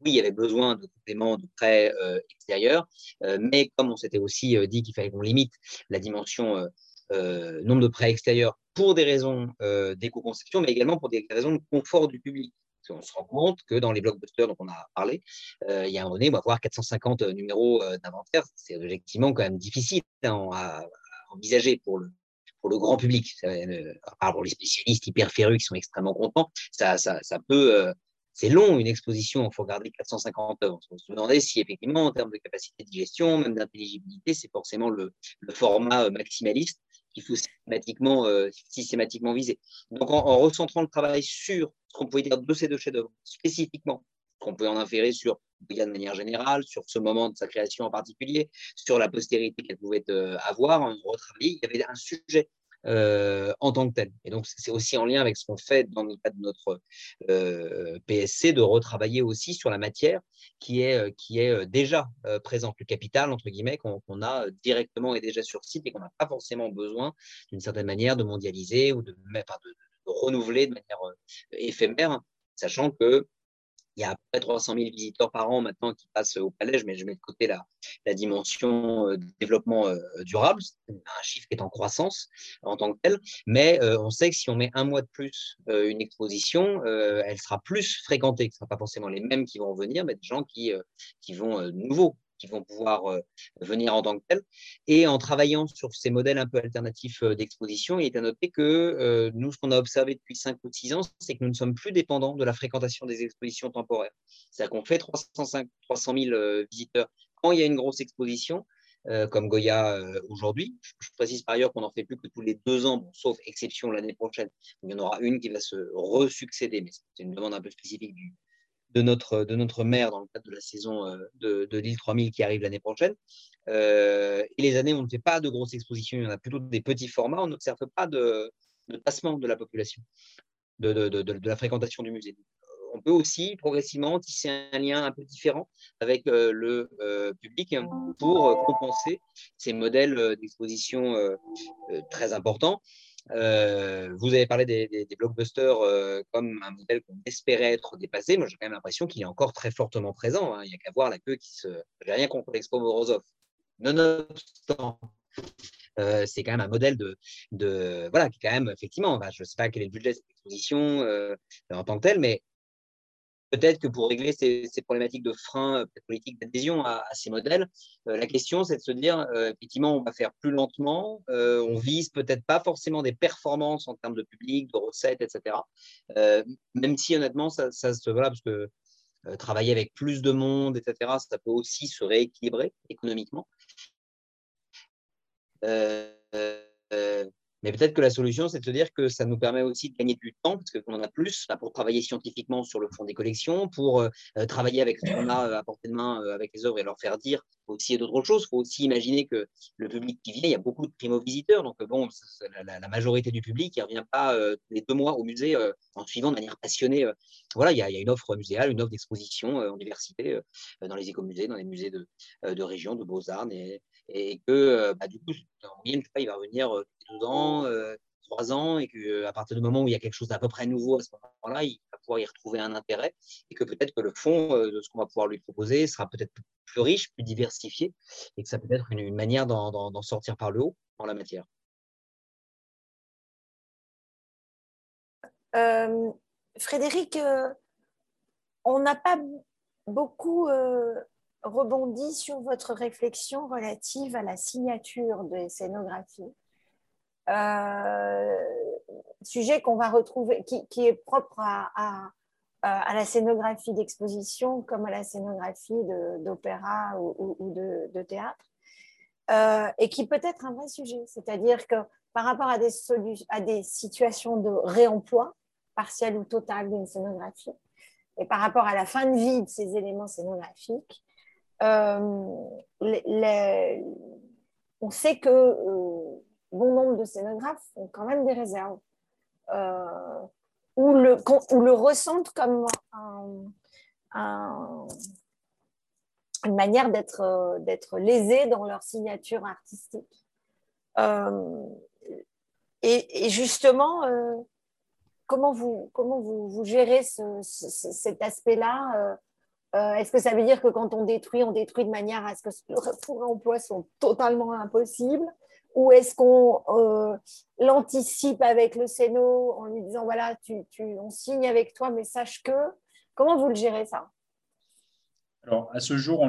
Oui, il y avait besoin de compléments de prêts extérieurs, mais comme on s'était aussi dit qu'il fallait qu'on limite la dimension nombre de prêts extérieurs pour des raisons euh, d'éco-conception, mais également pour des raisons de confort du public. on se rend compte que dans les blockbusters dont on a parlé, euh, il y a un moment donné, on va avoir 450 euh, numéros d'inventaire. C'est objectivement quand même difficile hein, à, envisager pour le, grand public. pour les spécialistes hyper férus qui sont extrêmement contents, ça, ça, ça peut. C'est long une exposition, il faut regarder 450 œuvres. On se demandait si effectivement, en termes de capacité de gestion, même d'intelligibilité, c'est forcément le, format maximaliste qu'il faut systématiquement, euh, viser. Donc, en, recentrant le travail sur ce qu'on pouvait dire de ces deux chefs-d'œuvre, spécifiquement, qu'on peut en inférer sur de manière générale, sur ce moment de sa création en particulier, sur la postérité qu'elle pouvait euh, avoir, en retravailler, il y avait un sujet euh, en tant que tel. Et donc, c'est aussi en lien avec ce qu'on fait dans le cadre de notre euh, PSC, de retravailler aussi sur la matière qui est, euh, qui est déjà présente, le capital, entre guillemets, qu'on a directement et déjà sur site et qu'on n'a pas forcément besoin, d'une certaine manière, de mondialiser ou de, de renouveler de manière éphémère, sachant que il y a à peu près 300 000 visiteurs par an maintenant qui passent au palais, mais je mets de côté la, dimension de développement durable, c'est un chiffre qui est en croissance en tant que tel, mais on sait que si on met un mois de plus une exposition, elle sera plus fréquentée, ce ne sera pas forcément les mêmes qui vont venir, mais des gens qui, qui vont nouveaux qui vont pouvoir euh, venir en tant que tel. Et en travaillant sur ces modèles un peu alternatifs euh, d'exposition, il est à noter que euh, nous, ce qu'on a observé depuis 5 ou 6 ans, c'est que nous ne sommes plus dépendants de la fréquentation des expositions temporaires. C'est-à-dire qu'on fait 305, 300 000 visiteurs quand il y a une grosse exposition, comme Goya aujourd'hui. Je, précise par ailleurs qu'on n'en fait plus que tous les deux ans, sauf exception l'année prochaine. Il y en aura une qui va se resuccéder, mais c'est une demande un peu spécifique du, de notre, de notre maire dans le cadre de la saison euh, de, de l'île 3000 qui arrive l'année prochaine. Euh, et les années où on ne fait pas de grosses expositions, il y en a plutôt des petits formats, on n'observe pas de, de tassement de la population, de, de, de, la fréquentation du musée. On peut aussi progressivement tisser un lien un peu différent avec euh, le public pour compenser ces modèles d'exposition très importants. Euh, vous avez parlé des, blockbusters euh, comme un modèle qu'on espérait être dépassé. Moi, j'ai quand même l'impression qu'il est encore très fortement présent. Hein. Il n'y a qu'à voir la queue qui se. J'ai rien contre l'Expo Morozov. Nonobstant, euh, c'est quand même un modèle de, voilà qui est quand même effectivement. je ne sais pas quel est le budget de cette exposition en tant que tel, mais peut-être que pour régler ces, problématiques de frein euh, politique d'adhésion à, ces modèles, euh, la question c'est de se dire euh, effectivement on va faire plus lentement, on vise peut-être pas forcément des performances en termes de public, de recettes, etc. même si honnêtement ça, se voilà parce que travailler avec plus de monde, etc. Ça peut aussi se rééquilibrer économiquement. Mais peut-être que la solution, c'est de se dire que ça nous permet aussi de gagner du temps, parce qu'on en a plus pour travailler scientifiquement sur le fond des collections, pour euh, euh, travailler avec ce qu'on a euh, à portée de main avec les œuvres et leur faire dire aussi d'autres choses. Il faut aussi imaginer que le public qui vient, il y a beaucoup de primo-visiteurs. Donc, bon, la, majorité du public, ne revient pas les deux mois au musée en suivant de manière passionnée. Voilà, il y, a, une offre muséale, une offre d'exposition en diversité dans les écomusées, dans les musées de, région, de beaux-arts, et que bah, du coup, en moyenne, je sais pas, il va revenir deux ans, euh, trois ans, et qu'à partir du moment où il y a quelque chose d'à peu près nouveau à ce moment-là, il va pouvoir y retrouver un intérêt, et que peut-être que le fond euh, de ce qu'on va pouvoir lui proposer sera peut-être plus riche, plus diversifié, et que ça peut être une, manière d'en sortir par le haut en la matière. Euh, Frédéric, on n'a pas beaucoup rebondit sur votre réflexion relative à la signature des scénographies. Euh, sujet qu'on va retrouver, qui, est propre à, à, la scénographie d'exposition comme à la scénographie d'opéra ou, de, théâtre, euh, et qui peut être un vrai sujet. C'est-à-dire que par rapport à des, à des situations de réemploi, partiel ou total d'une scénographie, et par rapport à la fin de vie de ces éléments scénographiques, euh, on sait que euh, bon nombre de scénographes ont quand même des réserves euh, ou, le, ressentent comme une manière d'être, d'être lésés dans leur signature artistique. et, justement, comment, vous gérez cet aspect-là euh, est-ce que ça veut dire que quand on détruit, on détruit de manière à ce que le emploi soit totalement impossible? Ou est-ce qu'on euh, l'anticipe avec le Céno en lui disant voilà, on signe avec toi, mais sache que. Comment vous le gérez ça? Alors, à ce jour,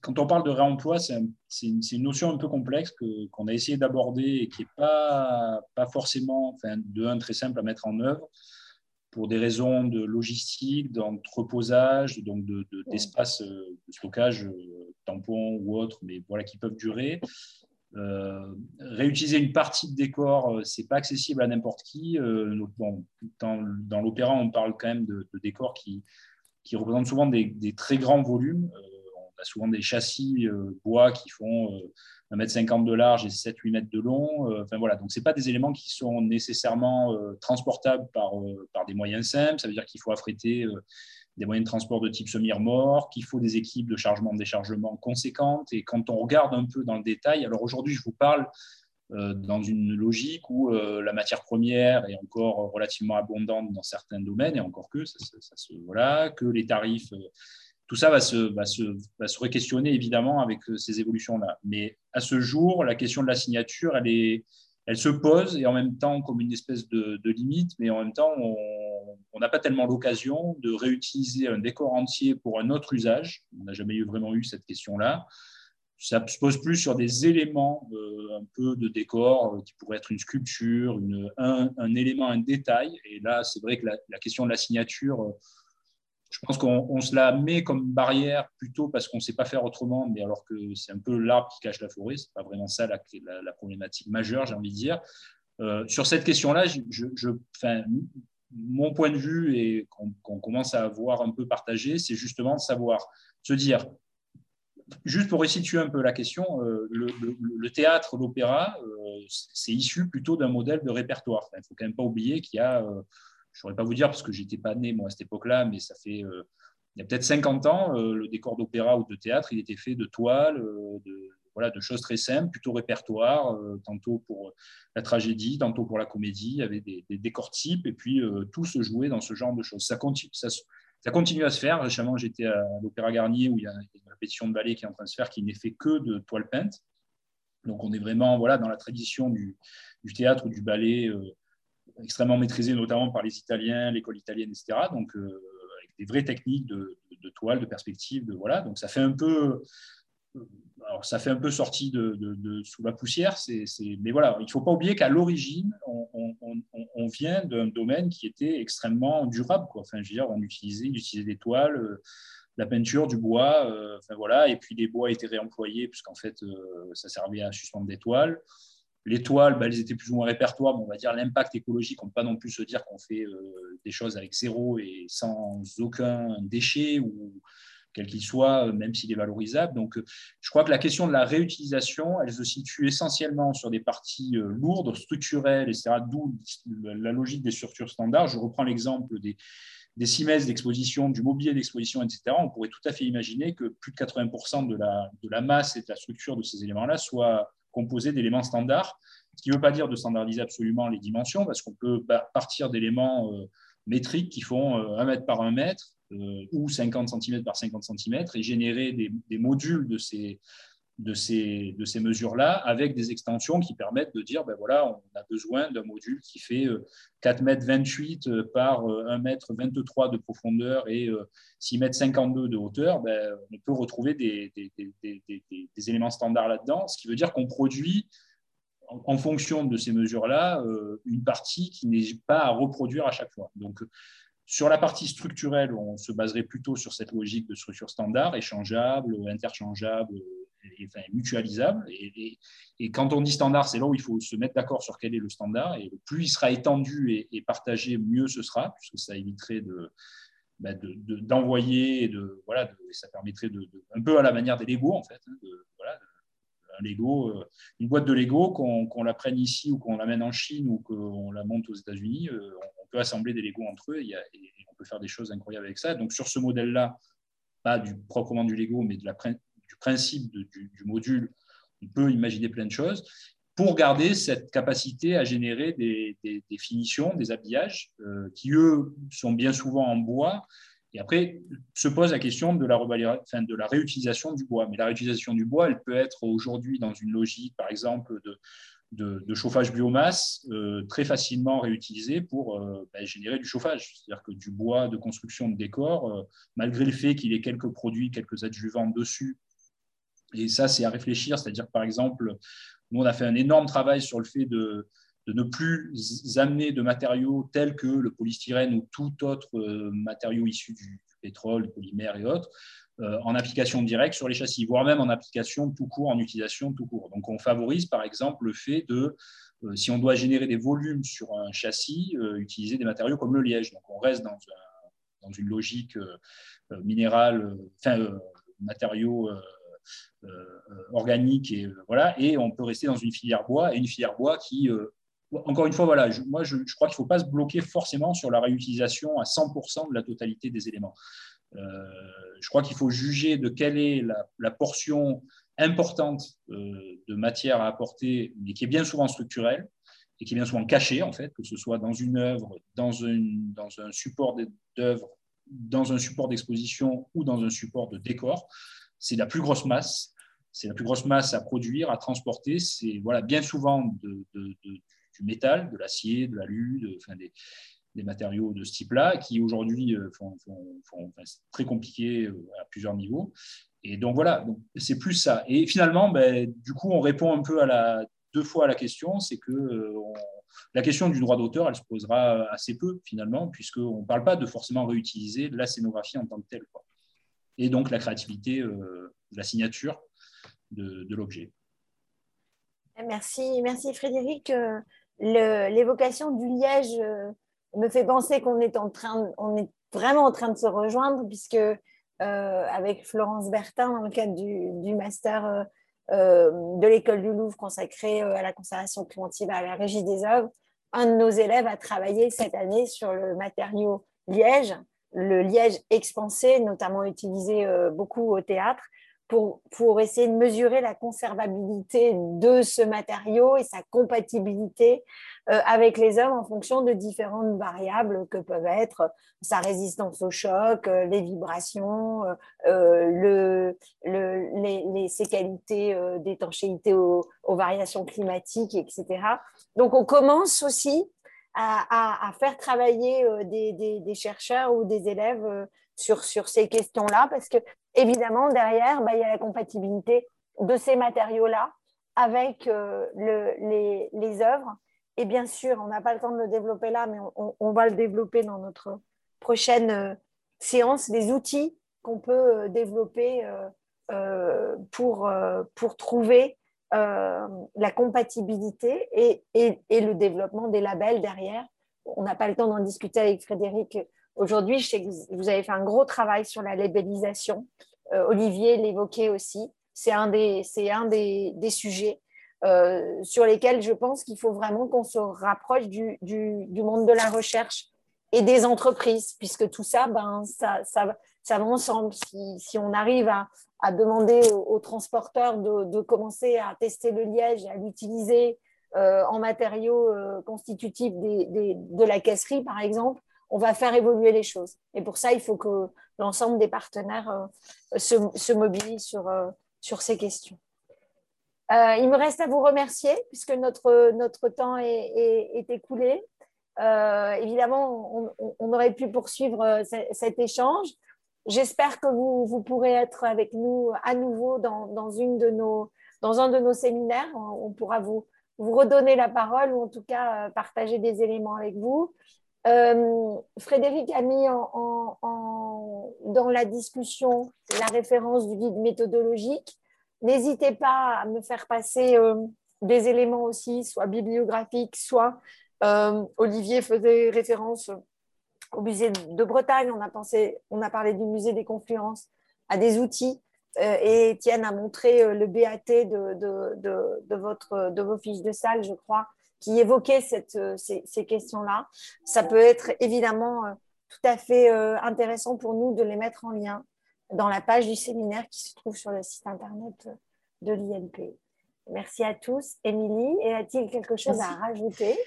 quand on parle de réemploi, c'est une, notion un peu complexe qu'on a essayé d'aborder et qui n'est pas, pas forcément, de un, très simple à mettre en œuvre pour des raisons de logistique, d'entreposage, donc d'espace de, de, stockage, euh, tampons ou autres, mais voilà, qui peuvent durer. Euh, réutiliser une partie de décor, euh, c'est pas accessible à n'importe qui. bon, dans, dans l'opéra, on parle quand même de, décors qui, qui représentent souvent des, des très grands volumes. on a souvent des châssis bois qui font 1m50 de large et 7-8 mètres de long. Euh, enfin, voilà. Donc, ce pas des éléments qui sont nécessairement euh, transportables par, euh, par des moyens simples. Ça veut dire qu'il faut affréter des moyens de transport de type semi-remorque, qu'il faut des équipes de chargement-déchargement conséquentes. Et quand on regarde un peu dans le détail, alors aujourd'hui, je vous parle dans une logique où la matière première est encore relativement abondante dans certains domaines, et encore que, ça, se, voilà, que les tarifs, tout ça va se, va se, va se questionner évidemment avec ces évolutions-là. Mais à ce jour, la question de la signature, elle, se pose et en même temps comme une espèce de, limite, mais en même temps, on n'a pas tellement l'occasion de réutiliser un décor entier pour un autre usage. On n'a jamais vraiment eu cette question-là ça se pose plus sur des éléments euh, un peu de décor euh, qui pourraient être une sculpture, un, élément, un détail. Et là, c'est vrai que la, question de la signature, euh, je pense qu'on se la met comme barrière plutôt parce qu'on ne sait pas faire autrement, mais alors que c'est un peu l'arbre qui cache la forêt. Ce n'est pas vraiment ça la, problématique majeure, j'ai envie de dire. sur cette question-là, mon point de vue et qu'on commence à avoir un peu partagé, c'est justement de savoir se dire juste pour resituer un peu la question, euh, le, théâtre, l'opéra, euh, c'est issu plutôt d'un modèle de répertoire. Il ne faut quand même pas oublier qu'il y a, euh, je ne saurais pas vous dire parce que j'étais pas né à cette époque-là, mais ça fait il y a peut-être 50 ans, le décor d'opéra ou de théâtre, il était fait de toiles, de, voilà, de choses très simples, plutôt répertoire, tantôt pour la tragédie, tantôt pour la comédie. Il y avait des, décors types et puis tout se jouait dans ce genre de choses. Ça, continue, à se faire. Récemment, j'étais à l'Opéra Garnier où il y a une répétition de ballet qui est en train de se faire qui n'est fait que de toile peinte. Donc, on est vraiment voilà, dans la tradition du, théâtre ou du ballet euh, extrêmement maîtrisé, notamment par les Italiens, l'école italienne, etc. Donc, euh, avec des vraies techniques de, toile, de perspective. De, voilà. Donc, ça fait un peu alors ça fait un peu sorti de, sous la poussière, mais voilà, il ne faut pas oublier qu'à l'origine, on, vient d'un domaine qui était extrêmement durable. Enfin, je veux dire, on utilisait, utilisait des toiles, euh, la peinture, du bois, euh, enfin, voilà, et puis les bois étaient réemployés puisqu'en fait, euh, ça servait à suspendre des toiles. Les toiles, bah, elles étaient plus ou moins répertoires, mais on va dire l'impact écologique, on ne peut pas non plus se dire qu'on fait des choses avec zéro et sans aucun déchet ou quel qu'il soit, euh, même s'il est valorisable. Donc, euh, je crois que la question de la réutilisation, elle se situe essentiellement sur des parties euh, lourdes, structurelles, etc., d'où la logique des structures standards. Je reprends l'exemple des, des d'exposition, du mobilier d'exposition, etc., on pourrait tout à fait imaginer que plus de 80% de la, de la masse et de la structure de ces éléments-là soit composée d'éléments standards, ce qui ne veut pas dire de standardiser absolument les dimensions, parce qu'on peut partir d'éléments métriques qui font 1 mètre par 1 mètre, euh, ou 50 cm par 50 cm et générer des, modules de ces, de ces, de ces mesures-là avec des extensions qui permettent de dire, ben voilà, on a besoin d'un module qui fait 4 m 28 par 1 m 23 de profondeur et 6 m 52 de hauteur, ben, on peut retrouver des, des, des, des éléments standards là-dedans, ce qui veut dire qu'on produit en fonction de ces mesures-là, euh, une partie qui n'est pas à reproduire à chaque fois. Donc, sur la partie structurelle, on se baserait plutôt sur cette logique de structure standard, échangeable, interchangeable et, mutualisable. Et, quand on dit standard, c'est là où il faut se mettre d'accord sur quel est le standard. Et plus il sera étendu et, partagé, mieux ce sera, puisque ça éviterait bah, d'envoyer, de, voilà, ça permettrait de, un peu à la manière des Lego en fait, hein, un Lego, euh, une boîte de Lego, qu'on la prenne ici ou qu'on l'amène en Chine ou qu'on la monte aux États-Unis, euh, on, peut assembler des Lego entre eux et, on peut faire des choses incroyables avec ça. Donc sur ce modèle-là, pas du, proprement du Lego, mais de la, du principe du, module, on peut imaginer plein de choses pour garder cette capacité à générer des, finitions, des habillages, euh, qui eux sont bien souvent en bois et après, se pose la question de la, de la réutilisation du bois. Mais la réutilisation du bois, elle peut être aujourd'hui dans une logique, par exemple, de, chauffage biomasse, euh, très facilement réutilisée pour euh, ben, générer du chauffage. C'est-à-dire que du bois de construction de décor, malgré le fait qu'il ait quelques produits, quelques adjuvants dessus, et ça, c'est à réfléchir. C'est-à-dire, par exemple, nous, on a fait un énorme travail sur le fait de, de ne plus amener de matériaux tels que le polystyrène ou tout autre euh, matériau issu du, pétrole, du polymère et autres, euh, en application directe sur les châssis, voire même en application tout court, en utilisation tout court. Donc on favorise par exemple le fait de, euh, si on doit générer des volumes sur un châssis, utiliser des matériaux comme le liège. Donc on reste dans, dans une logique minérale, enfin matériaux organiques et voilà, et on peut rester dans une filière bois et une filière bois qui encore une fois, voilà, je, moi, je, crois qu'il faut pas se bloquer forcément sur la réutilisation à 100% de la totalité des éléments. Euh, je crois qu'il faut juger de quelle est la, portion importante euh, de matière à apporter, mais qui est bien souvent structurelle et qui est bien souvent cachée, en fait, que ce soit dans une œuvre, dans, une, dans un support d'œuvre, dans un support d'exposition ou dans un support de décor. C'est la plus grosse masse. C'est la plus grosse masse à produire, à transporter. C'est voilà, bien souvent du métal, de l'acier, de l'alu, de, des, matériaux de ce type-là, qui aujourd'hui euh, font, très compliqué euh, à plusieurs niveaux. Et donc voilà, c'est plus ça. Et finalement, ben, du coup, on répond un peu à la, deux fois à la question, c'est que euh, la question du droit d'auteur, elle se posera assez peu finalement, puisqu'on ne parle pas de forcément réutiliser la scénographie en tant que telle. Et donc la créativité de la signature de, l'objet. Merci, merci Frédéric. L'évocation du liège me fait penser qu'on est en train, on est vraiment en train de se rejoindre puisque euh, avec Florence Bertin dans le cadre du, master euh, euh, de l'école du Louvre consacré à la conservation préventive à la régie des œuvres, un de nos élèves a travaillé cette année sur le matériau liège, le liège expansé, notamment utilisé beaucoup au théâtre, pour, pour, essayer de mesurer la conservabilité de ce matériau et sa compatibilité euh, avec les hommes en fonction de différentes variables que peuvent être sa résistance au choc, euh, les vibrations, euh, le, les, ses qualités d'étanchéité aux, variations climatiques, etc. Donc on commence aussi à, faire travailler des, chercheurs ou des élèves sur, sur ces questions-là, parce que évidemment, derrière, bah, il y a la compatibilité de ces matériaux-là avec les, les œuvres. Et bien sûr, on n'a pas le temps de le développer là, mais on, va le développer dans notre prochaine euh, séance, les outils qu'on peut euh, développer euh, pour trouver la compatibilité et, le développement des labels derrière. On n'a pas le temps d'en discuter avec Frédéric aujourd'hui. Je sais que vous avez fait un gros travail sur la labellisation. Olivier l'évoquait aussi. C'est un, des, un des, sujets. Euh, sur lesquels je pense qu'il faut vraiment qu'on se rapproche du, monde de la recherche et des entreprises, puisque tout ça, ben, ça va ensemble. Si, on arrive à, demander aux, transporteurs de, commencer à tester le liège à l'utiliser euh, en matériaux euh, constitutifs de la caisserie, par exemple, on va faire évoluer les choses. Et pour ça, il faut que l'ensemble des partenaires se, se, mobilisent sur, sur ces questions. Euh, il me reste à vous remercier puisque notre, notre temps est, écoulé. Euh, évidemment, on, aurait pu poursuivre euh, cet échange. J'espère que vous, vous, pourrez être avec nous à nouveau dans, dans, une de nos, dans un de nos séminaires. On, pourra vous, redonner la parole ou en tout cas partager des éléments avec vous. Frédéric a mis en, dans la discussion la référence du guide méthodologique. N'hésitez pas à me faire passer euh, des éléments aussi, soit bibliographiques, soit euh, Olivier faisait référence au musée de Bretagne. On a, pensé, on a parlé du musée des confluences, à des outils. Euh, et Étienne a montré le BAT de, de, votre, de vos fiches de salle, je crois, qui évoquait cette, ces, ces questions-là. Ça peut être évidemment tout à fait intéressant pour nous de les mettre en lien dans la page du séminaire qui se trouve sur le site internet de l'INP. Merci à tous. Émilie, a-t-il quelque chose à rajouter?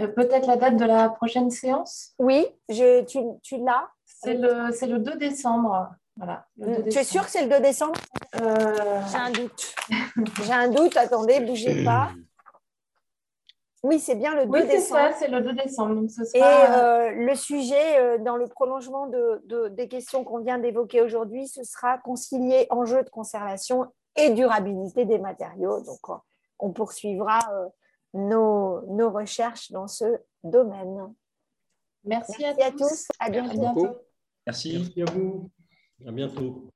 Euh, Peut-être la date de la prochaine séance? Oui, je, tu, tu l'as C'est le, le 2 décembre. Voilà, Tu es sûr que c'est le 2 décembre? Euh... J'ai un doute. J'ai un doute. Attendez, bougez pas. Oui, c'est bien le 2 oui, décembre. Oui, c'est le 2 décembre. Donc ce sera... Et euh, le sujet, euh, dans le prolongement de, des questions qu'on vient d'évoquer aujourd'hui, ce sera concilier enjeux de conservation et durabilité des matériaux. Donc, on poursuivra euh, nos, nos, recherches dans ce domaine. Merci, à, tous. À bientôt. Merci. Merci à vous. À bientôt.